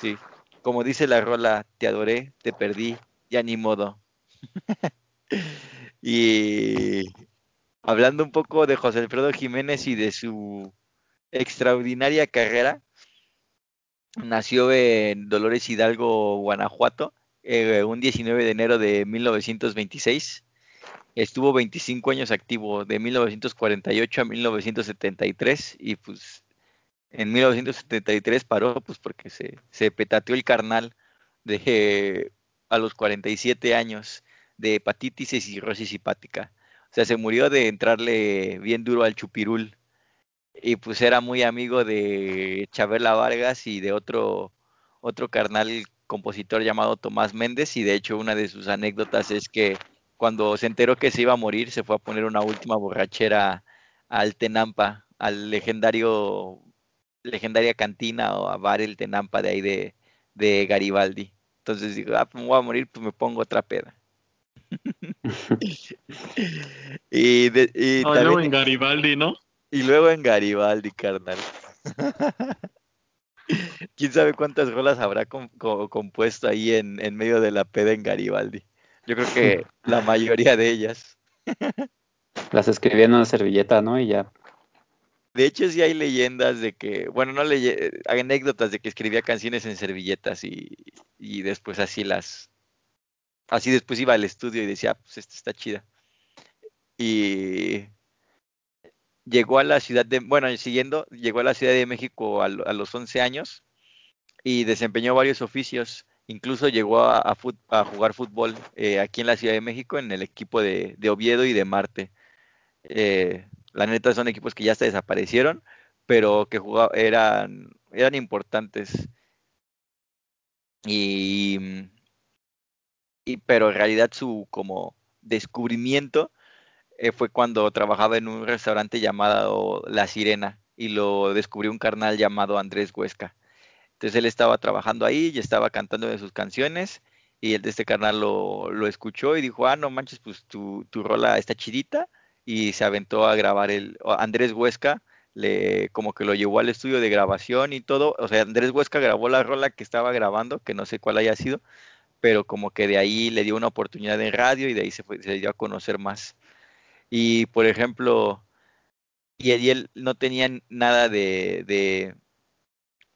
sí, como dice la rola, te adoré, te perdí, ya ni modo. y hablando un poco de José Alfredo Jiménez y de su extraordinaria carrera, nació en Dolores Hidalgo, Guanajuato, eh, un 19 de enero de 1926. Estuvo 25 años activo, de 1948 a 1973, y pues en 1973 paró, pues porque se, petateó el carnal de a los 47 años de hepatitis y cirrosis hepática. O sea, se murió de entrarle bien duro al chupirul. Y pues era muy amigo de Chabela Vargas y de otro, otro carnal compositor llamado Tomás Méndez. Y de hecho, una de sus anécdotas es que cuando se enteró que se iba a morir, se fue a poner una última borrachera al Tenampa, al legendario legendaria cantina o a bar el Tenampa de ahí de, de Garibaldi. Entonces digo, ah, pues me voy a morir, pues me pongo otra peda. y, luego en Garibaldi, ¿no? Y luego en Garibaldi, carnal. ¿Quién sabe cuántas rolas habrá compuesto ahí en, en, medio de la peda en Garibaldi? Yo creo que la mayoría de ellas. Las escribía en una servilleta, ¿no? Y ya de hecho, sí hay leyendas de que, bueno, no hay anécdotas de que escribía canciones en servilletas y, y después así las, así después iba al estudio y decía, ah, pues esta está chida. Y llegó a la ciudad de, bueno, siguiendo, llegó a la Ciudad de México a, los 11 años y desempeñó varios oficios. Incluso llegó a, a, jugar fútbol eh, aquí en la Ciudad de México en el equipo de, de Oviedo y de Marte. Eh, la neta son equipos que ya se desaparecieron, pero que jugaban, eran, eran importantes. Y, y, pero en realidad su como descubrimiento eh, fue cuando trabajaba en un restaurante llamado La Sirena y lo descubrió un carnal llamado Andrés Huesca. Entonces él estaba trabajando ahí y estaba cantando de sus canciones y el de este carnal lo, lo escuchó y dijo, ah, no manches, pues tu, tu rola está chidita y se aventó a grabar el Andrés Huesca le como que lo llevó al estudio de grabación y todo, o sea, Andrés Huesca grabó la rola que estaba grabando, que no sé cuál haya sido, pero como que de ahí le dio una oportunidad en radio y de ahí se, fue, se dio a conocer más. Y por ejemplo, y él, no tenía nada de, de,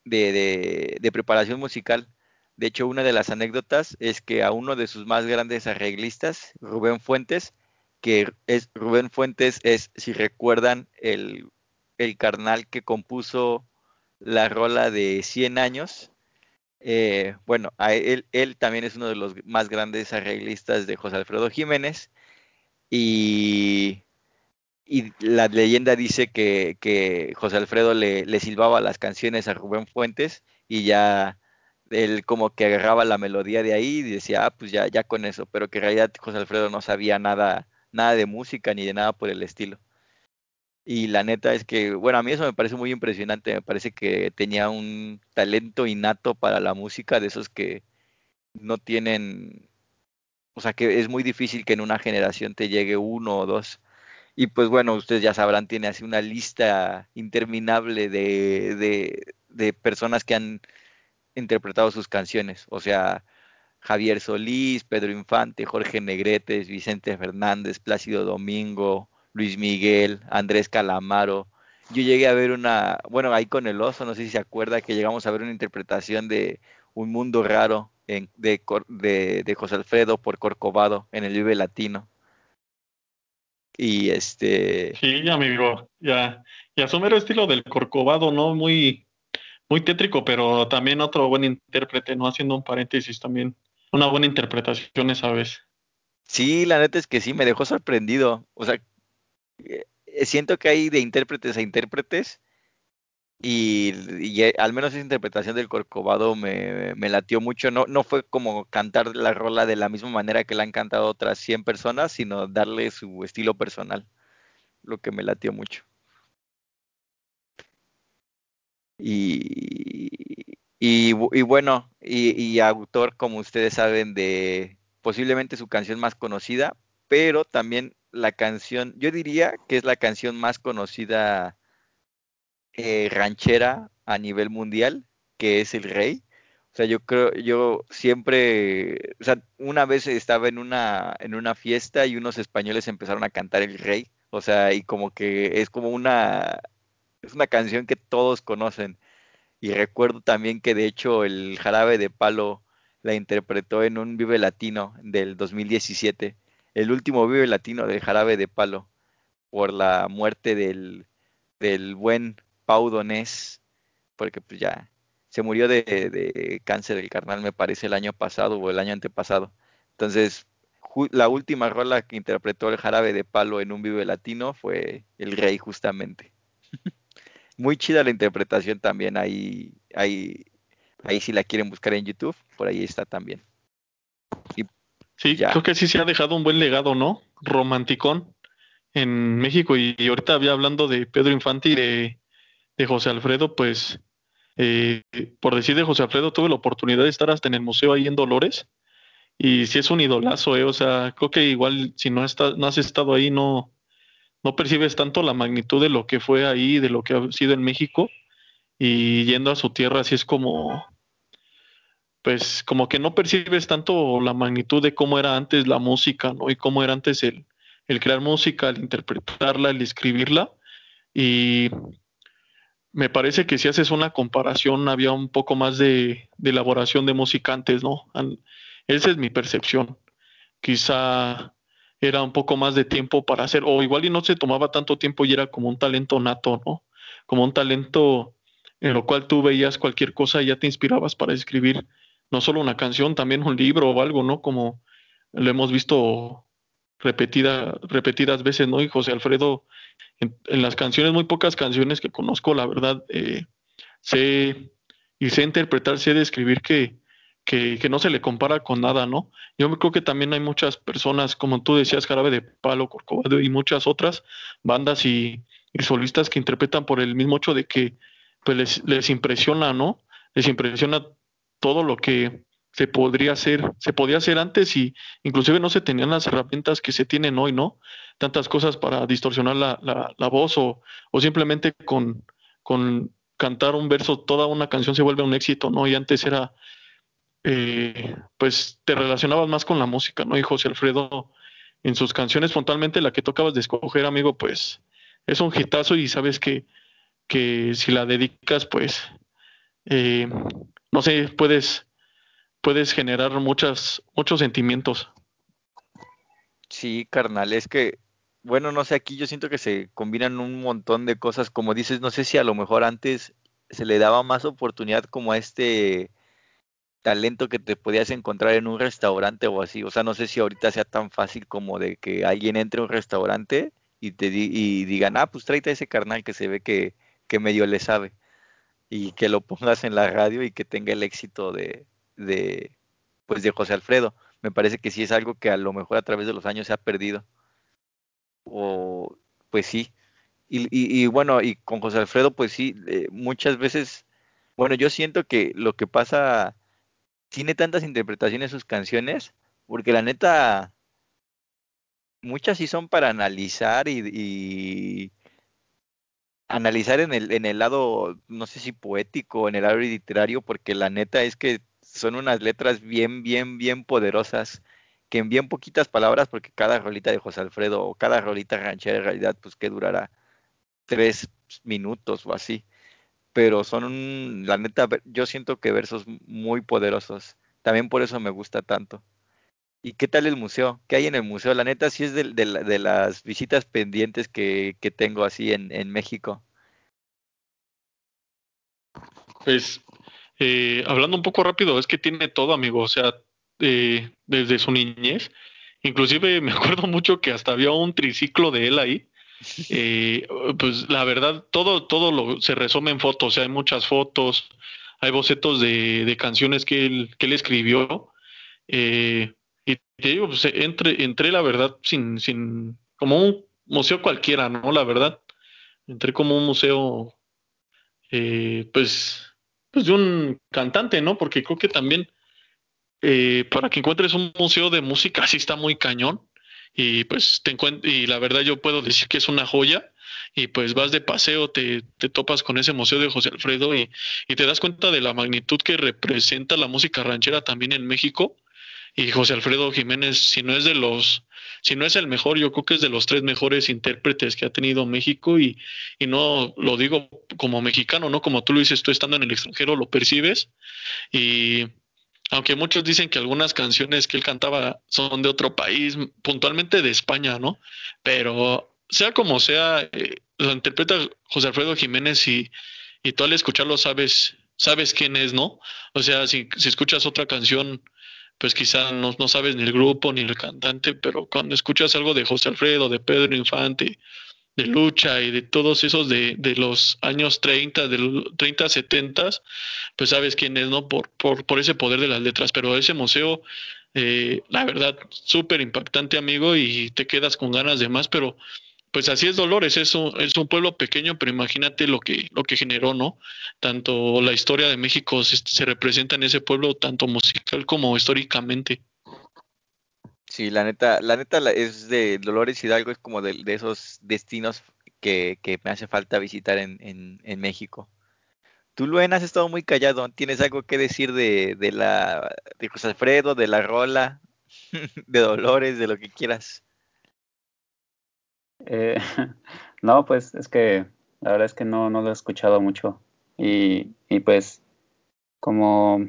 de, de preparación musical. De hecho, una de las anécdotas es que a uno de sus más grandes arreglistas, Rubén Fuentes, que es Rubén Fuentes, es, si recuerdan, el, el carnal que compuso la rola de 100 años. Eh, bueno, él, él también es uno de los más grandes arreglistas de José Alfredo Jiménez. Y, y la leyenda dice que, que José Alfredo le, le, silbaba las canciones a Rubén Fuentes y ya él como que agarraba la melodía de ahí y decía, ah, pues ya, ya con eso, pero que en realidad José Alfredo no sabía nada nada de música ni de nada por el estilo. Y la neta es que, bueno, a mí eso me parece muy impresionante, me parece que tenía un talento innato para la música, de esos que no tienen, o sea, que es muy difícil que en una generación te llegue uno o dos. Y pues bueno, ustedes ya sabrán, tiene así una lista interminable de, de, de personas que han interpretado sus canciones. O sea, Javier Solís, Pedro Infante, Jorge Negretes, Vicente Fernández, Plácido Domingo, Luis Miguel, Andrés Calamaro. Yo llegué a ver una, bueno, ahí con el oso, no sé si se acuerda que llegamos a ver una interpretación de Un Mundo Raro en, de, de, de José Alfredo por Corcovado en el Vive Latino. Y este. Sí, amigo, ya. Y a su mero estilo del Corcovado, ¿no? Muy, muy tétrico, pero también otro buen intérprete, ¿no? Haciendo un paréntesis también. Una buena interpretación esa vez. Sí, la neta es que sí, me dejó sorprendido. O sea, eh, siento que hay de intérpretes a intérpretes. Y, eh, al menos esa interpretación del Corcovado me, me, latió mucho. No, no fue como cantar la rola de la misma manera que la han cantado otras 100 personas, sino darle su estilo personal, lo que me latió mucho. Y, y, bueno, y, y, autor, como ustedes saben, de posiblemente su canción más conocida, pero también la canción, yo diría que es la canción más conocida eh, ranchera a nivel mundial, que es El Rey. O sea, yo creo, yo siempre, o sea, una vez estaba en una, en una fiesta y unos españoles empezaron a cantar El Rey. O sea, y como que es como una, es una canción que todos conocen. Y recuerdo también que de hecho el jarabe de palo la interpretó en un Vive Latino del 2017, el último Vive Latino del jarabe de palo, por la muerte del, del buen Pau Donés, porque pues ya se murió de, de, cáncer del carnal, me parece, el año pasado o el año antepasado. Entonces, la última rola que interpretó el jarabe de palo en un Vive Latino fue El Rey, justamente. Muy chida la interpretación también, ahí, ahí, ahí si la quieren buscar en YouTube, por ahí está también. Y sí, ya. creo que sí se ha dejado un buen legado, ¿no? Romanticón en México. Y, y ahorita había hablando de Pedro Infante y de, de José Alfredo, pues, eh, por decir de José Alfredo, tuve la oportunidad de estar hasta en el museo ahí en Dolores. Y sí es un idolazo, ¿eh? O sea, creo que igual si no, está, no has estado ahí, no, no percibes tanto la magnitud de lo que fue ahí, de lo que ha sido en México. Y yendo a su tierra, así es como, pues, como que no percibes tanto la magnitud de cómo era antes la música, ¿no? Y cómo era antes el, el crear música, el interpretarla, el escribirla. Y me parece que si haces una comparación había un poco más de, de elaboración de música antes, ¿no? Esa es mi percepción. Quizá era un poco más de tiempo para hacer, o igual y no se tomaba tanto tiempo y era como un talento nato, ¿no? Como un talento en lo cual tú veías cualquier cosa y ya te inspirabas para escribir no solo una canción, también un libro o algo, ¿no? Como lo hemos visto repetida, repetidas veces, ¿no? Y José Alfredo, en, en, las canciones, muy pocas canciones que conozco, la verdad, eh, sé y sé interpretar, sé describir que, que, que, no se le compara con nada, ¿no? Yo creo que también hay muchas personas, como tú decías, Jarabe de Palo, Corcovado y muchas otras bandas y, solistas que interpretan por el mismo hecho de que pues les, les impresiona, ¿no? Les impresiona todo lo que se podría hacer, se podía hacer antes y inclusive no se tenían las herramientas que se tienen hoy, ¿no? Tantas cosas para distorsionar la, la, la voz o, o simplemente con, con cantar un verso, toda una canción se vuelve un éxito, ¿no? Y antes era, eh, pues te relacionabas más con la música, ¿no? Y José Alfredo en sus canciones puntualmente la que tocabas de escoger, amigo, pues es un hitazo y sabes que, que si la dedicas, pues, eh, no sé, puedes puedes generar muchas, muchos sentimientos. Sí, carnal, es que, bueno, no sé, aquí yo siento que se combinan un montón de cosas, como dices, no sé si a lo mejor antes se le daba más oportunidad como a este talento que te podías encontrar en un restaurante o así, o sea, no sé si ahorita sea tan fácil como de que alguien entre a un restaurante y te di y digan, ah, pues tráete a ese carnal que se ve que, medio le sabe y que lo pongas en la radio y que tenga el éxito de, de, pues de José Alfredo. Me parece que sí es algo que a lo mejor a través de los años se ha perdido. O, pues sí. Y, y, y bueno, y con José Alfredo, pues sí, eh, muchas veces, bueno, yo siento que lo que pasa, tiene tantas interpretaciones sus canciones, porque la neta, muchas sí son para analizar y, analizar en el, en el lado, no sé si poético, en el lado literario, porque la neta es que son unas letras bien, bien, bien poderosas, que en bien poquitas palabras, porque cada rolita de José Alfredo o cada rolita ranchera en realidad, pues que durará tres minutos o así. Pero son, la neta, yo siento que versos muy poderosos. También por eso me gusta tanto. ¿Y qué tal el museo? ¿Qué hay en el museo? La neta sí es de, de, de las visitas pendientes que, que tengo así en, en, México. Pues eh, hablando un poco rápido, es que tiene todo, amigo. O sea, eh, desde su niñez. Inclusive me acuerdo mucho que hasta había un triciclo de él ahí. Eh, pues la verdad, todo, todo lo, se resume en fotos. O sea, hay muchas fotos, hay bocetos de, de canciones que él, que escribió. Eh, y te digo, pues entré, la verdad sin, sin, como un museo cualquiera, ¿no? La verdad. Entré como un museo, eh, pues, pues de un cantante, ¿no? Porque creo que también para que encuentres un museo de música sí está muy cañón. Y pues te y la verdad yo puedo decir que es una joya. Y pues vas de paseo, te, te topas con ese museo de José Alfredo y, y te das cuenta de la magnitud que representa la música ranchera también en México y José Alfredo Jiménez, si no es de los, si no es el mejor, yo creo que es de los tres mejores intérpretes que ha tenido México y, y no lo digo como mexicano, no como tú lo dices, tú estando en el extranjero lo percibes y aunque muchos dicen que algunas canciones que él cantaba son de otro país, puntualmente de España, ¿no? Pero sea como sea, eh, lo interpreta José Alfredo Jiménez y, y tú al escucharlo sabes, sabes quién es, ¿no? O sea, si, si escuchas otra canción pues quizá no, no, sabes ni el grupo ni el cantante, pero cuando escuchas algo de José Alfredo, de Pedro Infante, de Lucha y de todos esos de, de los años 30, de 30, 70, pues sabes quién es, ¿no? Por, por, por ese poder de las letras, pero ese museo, eh, la verdad, súper impactante, amigo, y te quedas con ganas de más, pero pues así es Dolores, es un, es un pueblo pequeño, pero imagínate lo que, lo que generó, ¿no? Tanto la historia de México se, se, representa en ese pueblo, tanto musical como históricamente. Sí, la neta, la neta es de Dolores Hidalgo, es como de, esos destinos que, me hace falta visitar en, México. Tú, Luen, has estado muy callado. ¿Tienes algo que decir de, de la de José Alfredo, de la Rola, de Dolores, de lo que quieras? Eh, no, pues es que la verdad es que no, no lo he escuchado mucho. Y, y pues como,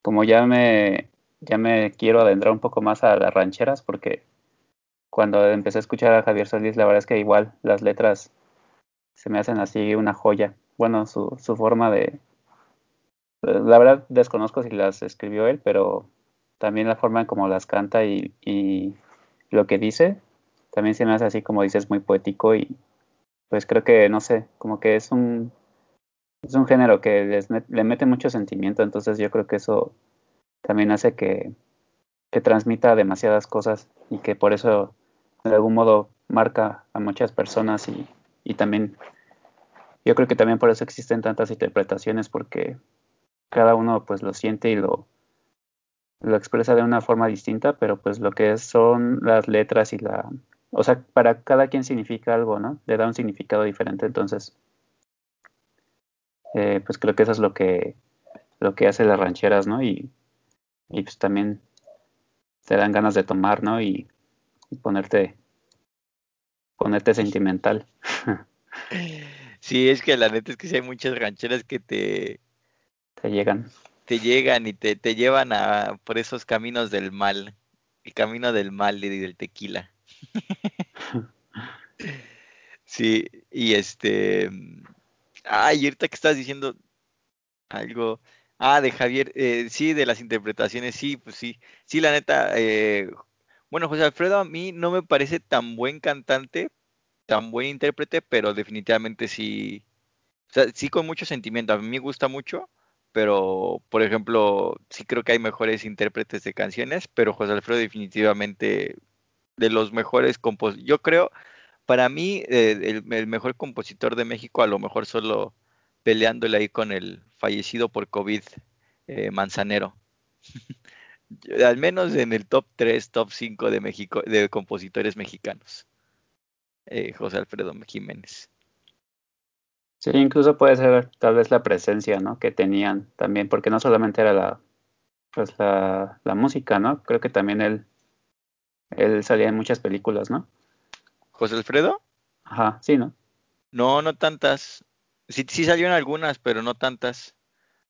como ya me ya me quiero adentrar un poco más a las rancheras porque cuando empecé a escuchar a Javier Solís, la verdad es que igual las letras se me hacen así una joya. Bueno, su, su forma de... La verdad desconozco si las escribió él, pero también la forma en cómo las canta y, y lo que dice, también se me hace así como dices muy poético y pues creo que no sé como que es un es un género que les le mete mucho sentimiento entonces yo creo que eso también hace que, que transmita demasiadas cosas y que por eso de algún modo marca a muchas personas y, y también yo creo que también por eso existen tantas interpretaciones porque cada uno pues lo siente y lo lo expresa de una forma distinta, pero pues lo que son las letras y la, o sea, para cada quien significa algo, ¿no? Le da un significado diferente, entonces, eh, pues creo que eso es lo que, lo que hace las rancheras, ¿no? Y, y pues también te dan ganas de tomar, ¿no? Y, y ponerte, ponerte sentimental. Sí, es que la neta es que sí hay muchas rancheras que te... Te llegan. Te llegan y te, te llevan a, por esos caminos del mal, el camino del mal y del tequila. sí, y este. Ay, ahorita que estás diciendo algo. Ah, de Javier, eh, sí, de las interpretaciones, sí, pues sí. Sí, la neta. Eh, bueno, José Alfredo a mí no me parece tan buen cantante, tan buen intérprete, pero definitivamente sí. O sea, sí con mucho sentimiento. A mí me gusta mucho, pero por ejemplo, sí creo que hay mejores intérpretes de canciones, pero José Alfredo definitivamente de los mejores compositores. Yo creo, para mí, eh, el, el, mejor compositor de México, a lo mejor solo peleándole ahí con el fallecido por COVID eh, Manzanero. Al menos en el top 3, top 5 de México, de compositores mexicanos. Eh, José Alfredo Jiménez. Sí, incluso puede ser tal vez la presencia, ¿no? Que tenían también, porque no solamente era la, pues la, la música, ¿no? Creo que también él, él salía en muchas películas, ¿no? ¿José Alfredo? Ajá, sí, ¿no? No, no tantas. Sí, sí salió en algunas, pero no tantas.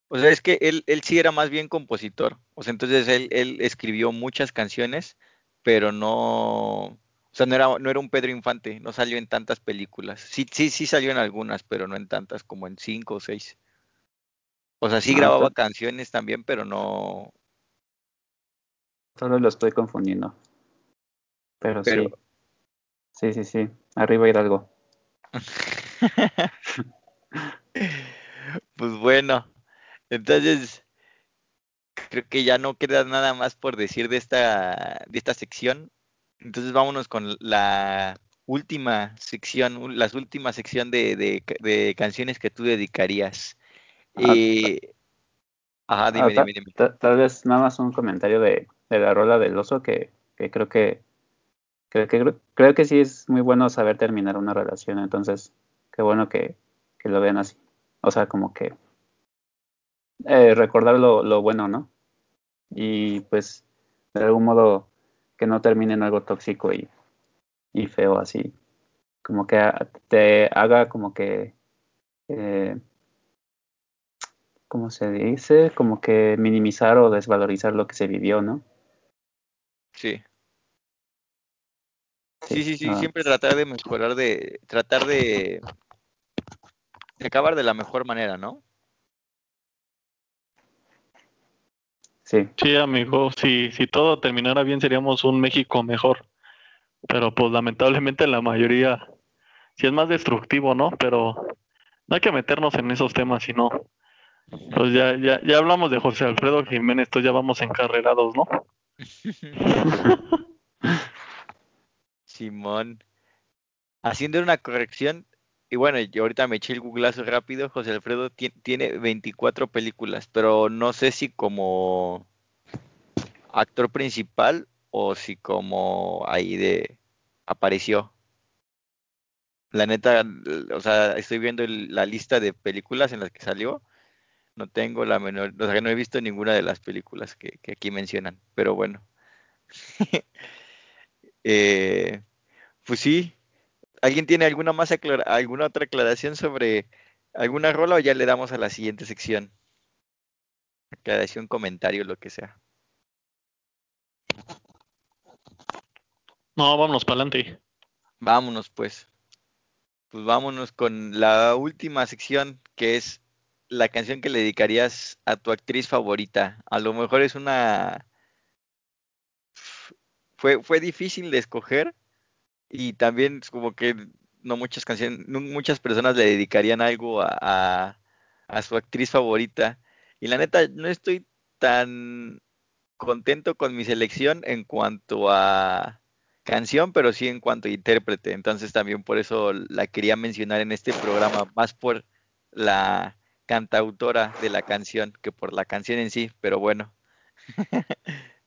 O sea, es que él, él sí era más bien compositor. O sea, entonces él, él escribió muchas canciones, pero no, o sea, no era, no era un Pedro Infante, no salió en tantas películas. Sí, sí, sí salió en algunas, pero no en tantas, como en cinco o seis. O sea, sí Ah, grababa canciones también, pero no. Solo lo estoy confundiendo. Pero, Pero. sí, sí, sí, sí. Arriba Hidalgo. pues bueno, entonces creo que ya no queda nada más por decir de esta, de esta sección. Entonces vámonos con la última sección, las últimas sección de, de, de canciones que tú dedicarías. Ah, Eh, ajá, ah, dime, dime, dime. ta- tal vez nada más un comentario de, de la rola del oso que, que creo que creo que creo que sí es muy bueno saber terminar una relación, entonces qué bueno que, que lo vean así. O sea, como que eh, recordar lo, lo bueno, ¿no? Y pues de algún modo que no termine en algo tóxico y, y feo así. Como que a- te haga como que eh, ¿cómo se dice? Como que minimizar o desvalorizar lo que se vivió, ¿no? Sí. Sí, Sí, sí, sí, ah, siempre tratar de mejorar, de tratar de, de acabar de la mejor manera, ¿no? sí, Sí, amigo, si, si todo terminara bien seríamos un México mejor, pero pues lamentablemente la mayoría sí es más destructivo, ¿no? Pero no hay que meternos en esos temas, sino pues ya, ya, ya hablamos de José Alfredo Jiménez, entonces ya vamos encarrerados, ¿no? Simón. Haciendo una corrección, y bueno, yo ahorita me eché el googlazo rápido, José Alfredo ti- tiene 24 películas, pero no sé si como actor principal o si como ahí de apareció. La neta, o sea, estoy viendo el- la lista de películas en las que salió, no tengo la menor, o sea, no he visto ninguna de las películas que, que aquí mencionan, pero bueno. Eh, pues sí, ¿Alguien tiene alguna más alguna otra aclaración sobre alguna rola o ya le damos a la siguiente sección? Aclaración, comentario, lo que sea. No, vámonos para adelante. Vámonos pues. Pues vámonos con la última sección que es la canción que le dedicarías a tu actriz favorita. A lo mejor es una... Fue, fue difícil de escoger y también es como que no muchas canciones, muchas personas le dedicarían algo a, a, a su actriz favorita. Y la neta, no estoy tan contento con mi selección en cuanto a canción, pero sí en cuanto a intérprete. Entonces también por eso la quería mencionar en este programa, más por la cantautora de la canción que por la canción en sí. Pero bueno,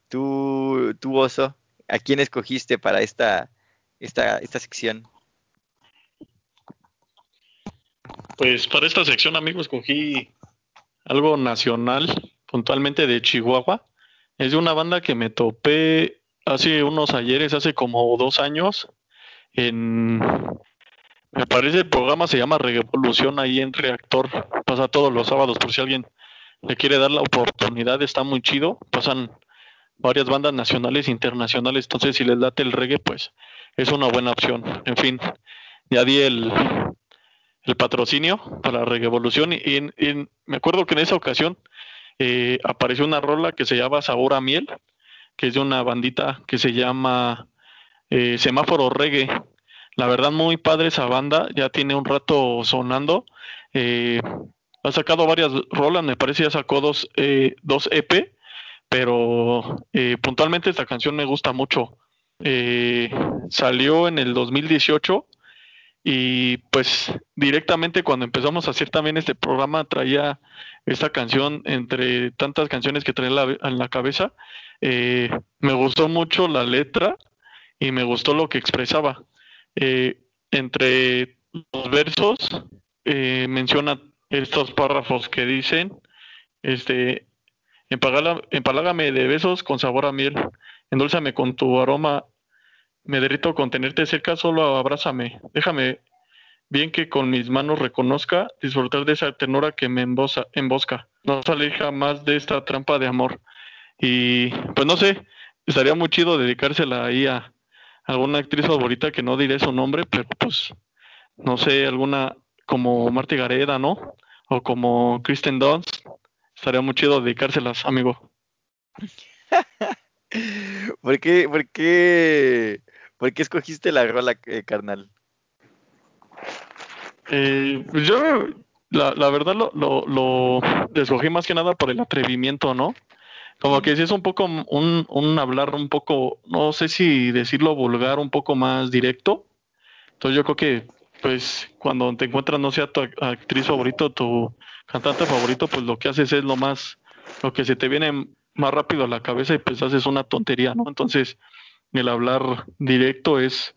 tú, tú oso, ¿a quién escogiste para esta, esta, esta sección? Pues para esta sección, amigo, escogí algo nacional, puntualmente de Chihuahua. Es de una banda que me topé hace unos ayeres, hace como dos años, en, me parece el programa se llama Revolución ahí en Reactor, pasa todos los sábados por si alguien le quiere dar la oportunidad, está muy chido, pasan varias bandas nacionales e internacionales, entonces si les late el reggae, pues es una buena opción. En fin, ya di el, el patrocinio para Revolución y, me acuerdo que en esa ocasión eh, apareció una rola que se llama Sabor a Miel, que es de una bandita que se llama eh, Semáforo Reggae. La verdad, muy padre esa banda, ya tiene un rato sonando. eh, ha sacado varias rolas, me parece ya sacó dos, dos EP, pero puntualmente esta canción me gusta mucho. Eh, salió en el 2018 y pues directamente cuando empezamos a hacer también este programa traía esta canción entre tantas canciones que trae en la, cabeza. Eh, me gustó mucho la letra y me gustó lo que expresaba. Eh, entre los versos eh, menciona estos párrafos que dicen, este, empalagame de besos con sabor a miel, endulzame con tu aroma, me derrito con tenerte cerca, solo abrázame, déjame bien que con mis manos reconozca disfrutar de esa ternura que me embosa, embosca, no salir jamás de esta trampa de amor. Y pues no sé, estaría muy chido dedicársela ahí a alguna actriz favorita que no diré su nombre, pero pues no sé, alguna como Marta Gareda, ¿no? O como Kristen Dunst. Estaría muy chido dedicárselas, amigo. ¿Por qué, por qué, por qué escogiste la rola, eh, carnal? Eh, pues yo, la, verdad, lo, lo, lo, escogí más que nada por el atrevimiento, ¿no? Como que si es un poco un, un hablar un poco, no sé si decirlo vulgar, un poco más directo. Entonces yo creo que pues cuando te encuentras, no sea tu actriz favorito, tu cantante favorito, pues lo que haces es lo más, lo que se te viene más rápido a la cabeza y pues haces una tontería, ¿no? Entonces, el hablar directo es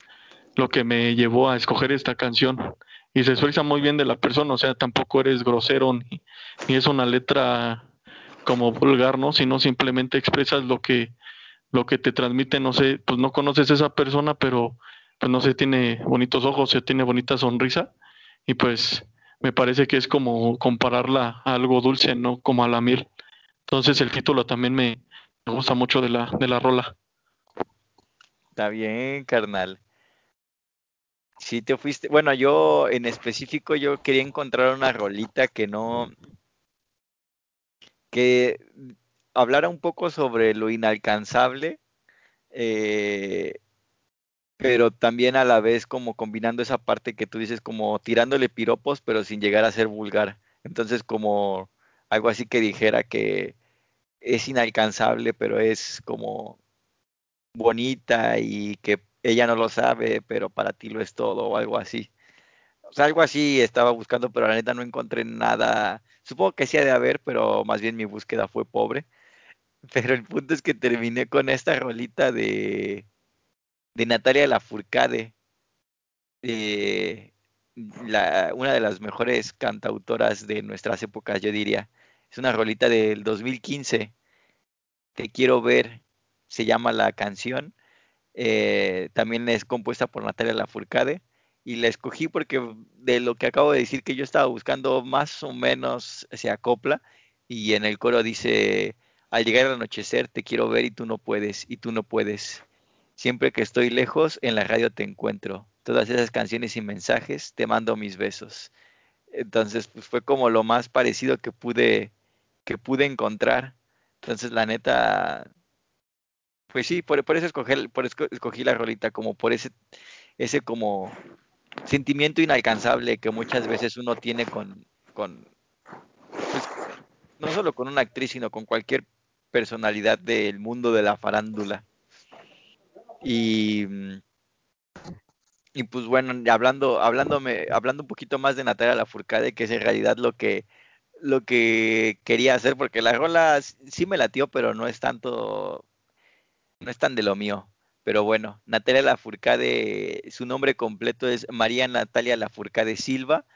lo que me llevó a escoger esta canción y se expresa muy bien de la persona, o sea, tampoco eres grosero ni, ni es una letra como vulgar, ¿no? Sino simplemente expresas lo que lo que te transmite, no sé, pues no conoces a esa persona, pero pues no sé, tiene bonitos ojos, se tiene bonita sonrisa y pues me parece que es como compararla a algo dulce, no como a la miel. Entonces el título también me, gusta mucho de la, de la rola. Está bien, carnal. Si te fuiste, bueno, yo en específico yo quería encontrar una rolita que no, que hablara un poco sobre lo inalcanzable, eh, pero también a la vez como combinando esa parte que tú dices como tirándole piropos pero sin llegar a ser vulgar. Entonces como algo así que dijera que es inalcanzable pero es como bonita y que ella no lo sabe pero para ti lo es todo o algo así. O sea, algo así estaba buscando pero la neta no encontré nada. Supongo que sí ha de haber pero más bien mi búsqueda fue pobre. Pero el punto es que terminé con esta rolita de de Natalia Lafourcade, eh, la, una de las mejores cantautoras de nuestras épocas, yo diría. Es una rolita del 2015. Te quiero ver, se llama la canción. Eh, también es compuesta por Natalia Lafourcade y la escogí porque de lo que acabo de decir que yo estaba buscando más o menos se acopla y en el coro dice al llegar al anochecer te quiero ver y tú no puedes y tú no puedes Siempre que estoy lejos, en la radio te encuentro. Todas esas canciones y mensajes, te mando mis besos. Entonces, pues fue como lo más parecido que pude, que pude encontrar. Entonces, la neta, pues sí, por, eso escogí, por escogí la rolita, como por ese, ese como sentimiento inalcanzable que muchas veces uno tiene con, con pues, no solo con una actriz, sino con cualquier personalidad del mundo de la farándula. Y, y pues bueno, hablando, hablándome, hablando un poquito más de Natalia Lafourcade, que es en realidad lo que, lo que quería hacer, porque la rola sí me latió, pero no es tanto, no es tan de lo mío. Pero bueno, Natalia Lafourcade, su nombre completo es María Natalia Lafourcade Silva,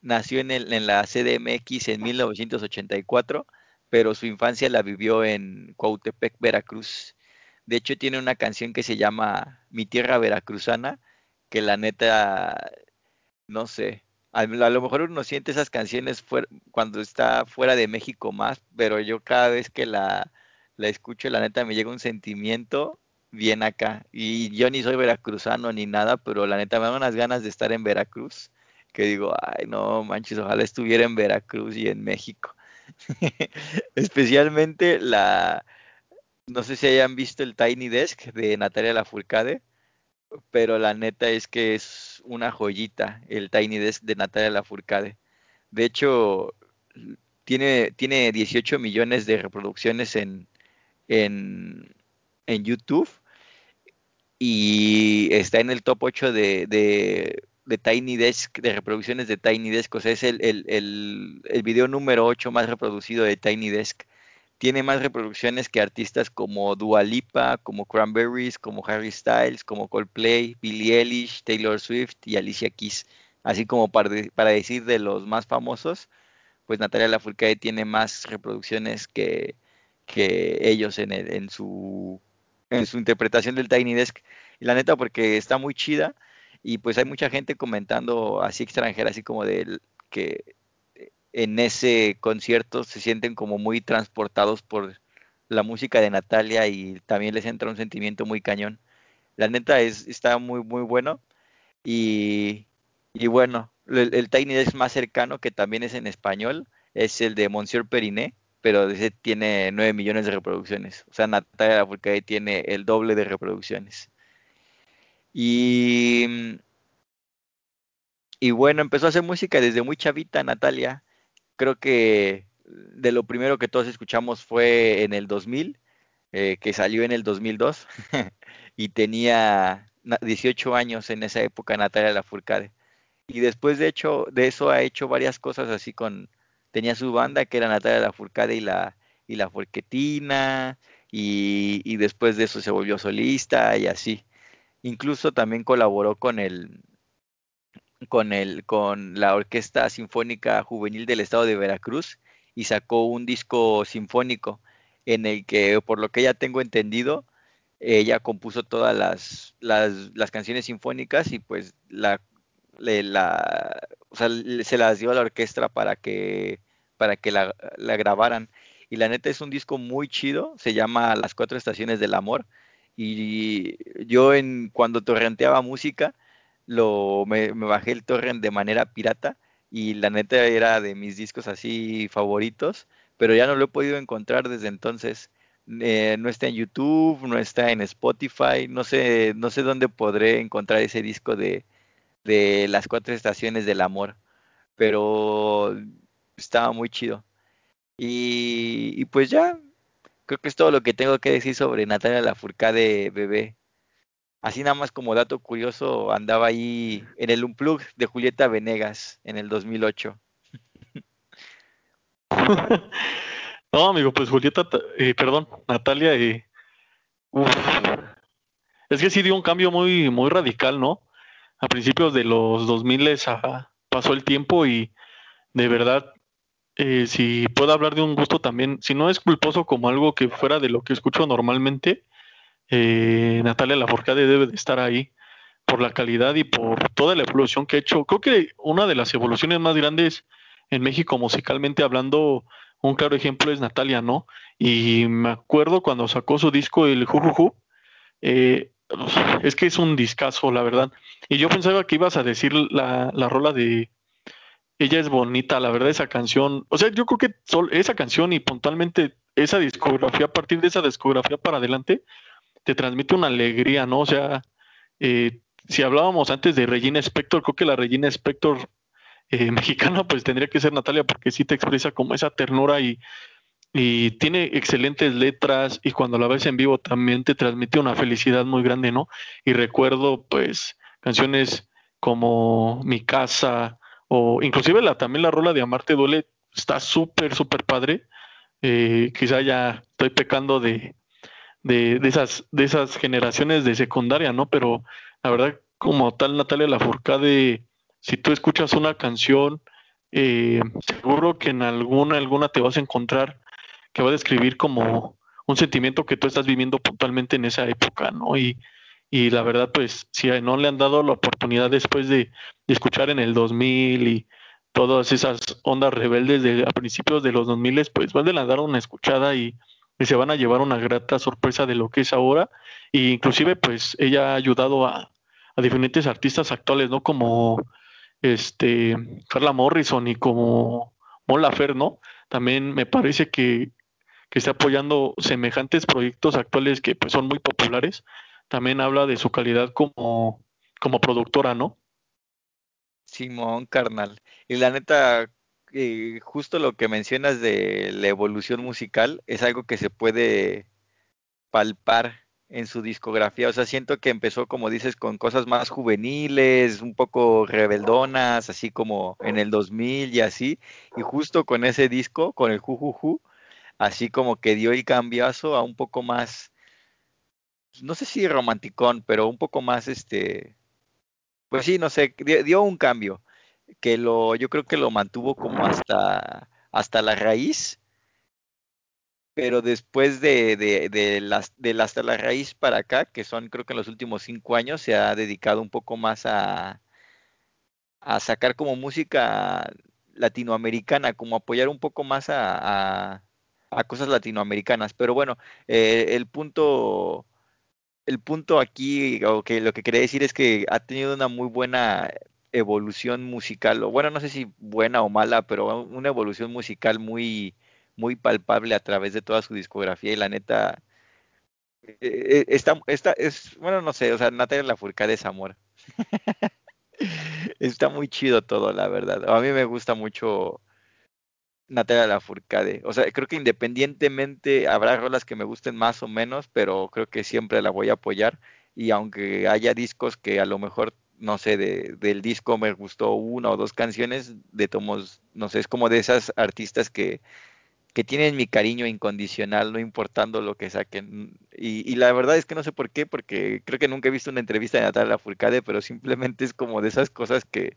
nació en, el, en la CDMX en 1984, pero su infancia la vivió en Cuautepec, Veracruz. De hecho, tiene una canción que se llama Mi Tierra Veracruzana, que la neta, no sé, a, lo mejor uno siente esas canciones cuando está fuera de México más, pero yo cada vez que la, la escucho, la neta me llega un sentimiento bien acá. Y yo ni soy veracruzano ni nada, pero la neta me da unas ganas de estar en Veracruz, que digo, ay, no manches, ojalá estuviera en Veracruz y en México. Especialmente la, no sé si hayan visto el Tiny Desk de Natalia Lafourcade, pero la neta es que es una joyita el Tiny Desk de Natalia Lafourcade. De hecho, tiene, tiene 18 millones de reproducciones en, en, en YouTube y está en el top 8 de, de de Tiny Desk, de reproducciones de Tiny Desk, o sea, es el, el, el, el video número 8 más reproducido de Tiny Desk. Tiene más reproducciones que artistas como Dua Lipa, como Cranberries, como Harry Styles, como Coldplay, Billie Eilish, Taylor Swift y Alicia Keys. Así como para, para decir de los más famosos, pues Natalia Lafourcade tiene más reproducciones que, que ellos en, el- en, su, interpretación del Tiny Desk. Y la neta, porque está muy chida y pues hay mucha gente comentando así extranjera, así como de que en ese concierto se sienten como muy transportados por la música de Natalia y también les entra un sentimiento muy cañón. La neta es, está muy, muy bueno. Y, y bueno, el, el Tiny Desk más cercano, que también es en español, es el de Monsieur Periné, pero ese tiene 9 millones de reproducciones. O sea, Natalia Lafourcade tiene el doble de reproducciones. Y, y bueno, empezó a hacer música desde muy chavita, Natalia. Creo que de lo primero que todos escuchamos fue en el 2000, eh, que salió en el 2002, y tenía na- 18 años en esa época Natalia Lafourcade. Y después de hecho de eso ha hecho varias cosas así con tenía su banda que era Natalia Lafourcade y la y la Forquetina y, y después de eso se volvió solista y así. Incluso también colaboró con el con el con la Orquesta Sinfónica Juvenil del Estado de Veracruz y sacó un disco sinfónico en el que por lo que ya tengo entendido ella compuso todas las, las, las canciones sinfónicas y pues la le, la, o sea, le- se las dio a la orquesta para que, para que la, la grabaran. Y la neta es un disco muy chido, se llama Las Cuatro Estaciones del Amor. Y yo en cuando torrenteaba música, lo, me, bajé el torrent de manera pirata y la neta era de mis discos así favoritos, pero ya no lo he podido encontrar desde entonces. Eh, no está en YouTube, no está en Spotify, no sé, no sé dónde podré encontrar ese disco de, de las cuatro estaciones del amor, pero estaba muy chido. Y, y pues ya, creo que es todo lo que tengo que decir sobre Natalia Lafourcade bebé. Así nada más como dato curioso, andaba ahí en el Unplug de Julieta Venegas en el 2008. no, amigo, pues Julieta, ta- eh, perdón, Natalia, eh, uf, es que sí dio un cambio muy, muy radical, ¿no? A principios de los 2000 a- pasó el tiempo y de verdad, eh, si puedo hablar de un gusto también, si no es culposo como algo que fuera de lo que escucho normalmente, eh, Natalia Lafourcade debe de estar ahí por la calidad y por toda la evolución que ha hecho. Creo que una de las evoluciones más grandes en México musicalmente hablando, un claro ejemplo es Natalia, ¿no? Y me acuerdo cuando sacó su disco El Jujuju, eh, es que es un discazo, la verdad. Y yo pensaba que ibas a decir la, la rola de Ella es bonita, la verdad, esa canción. O sea, yo creo que esa canción y puntualmente esa discografía, a partir de esa discografía para adelante, te transmite una alegría, ¿no? O sea, eh, si hablábamos antes de Regina Spector, creo que la Regina Spector eh, mexicana, pues tendría que ser Natalia, porque sí te expresa como esa ternura y, y tiene excelentes letras y cuando la ves en vivo también te transmite una felicidad muy grande, ¿no? Y recuerdo, pues, canciones como Mi Casa o inclusive la, también la rola de Amarte Duele está súper, súper padre. Eh, quizá ya estoy pecando de, de, de esas, de esas generaciones de secundaria, ¿no? Pero la verdad, como tal, Natalia Lafourcade, si tú escuchas una canción, eh, seguro que en alguna, alguna te vas a encontrar que va a describir como un sentimiento que tú estás viviendo puntualmente en esa época, ¿no? Y, y la verdad, pues, si no le han dado la oportunidad después de, escuchar en el 2000 y todas esas ondas rebeldes de a principios de los 2000, pues van a dar una escuchada y, se van a llevar una grata sorpresa de lo que es ahora. Y inclusive, pues, ella ha ayudado a, diferentes artistas actuales, ¿no? Como este Carla Morrison y como Mon Laferte, ¿no? También me parece que, que está apoyando semejantes proyectos actuales que pues son muy populares. También habla de su calidad como, como productora, ¿no? Simón, carnal. Y la neta, eh, justo lo que mencionas de la evolución musical es algo que se puede palpar en su discografía. O sea, siento que empezó, como dices, con cosas más juveniles, un poco rebeldonas, así como en el 2000 y así. Y justo con ese disco, con el Jujuju, así como que dio el cambiazo a un poco más, no sé si romanticón, pero un poco más, este, pues sí, no sé, dio, un cambio que lo, yo creo que lo mantuvo como hasta, hasta la raíz pero después de, de, de, las, de hasta la raíz para acá, que son creo que en los últimos cinco años, se ha dedicado un poco más a, a sacar como música latinoamericana, como apoyar un poco más a, cosas latinoamericanas. Pero bueno, eh, el punto el punto aquí, o que lo que quería decir es que ha tenido una muy buena evolución musical, o bueno, no sé si buena o mala, pero una evolución musical muy, muy palpable a través de toda su discografía y la neta eh, eh, está, es, bueno, no sé, o sea, Natalia Lafourcade es amor. está muy chido todo, la verdad. A mí me gusta mucho Natalia Lafourcade. O sea, creo que independientemente habrá rolas que me gusten más o menos, pero creo que siempre la voy a apoyar. Y aunque haya discos que a lo mejor, no sé, de, del disco me gustó una o dos canciones, de tomos, no sé, es como de esas artistas que que tienen mi cariño incondicional, no importando lo que saquen. Y, la verdad es que no sé por qué, porque creo que nunca he visto una entrevista de Natalia Furcade, pero simplemente es como de esas cosas que,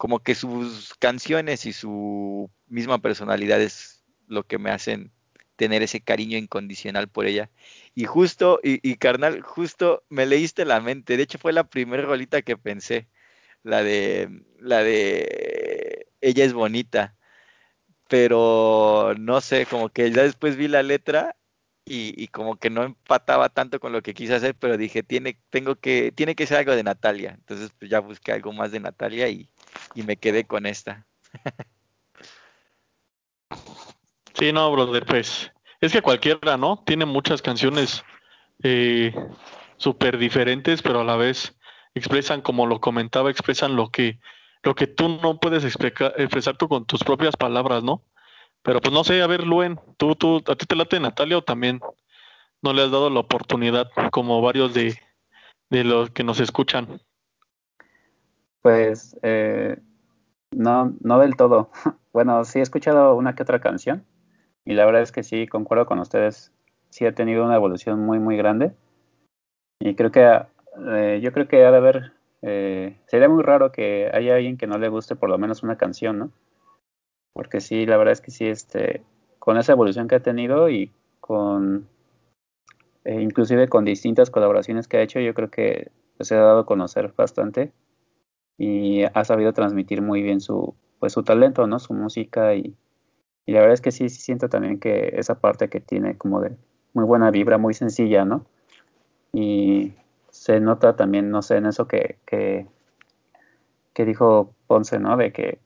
como que sus canciones y su misma personalidad es lo que me hacen tener ese cariño incondicional por ella. Y justo, y, carnal, justo me leíste la mente. De hecho, fue la primera rolita que pensé, la de, la de Ella es bonita pero no sé, como que ya después vi la letra y, como que no empataba tanto con lo que quise hacer, pero dije, tiene, tengo que, tiene que ser algo de Natalia. Entonces pues ya busqué algo más de Natalia y, me quedé con esta. Sí, no, brother, pues es que cualquiera, ¿no? Tiene muchas canciones eh, súper diferentes, pero a la vez expresan, como lo comentaba, expresan lo que lo que tú no puedes expresar tú con tus propias palabras, ¿no? Pero pues no sé, a ver, Luen, ¿tú, tú, ¿a ti te late Natalia o también no le has dado la oportunidad como varios de, de los que nos escuchan? Pues eh, no, no del todo. Bueno, sí he escuchado una que otra canción y la verdad es que sí, concuerdo con ustedes, sí ha tenido una evolución muy, muy grande y creo que eh, yo creo que ha de haber eh, sería muy raro que haya alguien que no le guste por lo menos una canción, ¿no? Porque sí, la verdad es que sí, este, con esa evolución que ha tenido y con, eh, inclusive con distintas colaboraciones que ha hecho, yo creo que se ha dado a conocer bastante y ha sabido transmitir muy bien su, pues su talento, ¿no? Su música y, y la verdad es que sí, sí siento también que esa parte que tiene como de muy buena vibra, muy sencilla, ¿no? Y se nota también, no sé, en eso que, que, dijo Ponce, ¿no? De que,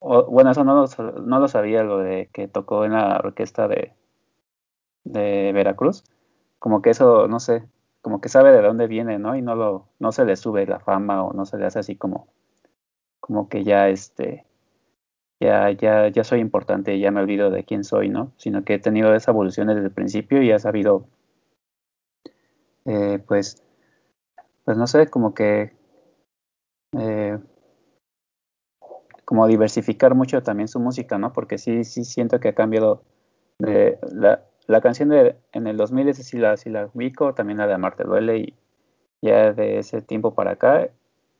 bueno, eso no lo, no lo sabía, lo de que tocó en la orquesta de, de Veracruz, como que eso, no sé, como que sabe de dónde viene, ¿no? Y no lo, no se le sube la fama o no se le hace así como, como que ya este, ya, ya, ya soy importante, ya me olvido de quién soy, ¿no? Sino que he tenido esa evolución desde el principio y ha sabido eh, pues, pues no sé, como que eh, como diversificar mucho también su música, ¿no? Porque sí, sí siento que ha cambiado de la, la canción de en el 2000 esa sí la, sí la ubico, también la de Amarte Duele y ya de ese tiempo para acá,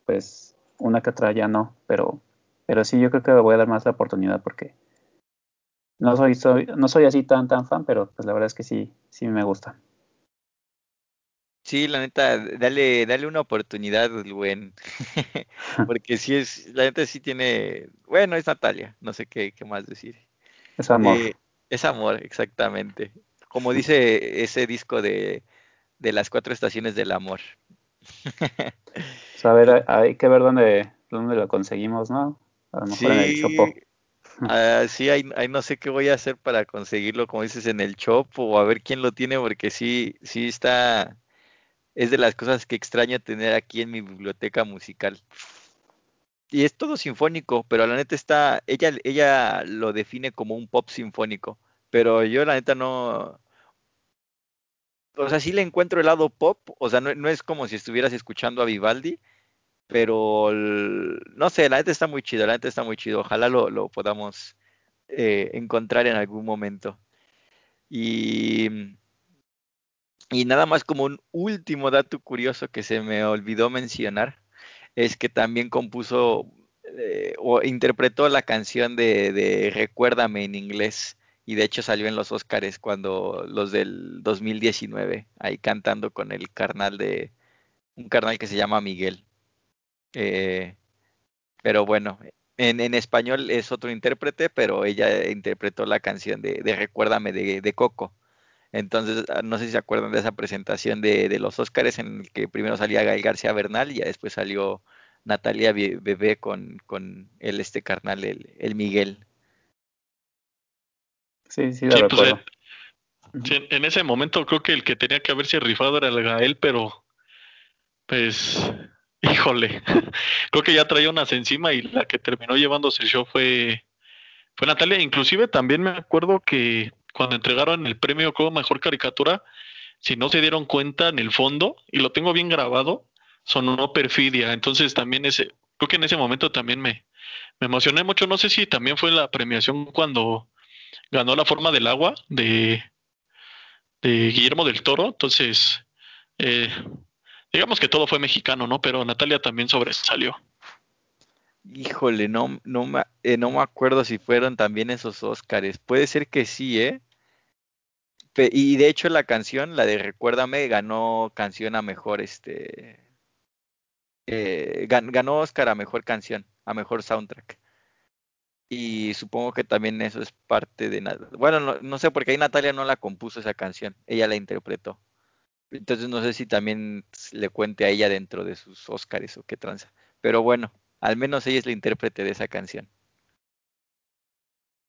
pues una que otra ya no, pero, pero sí yo creo que le voy a dar más la oportunidad porque no soy, soy, no soy así tan tan fan, pero pues la verdad es que sí, sí me gusta. Sí, la neta, dale, dale una oportunidad, buen. Porque sí es, la neta sí tiene, bueno, es Natalia, no sé qué, qué más decir. Es amor. Eh, es amor, exactamente. Como dice ese disco de, de las cuatro estaciones del amor. a ver, hay que ver dónde, dónde lo conseguimos, ¿no? A lo mejor en el Chopo. Ah, sí, ahí, no sé qué voy a hacer para conseguirlo, como dices, en el Chopo o a ver quién lo tiene, porque sí, sí está, es de las cosas que extraño tener aquí en mi biblioteca musical. Y es todo sinfónico, pero la neta está, ella, ella lo define como un pop sinfónico, pero yo la neta no, o sea, sí le encuentro el lado pop, o sea, no, no es como si estuvieras escuchando a Vivaldi, pero no sé, la neta está muy chido, la neta está muy chido, ojalá lo, lo podamos eh, encontrar en algún momento. Y, y nada más como un último dato curioso que se me olvidó mencionar, es que también compuso eh, o interpretó la canción de, de Recuérdame en inglés. Y de hecho salió en los Óscares cuando los del 2019, ahí cantando con el carnal de, un carnal que se llama Miguel. Eh, pero bueno, en, en español es otro intérprete, pero ella interpretó la canción de, de Recuérdame de, de Coco. Entonces, ah, no sé si se acuerdan de esa presentación de, de los Óscares en el que primero salía Gael García Bernal y ya después salió Natalia Be- Bebé con, con el este carnal, el, el Miguel. Sí, sí, lo Sí, pues, recuerdo. sí, en ese momento creo que el que tenía que haberse rifado era el Gael, pero pues, híjole, creo que ya traía unas encima y la que terminó llevándose el show fue, fue Natalia. Inclusive también me acuerdo que cuando entregaron el premio como mejor caricatura, si no se dieron cuenta en el fondo, y lo tengo bien grabado, sonó perfidia. Entonces también ese, creo que en ese momento también me, emocioné mucho. No sé si también fue la premiación cuando ganó la forma del agua de, de Guillermo del Toro. Entonces, eh, digamos que todo fue mexicano, ¿no? Pero Natalia también sobresalió. Híjole, no, no, me, eh, no me acuerdo si fueron también esos Óscares. Puede ser que sí, ¿eh? Y de hecho la canción, la de Recuérdame, ganó canción a mejor, este, eh, gan- ganó Óscar a mejor canción, a mejor soundtrack. Y supongo que también eso es parte de... Bueno, no, no sé, porque ahí Natalia no la compuso esa canción, ella la interpretó. Entonces no sé si también le cuente a ella dentro de sus Óscares o qué tranza. Pero bueno, al menos ella es la intérprete de esa canción.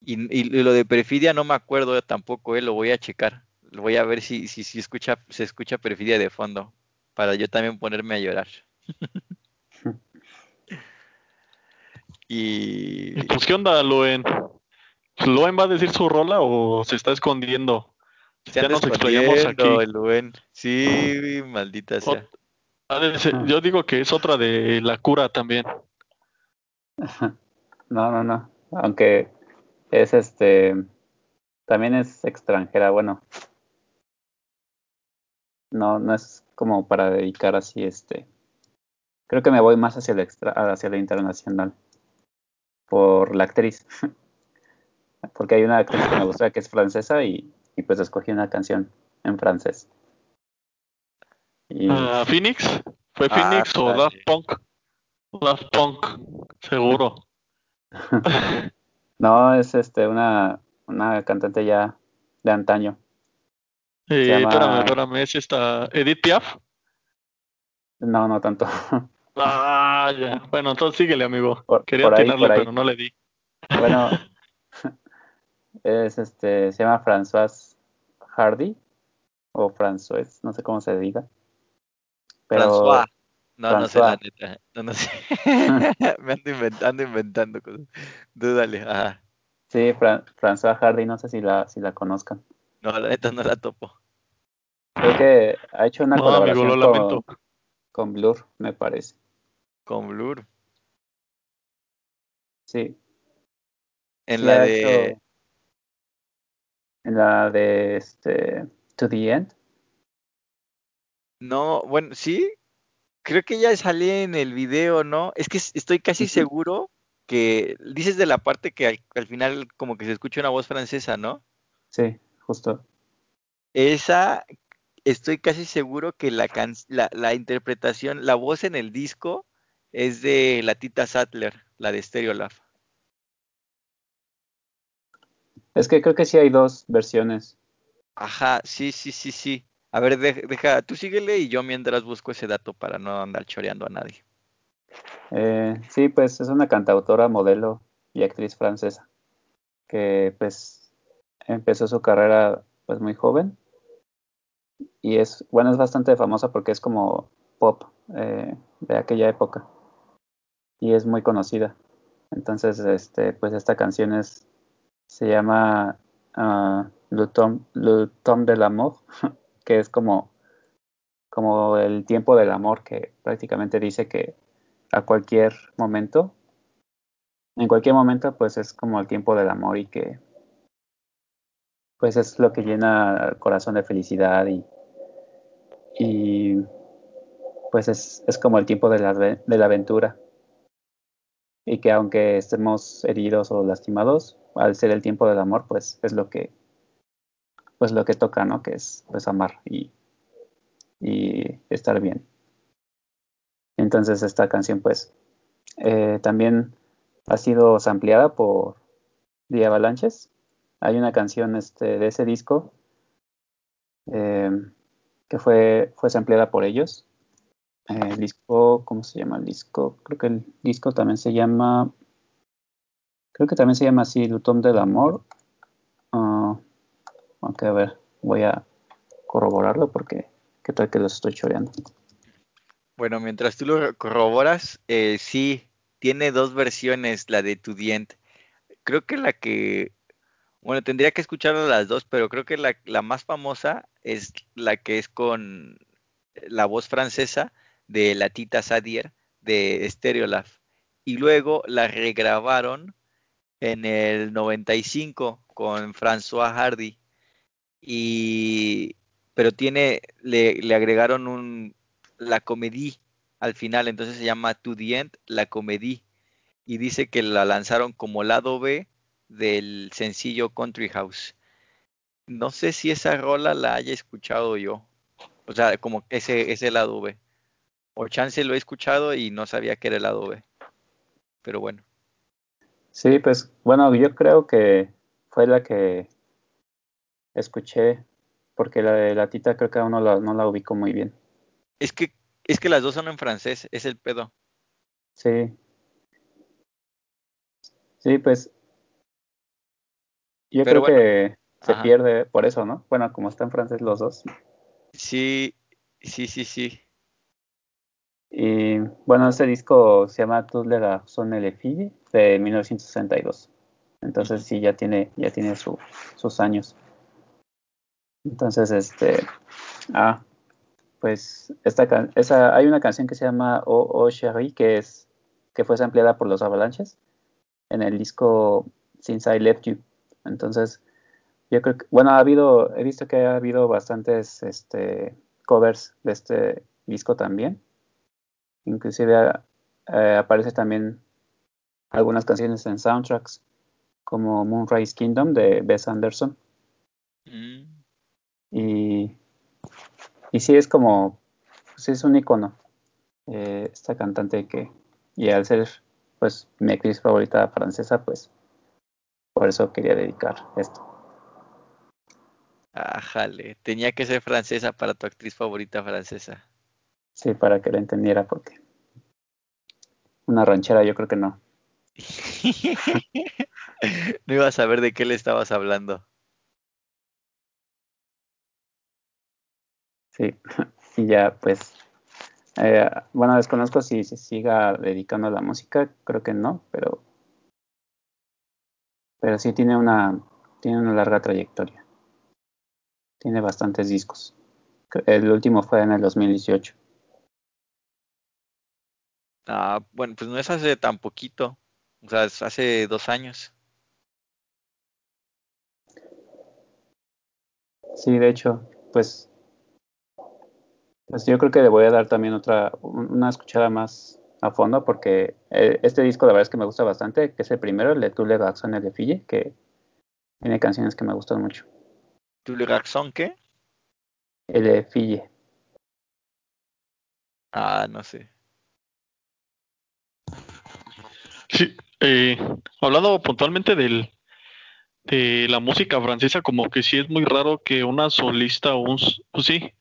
Y, y lo de Perfidia no me acuerdo tampoco, eh, lo voy a checar. Lo voy a ver si, si, si escucha, se escucha Perfidia de fondo, para yo también ponerme a llorar. Y pues, ¿qué onda, Loen? ¿Loen va a decir su rola o se está escondiendo? se Ya nos explayamos aquí. el. Sí, maldita sea. Ser- yo digo que es otra de la cura también. No, no, no. Aunque es este. También es extranjera. Bueno, no, no es como para dedicar así este. Creo que me voy más hacia el extra, hacia lo internacional. Por la actriz. Porque hay una actriz que me gusta que es francesa y, y pues escogí una canción en francés. Y Ah, ¿Phoenix? ¿Fue Ah, Phoenix o dale. Daft Punk? Daft Punk, seguro. no, es este una, una cantante ya de antaño. Eh, llama- Espérame, espérame, es esta Edith Piaf. No, no tanto. Ah, ya. Bueno, entonces síguele, amigo. Por- Quería por ahí, atinarle, por ahí. pero no le di. Bueno, es este, se llama François Hardy o François, no sé cómo se diga. Pero François. No, no sé la neta. No, no sé. Me ando inventando, inventando cosas. Dúdale. Ajá. sí, Fran- François Hardy, no sé si la, si la conozcan. No, la neta no la topo. Creo que ha hecho una No, amigo, colaboración lo lamento. con, con Blur, me parece. Con Blur. Sí. En sí la de. hecho- en la de este To the End. No, bueno, sí. Creo que ya salí en el video, ¿no? Es que estoy casi seguro que dices de la parte que al, al final como que se escucha una voz francesa, ¿no? Sí, justo. Esa, estoy casi seguro que la, can- la, la interpretación, la voz en el disco es de la Tita Sattler, la de Stereolab. Es que creo que sí hay dos versiones. Ajá, sí, sí, sí, sí. A ver, de- deja, tú síguele y yo mientras busco ese dato para no andar choreando a nadie. Eh, sí, pues es una cantautora, modelo y actriz francesa que pues empezó su carrera pues muy joven y es, bueno, es bastante famosa porque es como pop eh, de aquella época y es muy conocida. Entonces, este, pues esta canción es, se llama Le Tom, Le Tom de l'amour que es como, como el tiempo del amor, que prácticamente dice que a cualquier momento, en cualquier momento, pues es como el tiempo del amor y que pues es lo que llena el corazón de felicidad y, y pues es, es como el tiempo de la, de la aventura. Y que aunque estemos heridos o lastimados, al ser el tiempo del amor, pues es lo que pues lo que toca, ¿no? Que es pues amar y, y estar bien. Entonces esta canción pues eh, también ha sido sampleada por The Avalanches. Hay una canción este, de ese disco eh, que fue, fue sampleada por ellos el disco, ¿cómo se llama el disco? Creo que el disco también se llama, creo que también se llama así, Lutón del Amor. Uh, a ver, voy a corroborarlo porque qué tal que los estoy choreando. Bueno, mientras tú lo corroboras, eh, sí, tiene dos versiones, la de Tu Dient. Creo que la que, bueno, tendría que escuchar las dos, pero creo que la, la más famosa es la que es con la voz francesa de la Tita Sadier de Stereolab. Y luego la regrabaron en el 95 con François Hardy. Y, pero tiene, le, le agregaron un, la comédie al final, entonces se llama To the End, la comédie. Y dice que la lanzaron como lado B del sencillo Country House. No sé si esa rola la haya escuchado yo. O sea, como ese, ese lado B. O chance lo he escuchado y no sabía que era el lado B. Pero bueno. Sí, pues bueno, yo creo que fue la que escuché, porque la de la tita creo que aún no la, no la ubico muy bien. Es que, es que las dos son en francés, es el pedo. Sí. Sí, pues yo Pero creo que se pierde por eso, ¿no? Bueno, como está en francés los dos. Sí, sí, sí, sí. Y bueno, este disco se llama Toutes les garçons le fille de 1962. Entonces sí, ya tiene, ya tiene su, sus años. Entonces, este, ah, pues esta esa, hay una canción que se llama Oh, oh que es, que fue ampliada por los Avalanches en el disco Since I Left You. Entonces, yo creo que, bueno, ha habido, he visto que ha habido bastantes, este, covers de este disco también Inclusive eh, aparece también algunas canciones en soundtracks como Moonrise Kingdom de Bess Anderson. Mm. Y, y sí es como, pues es un icono eh, esta cantante que, y al ser pues mi actriz favorita francesa, pues por eso quería dedicar esto. Ajale, tenía que ser francesa para tu actriz favorita francesa. Sí, para que lo entendiera, porque una ranchera yo creo que no. no iba a saber de qué le estabas hablando. Sí, y ya pues, eh, bueno, desconozco si se siga dedicando a la música, creo que no, pero, pero sí tiene una, tiene una larga trayectoria. Tiene bastantes discos. El último fue en el 2018. Ah, bueno, pues no es hace tan poquito, o sea, es hace dos años. Sí, de hecho, pues, pues yo creo que le voy a dar también otra, una escuchada más a fondo porque eh, este disco la verdad es que me gusta bastante, que es el primero, el de Tule Gaxon, el de Fille, que tiene canciones que me gustan mucho. ¿Tule Gaxon qué? El de Fille. Ah, no sé. Sí, eh, hablando puntualmente del, de la música francesa, como que sí es muy raro que una solista o un, pues sí,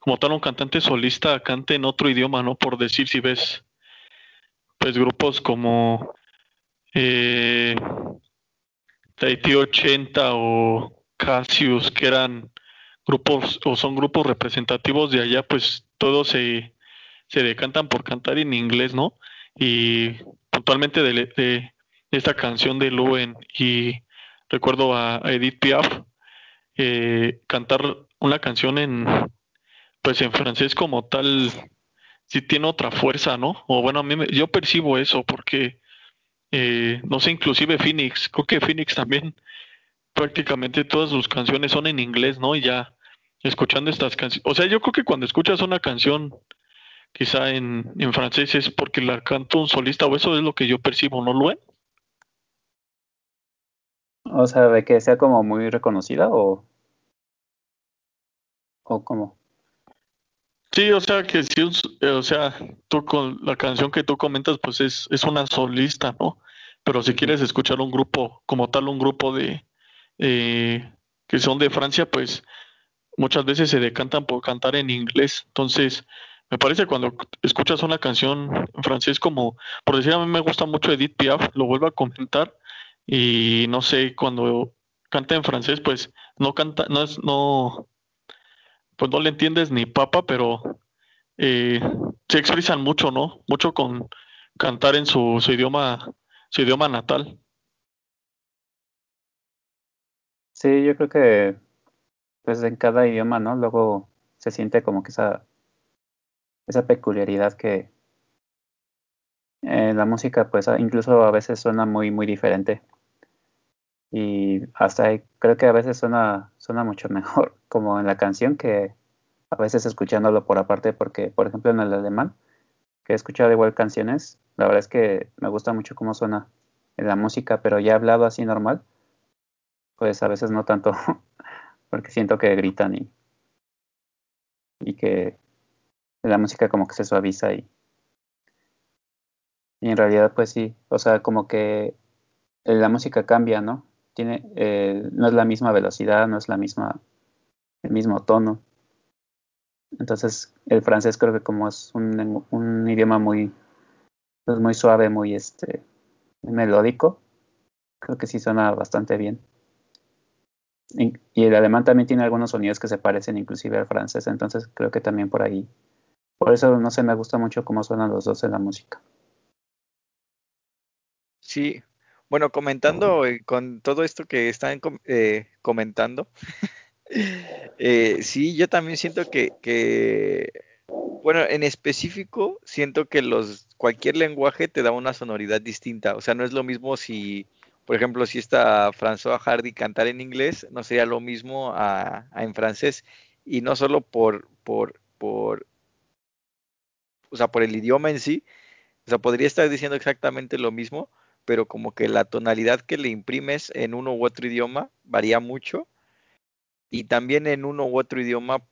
como tal un cantante solista cante en otro idioma, ¿no? Por decir si ves, pues grupos como eh, 80 o Cassius, que eran grupos o son grupos representativos de allá, pues todos se, se decantan por cantar en inglés, ¿no? Y puntualmente de, esta canción de Luen y recuerdo a, Edith Piaf eh, cantar una canción en, pues en francés como tal, sí tiene otra fuerza, ¿no? O bueno, a mí me, yo percibo eso porque, eh, no sé, inclusive Phoenix, creo que Phoenix también prácticamente todas sus canciones son en inglés, ¿no? Y ya escuchando estas canciones, o sea, yo creo que cuando escuchas una canción quizá en, francés es porque la canta un solista o eso es lo que yo percibo, ¿no, Luen? O sea, de que sea como muy reconocida o, o cómo. Sí, o sea que sí, o sea, tú con la canción que tú comentas, pues es, es una solista, ¿no? Pero si quieres escuchar un grupo, como tal, un grupo de eh, que son de Francia, pues muchas veces se decantan por cantar en inglés. Entonces, me parece cuando escuchas una canción en francés, como por decir, a mí me gusta mucho Edith Piaf, lo vuelvo a comentar, y no sé, cuando canta en francés, pues no canta, no es, no, pues no le entiendes ni papa, pero eh, se expresan mucho, ¿no? Mucho con cantar en su, su idioma, su idioma natal. Sí, yo creo que pues en cada idioma, ¿no? Luego se siente como que esa, esa peculiaridad que en la música pues incluso a veces suena muy, muy diferente. Y hasta creo que a veces suena, suena mucho mejor como en la canción que a veces escuchándolo por aparte porque, por ejemplo, en el alemán, que he escuchado igual canciones, la verdad es que me gusta mucho cómo suena en la música, pero ya hablado así normal, pues a veces no tanto, porque siento que gritan y, y que la música como que se suaviza y en realidad pues sí, o sea, como que la música cambia, ¿no? Tiene, eh, no es la misma velocidad, no es la misma, el mismo tono. Entonces, el francés creo que como es un, un idioma muy, pues muy suave, muy este, melódico, creo que sí suena bastante bien. Y, el alemán también tiene algunos sonidos que se parecen inclusive al francés, entonces creo que también por ahí. Por eso no sé, me gusta mucho cómo suenan los dos en la música. Sí, bueno, comentando eh, con todo esto que están eh, comentando, eh, sí, yo también siento que, que, bueno, en específico, siento que los cualquier lenguaje te da una sonoridad distinta. O sea, no es lo mismo si, por ejemplo, si está François Hardy cantar en inglés, no sería lo mismo a, a en francés. Y no solo por, por, por, o sea, por el idioma en sí, o sea, podría estar diciendo exactamente lo mismo, pero como que la tonalidad que le imprimes en uno u otro idioma varía mucho y también en uno u otro idioma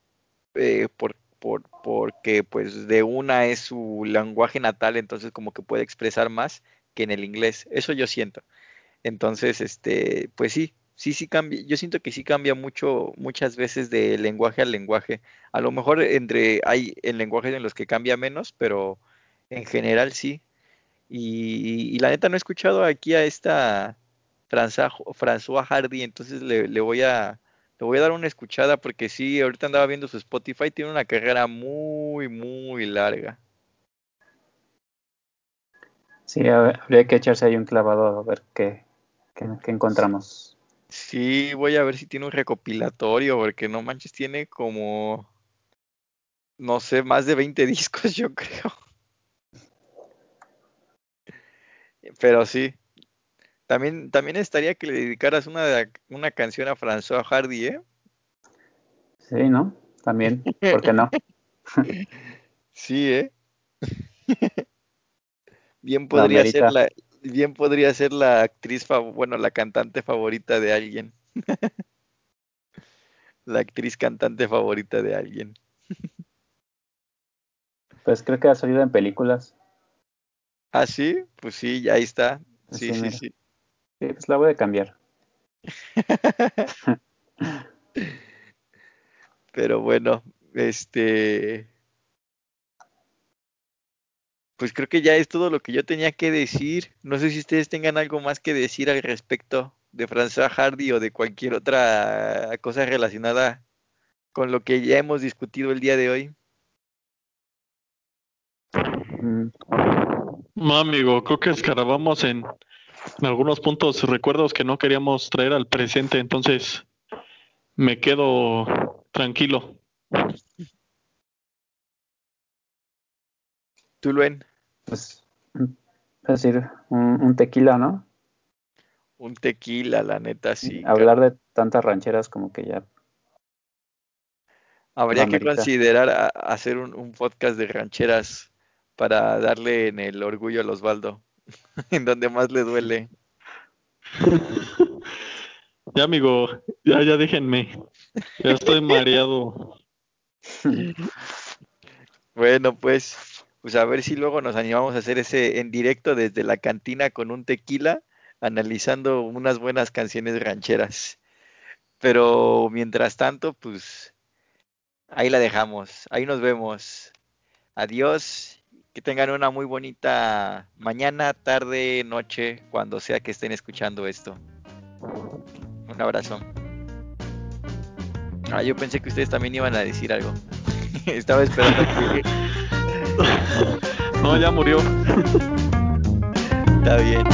eh, por, por, porque pues de una es su lenguaje natal, entonces como que puede expresar más que en el inglés, eso yo siento. Entonces, este, pues sí, sí, sí cambia, yo siento que sí cambia mucho, muchas veces de lenguaje a lenguaje. A lo mejor entre, hay en lenguajes en los que cambia menos, pero en general sí. Y, y, la neta no he escuchado aquí a esta François Hardy, entonces le, le, voy a le voy a dar una escuchada porque sí, ahorita andaba viendo su Spotify, tiene una carrera muy, muy larga. Sí, habría que echarse ahí un clavado a ver qué, qué, qué encontramos. Sí, voy a ver si tiene un recopilatorio, porque no manches, tiene como, no sé, más de 20 discos, yo creo. Pero sí. También, también estaría que le dedicaras una, una canción a François Hardy, ¿eh? Sí, ¿no? También, ¿por qué no? sí, ¿eh? bien podría ser la, bien podría ser la actriz, bueno, la cantante favorita de alguien. la actriz cantante favorita de alguien. pues creo que ha salido en películas. Ah, sí, pues sí, ya ahí está. Sí, sí, sí. sí. sí pues la voy a cambiar. Pero bueno, este. Pues creo que ya es todo lo que yo tenía que decir. No sé si ustedes tengan algo más que decir al respecto de François Hardy o de cualquier otra cosa relacionada con lo que ya hemos discutido el día de hoy. No, amigo, creo que escarabamos en, en algunos puntos recuerdos que no queríamos traer al presente, entonces me quedo tranquilo. ¿Tú, Luen? Pues, es decir, un, tequila, ¿no? Un tequila, la neta, sí. Hablar de tantas rancheras como que ya. Habría que considerar hacer un, podcast de rancheras para darle en el orgullo a Osvaldo, en donde más le duele. ya, amigo, ya, ya déjenme. Ya estoy mareado. bueno, pues, pues a ver si luego nos animamos a hacer ese en directo desde la cantina con un tequila, analizando unas buenas canciones rancheras. Pero mientras tanto, pues ahí la dejamos. Ahí nos vemos. Adiós. Que tengan una muy bonita mañana, tarde, noche, cuando sea que estén escuchando esto. Un abrazo. Ah, yo pensé que ustedes también iban a decir algo. Estaba esperando que... no, ya murió. Está bien.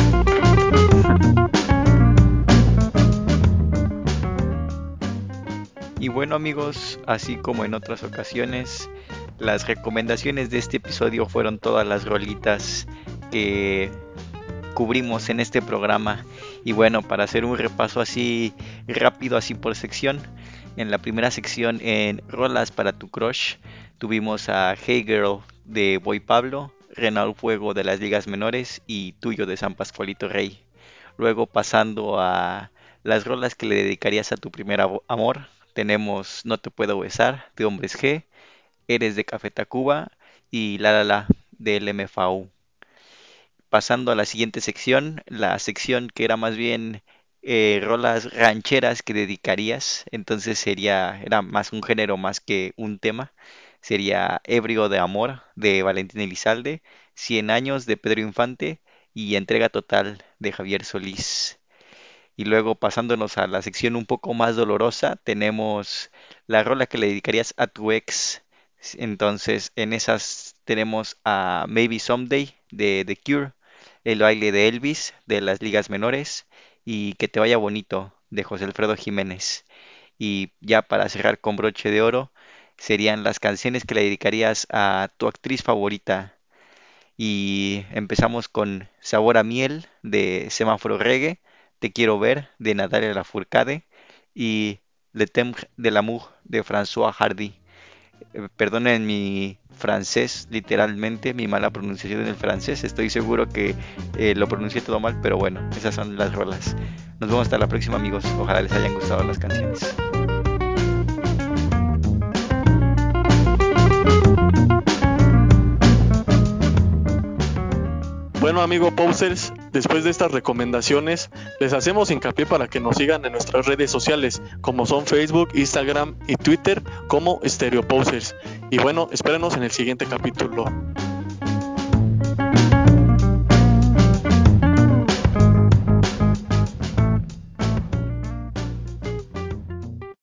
Y bueno amigos, así como en otras ocasiones, las recomendaciones de este episodio fueron todas las rolitas que cubrimos en este programa. Y bueno, para hacer un repaso así rápido, así por sección, en la primera sección, en Rolas para tu Crush, tuvimos a Hey Girl de Boy Pablo, Renal Fuego de las Ligas Menores y Tuyo de San Pascualito Rey. Luego pasando a las rolas que le dedicarías a tu primer amor, tenemos No te puedo besar de Hombres G, Eres de Café Tacuba y La La La del MFAU. Pasando a la siguiente sección, la sección que era más bien eh, rolas rancheras que dedicarías, entonces sería, era más un género más que un tema, sería Ebrio de Amor de Valentín Elizalde, Cien años de Pedro Infante y Entrega Total de Javier Solís. Y luego pasándonos a la sección un poco más dolorosa, tenemos la rola que le dedicarías a tu ex. Entonces, en esas tenemos a Maybe Someday de The Cure, El baile de Elvis de las ligas menores, y Que te vaya bonito de José Alfredo Jiménez. Y ya para cerrar con broche de oro, serían las canciones que le dedicarías a tu actriz favorita. Y empezamos con Sabor a Miel de Semáforo Reggae, Te Quiero Ver de Natalia Lafourcade y Le Temps de l'amour de François Hardy. Eh, perdonen mi francés, literalmente, mi mala pronunciación en el francés. Estoy seguro que eh, lo pronuncié todo mal, pero bueno, esas son las rolas. Nos vemos hasta la próxima, amigos. Ojalá les hayan gustado las canciones. Bueno, amigo Posers, después de estas recomendaciones, les hacemos hincapié para que nos sigan en nuestras redes sociales, como son Facebook, Instagram y Twitter, como Stereo Posers. Y bueno, espérenos en el siguiente capítulo.